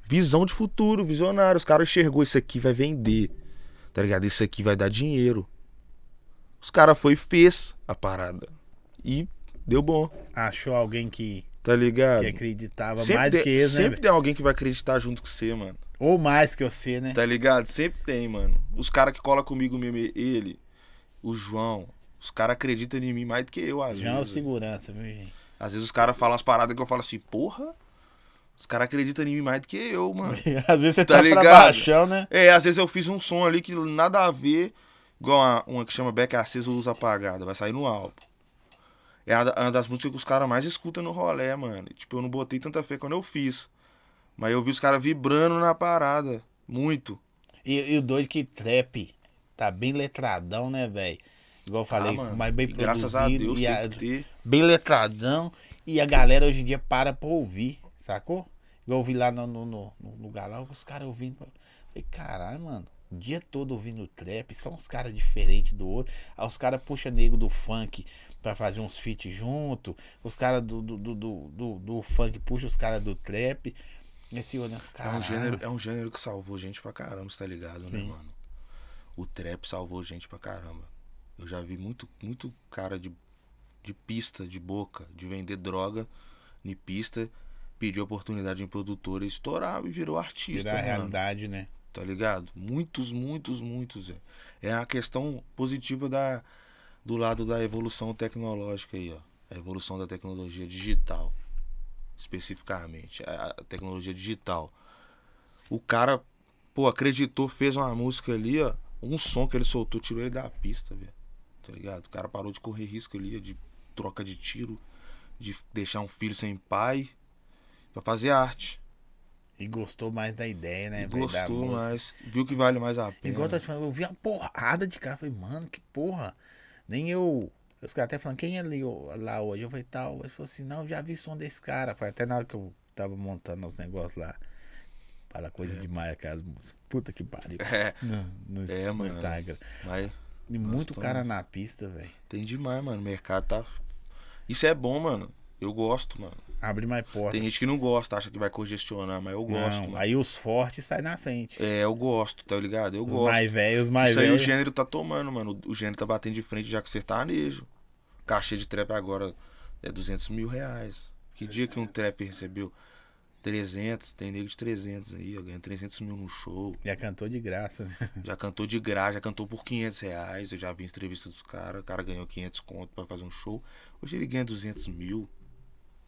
Visão de futuro, visionário. Os caras enxergou isso aqui vai vender. Tá ligado? Isso aqui vai dar dinheiro. Os caras foi e fez a parada. E deu bom, Achou alguém que, tá ligado? que acreditava Sempre, mais tem- que eles, né? sempre tem alguém que vai acreditar junto com você, mano. Ou mais que você, né? Tá ligado? Sempre tem, mano. Os caras que colam comigo mesmo, ele, o João, os caras acreditam em mim mais do que eu, às Já é o vezes. segurança, viu, gente? Às vezes os caras falam as paradas que eu falo assim, porra, os caras acreditam em mim mais do que eu, mano. Às vezes você Tá tá, ligado? baixão, né? É, às vezes eu fiz um som ali que nada a ver, igual uma, uma que chama Beck Acesa Luz Apagada, vai sair no álbum. É uma, da- uma das músicas que os caras mais escutam no rolê, mano. Tipo, eu não botei tanta fé quando eu fiz. Mas eu vi os caras vibrando na parada. Muito. E, e o doido que trap tá bem letradão, né, velho? Igual eu falei, Ah, mas bem E graças a produzido. Deus e a- bem letradão. E a galera hoje em dia para pra ouvir, sacou? Eu vi lá no, no, no- no lugar lá, os caras ouvindo. Falei, caralho, mano. O dia todo ouvindo trap, são uns caras diferentes do outro. Aí os caras puxam nego do funk pra fazer uns feat junto. Os caras do, do, do, do, do- funk puxam os caras do trap. E assim, olhando, É um, gênero, é um gênero que salvou gente pra caramba, você tá ligado, né, Sim. mano? O trap salvou gente pra caramba. Eu já vi muito, muito cara de, de pista, de boca, de vender droga em pista, pedir oportunidade em produtora, e estourava e virou artista, Virar realidade, né? Tá ligado? Muitos, muitos, muitos. É, é a questão positiva da, do lado da evolução tecnológica aí, ó. A evolução da tecnologia digital. Especificamente. A a tecnologia digital. O cara, pô, acreditou, fez uma música ali, ó. Um som que ele soltou, tirou ele da pista, velho. Tá ligado? O cara parou de correr risco ali, de troca de tiro, de deixar um filho sem pai, pra fazer arte. E gostou mais da ideia, né? E gostou mais, viu que vale mais a pena. Igual eu tô te falando, eu vi uma porrada de cara. Falei, mano, que porra. Nem eu. Os caras até falando, quem é lá hoje? Eu falei, tal. Ele falou assim, não, já vi som desse cara. Foi até na hora que eu tava montando os negócios lá. Fala coisa demais aquelas músicas. Puta que pariu. É, No, no, É, no. Instagram. mas E muito tô- cara na pista, velho. tem demais, mano. O mercado tá. Isso é bom, mano. Eu gosto, mano. Abre mais porta. Tem gente que não gosta, acha que vai congestionar, mas eu gosto, não, aí os fortes saem na frente. É, eu gosto, tá ligado? Eu Os gosto. mais velhos, os mais Isso aí o velhos. gênero tá tomando, mano. O gênero tá batendo de frente já com sertanejo. Cachê de trap agora é 200 mil reais. Que dia que um trap recebeu 300, tem nego de 300 aí, ó, ganha 300 mil no show. Já cantou de graça, né? Já cantou de graça, já cantou por 500 reais. Eu já vi entrevista dos caras. O cara ganhou 500 conto pra fazer um show. Hoje ele ganha 200 mil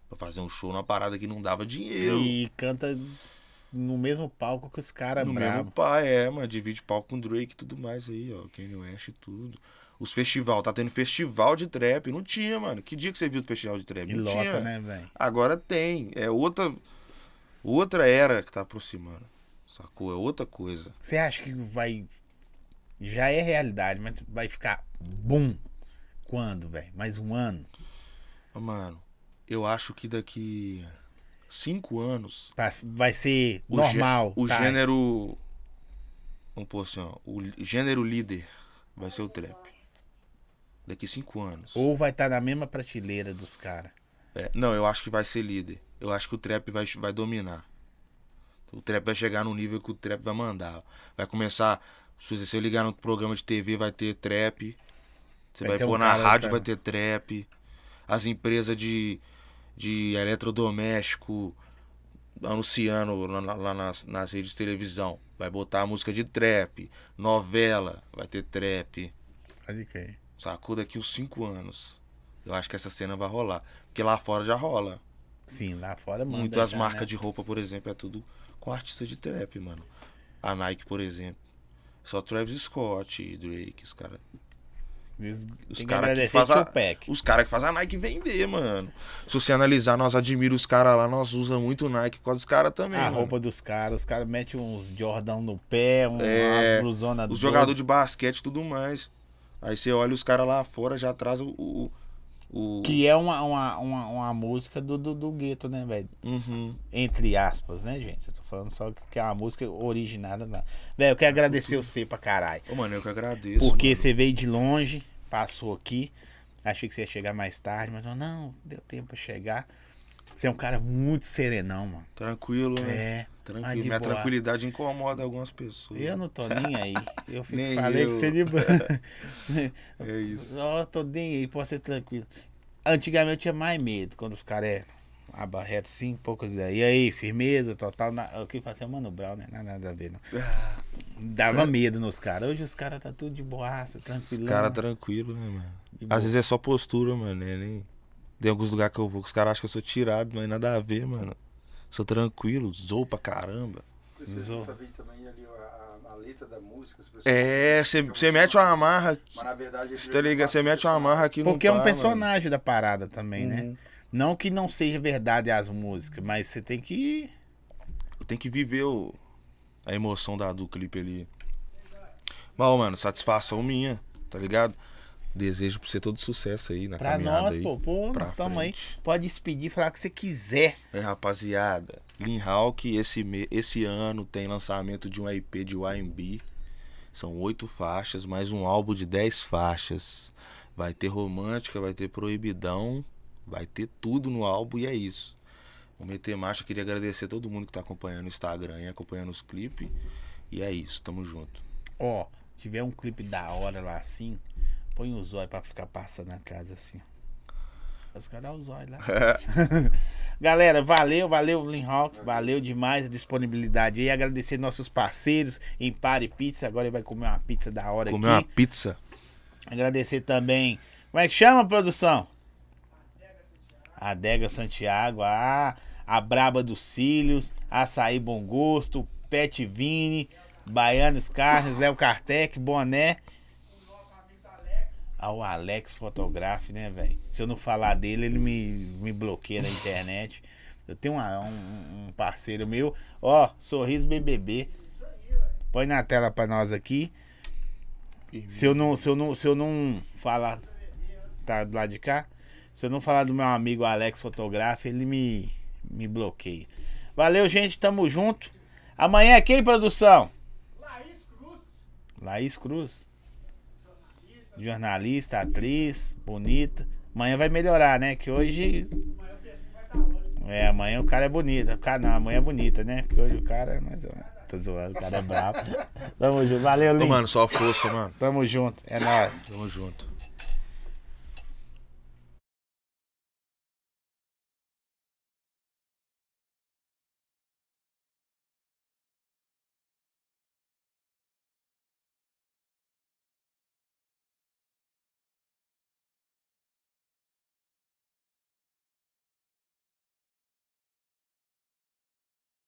pra fazer um show numa parada que não dava dinheiro. E canta no mesmo palco que os caras no mesmo bravos. pai, é, mano. Divide palco com Drake e tudo mais aí, ó. Kanye West e tudo. Os festival, tá tendo festival de trap. Não tinha, mano. Que dia que você viu do festival de trap? E não lota, tinha. né, velho? Agora tem. É outra. Outra era que tá aproximando. Sacou? É outra coisa. Você acha que vai. Já é realidade, mas vai ficar bum. Quando, velho? Mais um ano? Mano, Eu acho que daqui cinco anos. Pra- Vai ser o normal. O tá? gênero. Vamos pôr assim, ó. O gênero líder vai ser o trap. Daqui cinco anos. Ou vai estar na mesma prateleira dos caras. É, não, eu acho que vai ser líder. Eu acho que o trap vai, vai dominar. O trap vai chegar no nível que o trap vai mandar. Vai começar. Se eu ligar no programa de TV, vai ter trap. Você Vai vai, ter um pôr na rádio, vai ter trap. As empresas de, de eletrodoméstico anunciando lá, lá- nas, nas redes de televisão. Vai botar música de trap. Novela, vai ter trap. Sacou? Daqui uns 5 anos. Eu acho que essa cena vai rolar. Porque lá fora já rola. Sim, lá fora manda. Muitas já, marcas né? de roupa, por exemplo, é tudo com artista de trap, mano. A Nike, por exemplo. Só Travis Scott e Drake, os caras. Os que a- caras que fazem a Nike vender, mano. Se você analisar, nós admiramos os caras lá, nós usamos muito Nike por causa dos caras também. A mano. roupa dos caras, os caras metem uns Jordão no pé, um- É, umas blusonas Os jogadores de basquete e tudo mais. Aí você olha os caras lá fora, já traz o. o, o- Que é uma, uma, uma, uma música do, do, do gueto, né, velho? Uhum. Entre aspas, né, gente? Eu tô falando só que é uma música originada lá. Velho, eu quero agradecer você pra caralho. Ô, mano, eu que agradeço. Porque mano. você veio de longe, passou aqui. Achei que você ia chegar mais tarde, mas não, não, deu tempo pra chegar. Você é um cara muito serenão, mano. Tranquilo, né? É. Tranquilo. de Minha boa. tranquilidade incomoda algumas pessoas. Eu não tô nem aí. Eu fico, Nem falei eu. que você de boa. É isso. Ó, tô nem aí, pode ser tranquilo. Antigamente eu tinha mais medo, quando os caras é abarreto assim, poucas ideias. E aí, firmeza, total. Na... O que fazia Mano Brown, né? Nada, nada a ver, não. Dava medo nos caras. Hoje os caras tá tudo de boaça, tranquilo. Os caras tranquilo, né, mano? De. Às vezes é só postura, mano. Né? Nem... Tem alguns lugares que eu vou que os caras acham que eu sou tirado, mas nada a ver, mano. Sou tranquilo, zou pra caramba. Vezes também ali a, a- a letra da música. as pessoas- É, você mete uma amarra. aqui, Mas na verdade. Você tá ligado? Você mete uma amarra aqui no Porque é um pá, personagem da parada também, né? Uhum. Não que não seja verdade as músicas, mas você tem que. Eu tenho que viver o... a emoção da, do clipe ali. Mas, mano, satisfação minha, tá ligado? Desejo pra você todo sucesso aí na Pra caminhada nós, aí. pô, pô, pra nós estamos aí. Pode despedir, falar o que você quiser. É, rapaziada, Lean Hawk esse, esse ano tem lançamento de um EP de YMB. São oito faixas, mais um álbum de dez faixas. Vai ter romântica, vai ter proibidão, vai ter tudo no álbum e é isso. O meter marcha, queria agradecer todo mundo que tá acompanhando o Instagram e acompanhando os clipes. E é isso, tamo junto. Ó, tiver um clipe da hora lá assim, põe o zóio pra ficar passando atrás assim. Os caras o zóio lá. Galera, valeu, valeu, Linhawk, valeu demais a disponibilidade aí. Agradecer nossos parceiros em Pare Pizza. Agora ele vai comer uma pizza da hora Comer uma aqui. pizza. Agradecer também. Como é que chama, produção? Adega Santiago, ah, a Braba dos Cílios, Açaí Bom Gosto, Pet Vini, Baianos Carnes, Léo Kartek, Boné. Ah, o Alex Fotografe, né, velho? Se eu não falar dele, ele me, me bloqueia na internet. Eu tenho uma- um, um parceiro meu, ó, Sorriso BBB. Põe na tela pra nós aqui. Se eu não, se eu não, se eu não falar, tá do lado de cá. Se eu não falar do meu amigo Alex Fotografe, ele me, me bloqueia. Valeu, gente, tamo junto. Amanhã é quem, produção? Laís Cruz. Laís Cruz. Jornalista, atriz, bonita. Amanhã vai melhorar, né? Que hoje. É, amanhã o cara é bonito. O cara, não, amanhã é bonita, né? Porque hoje o cara é mais ou menos. Tô zoando, o cara é brabo. Tamo junto. Valeu, Ô, Lin. mano, só força, mano. Tamo junto. É nóis. Tamo junto.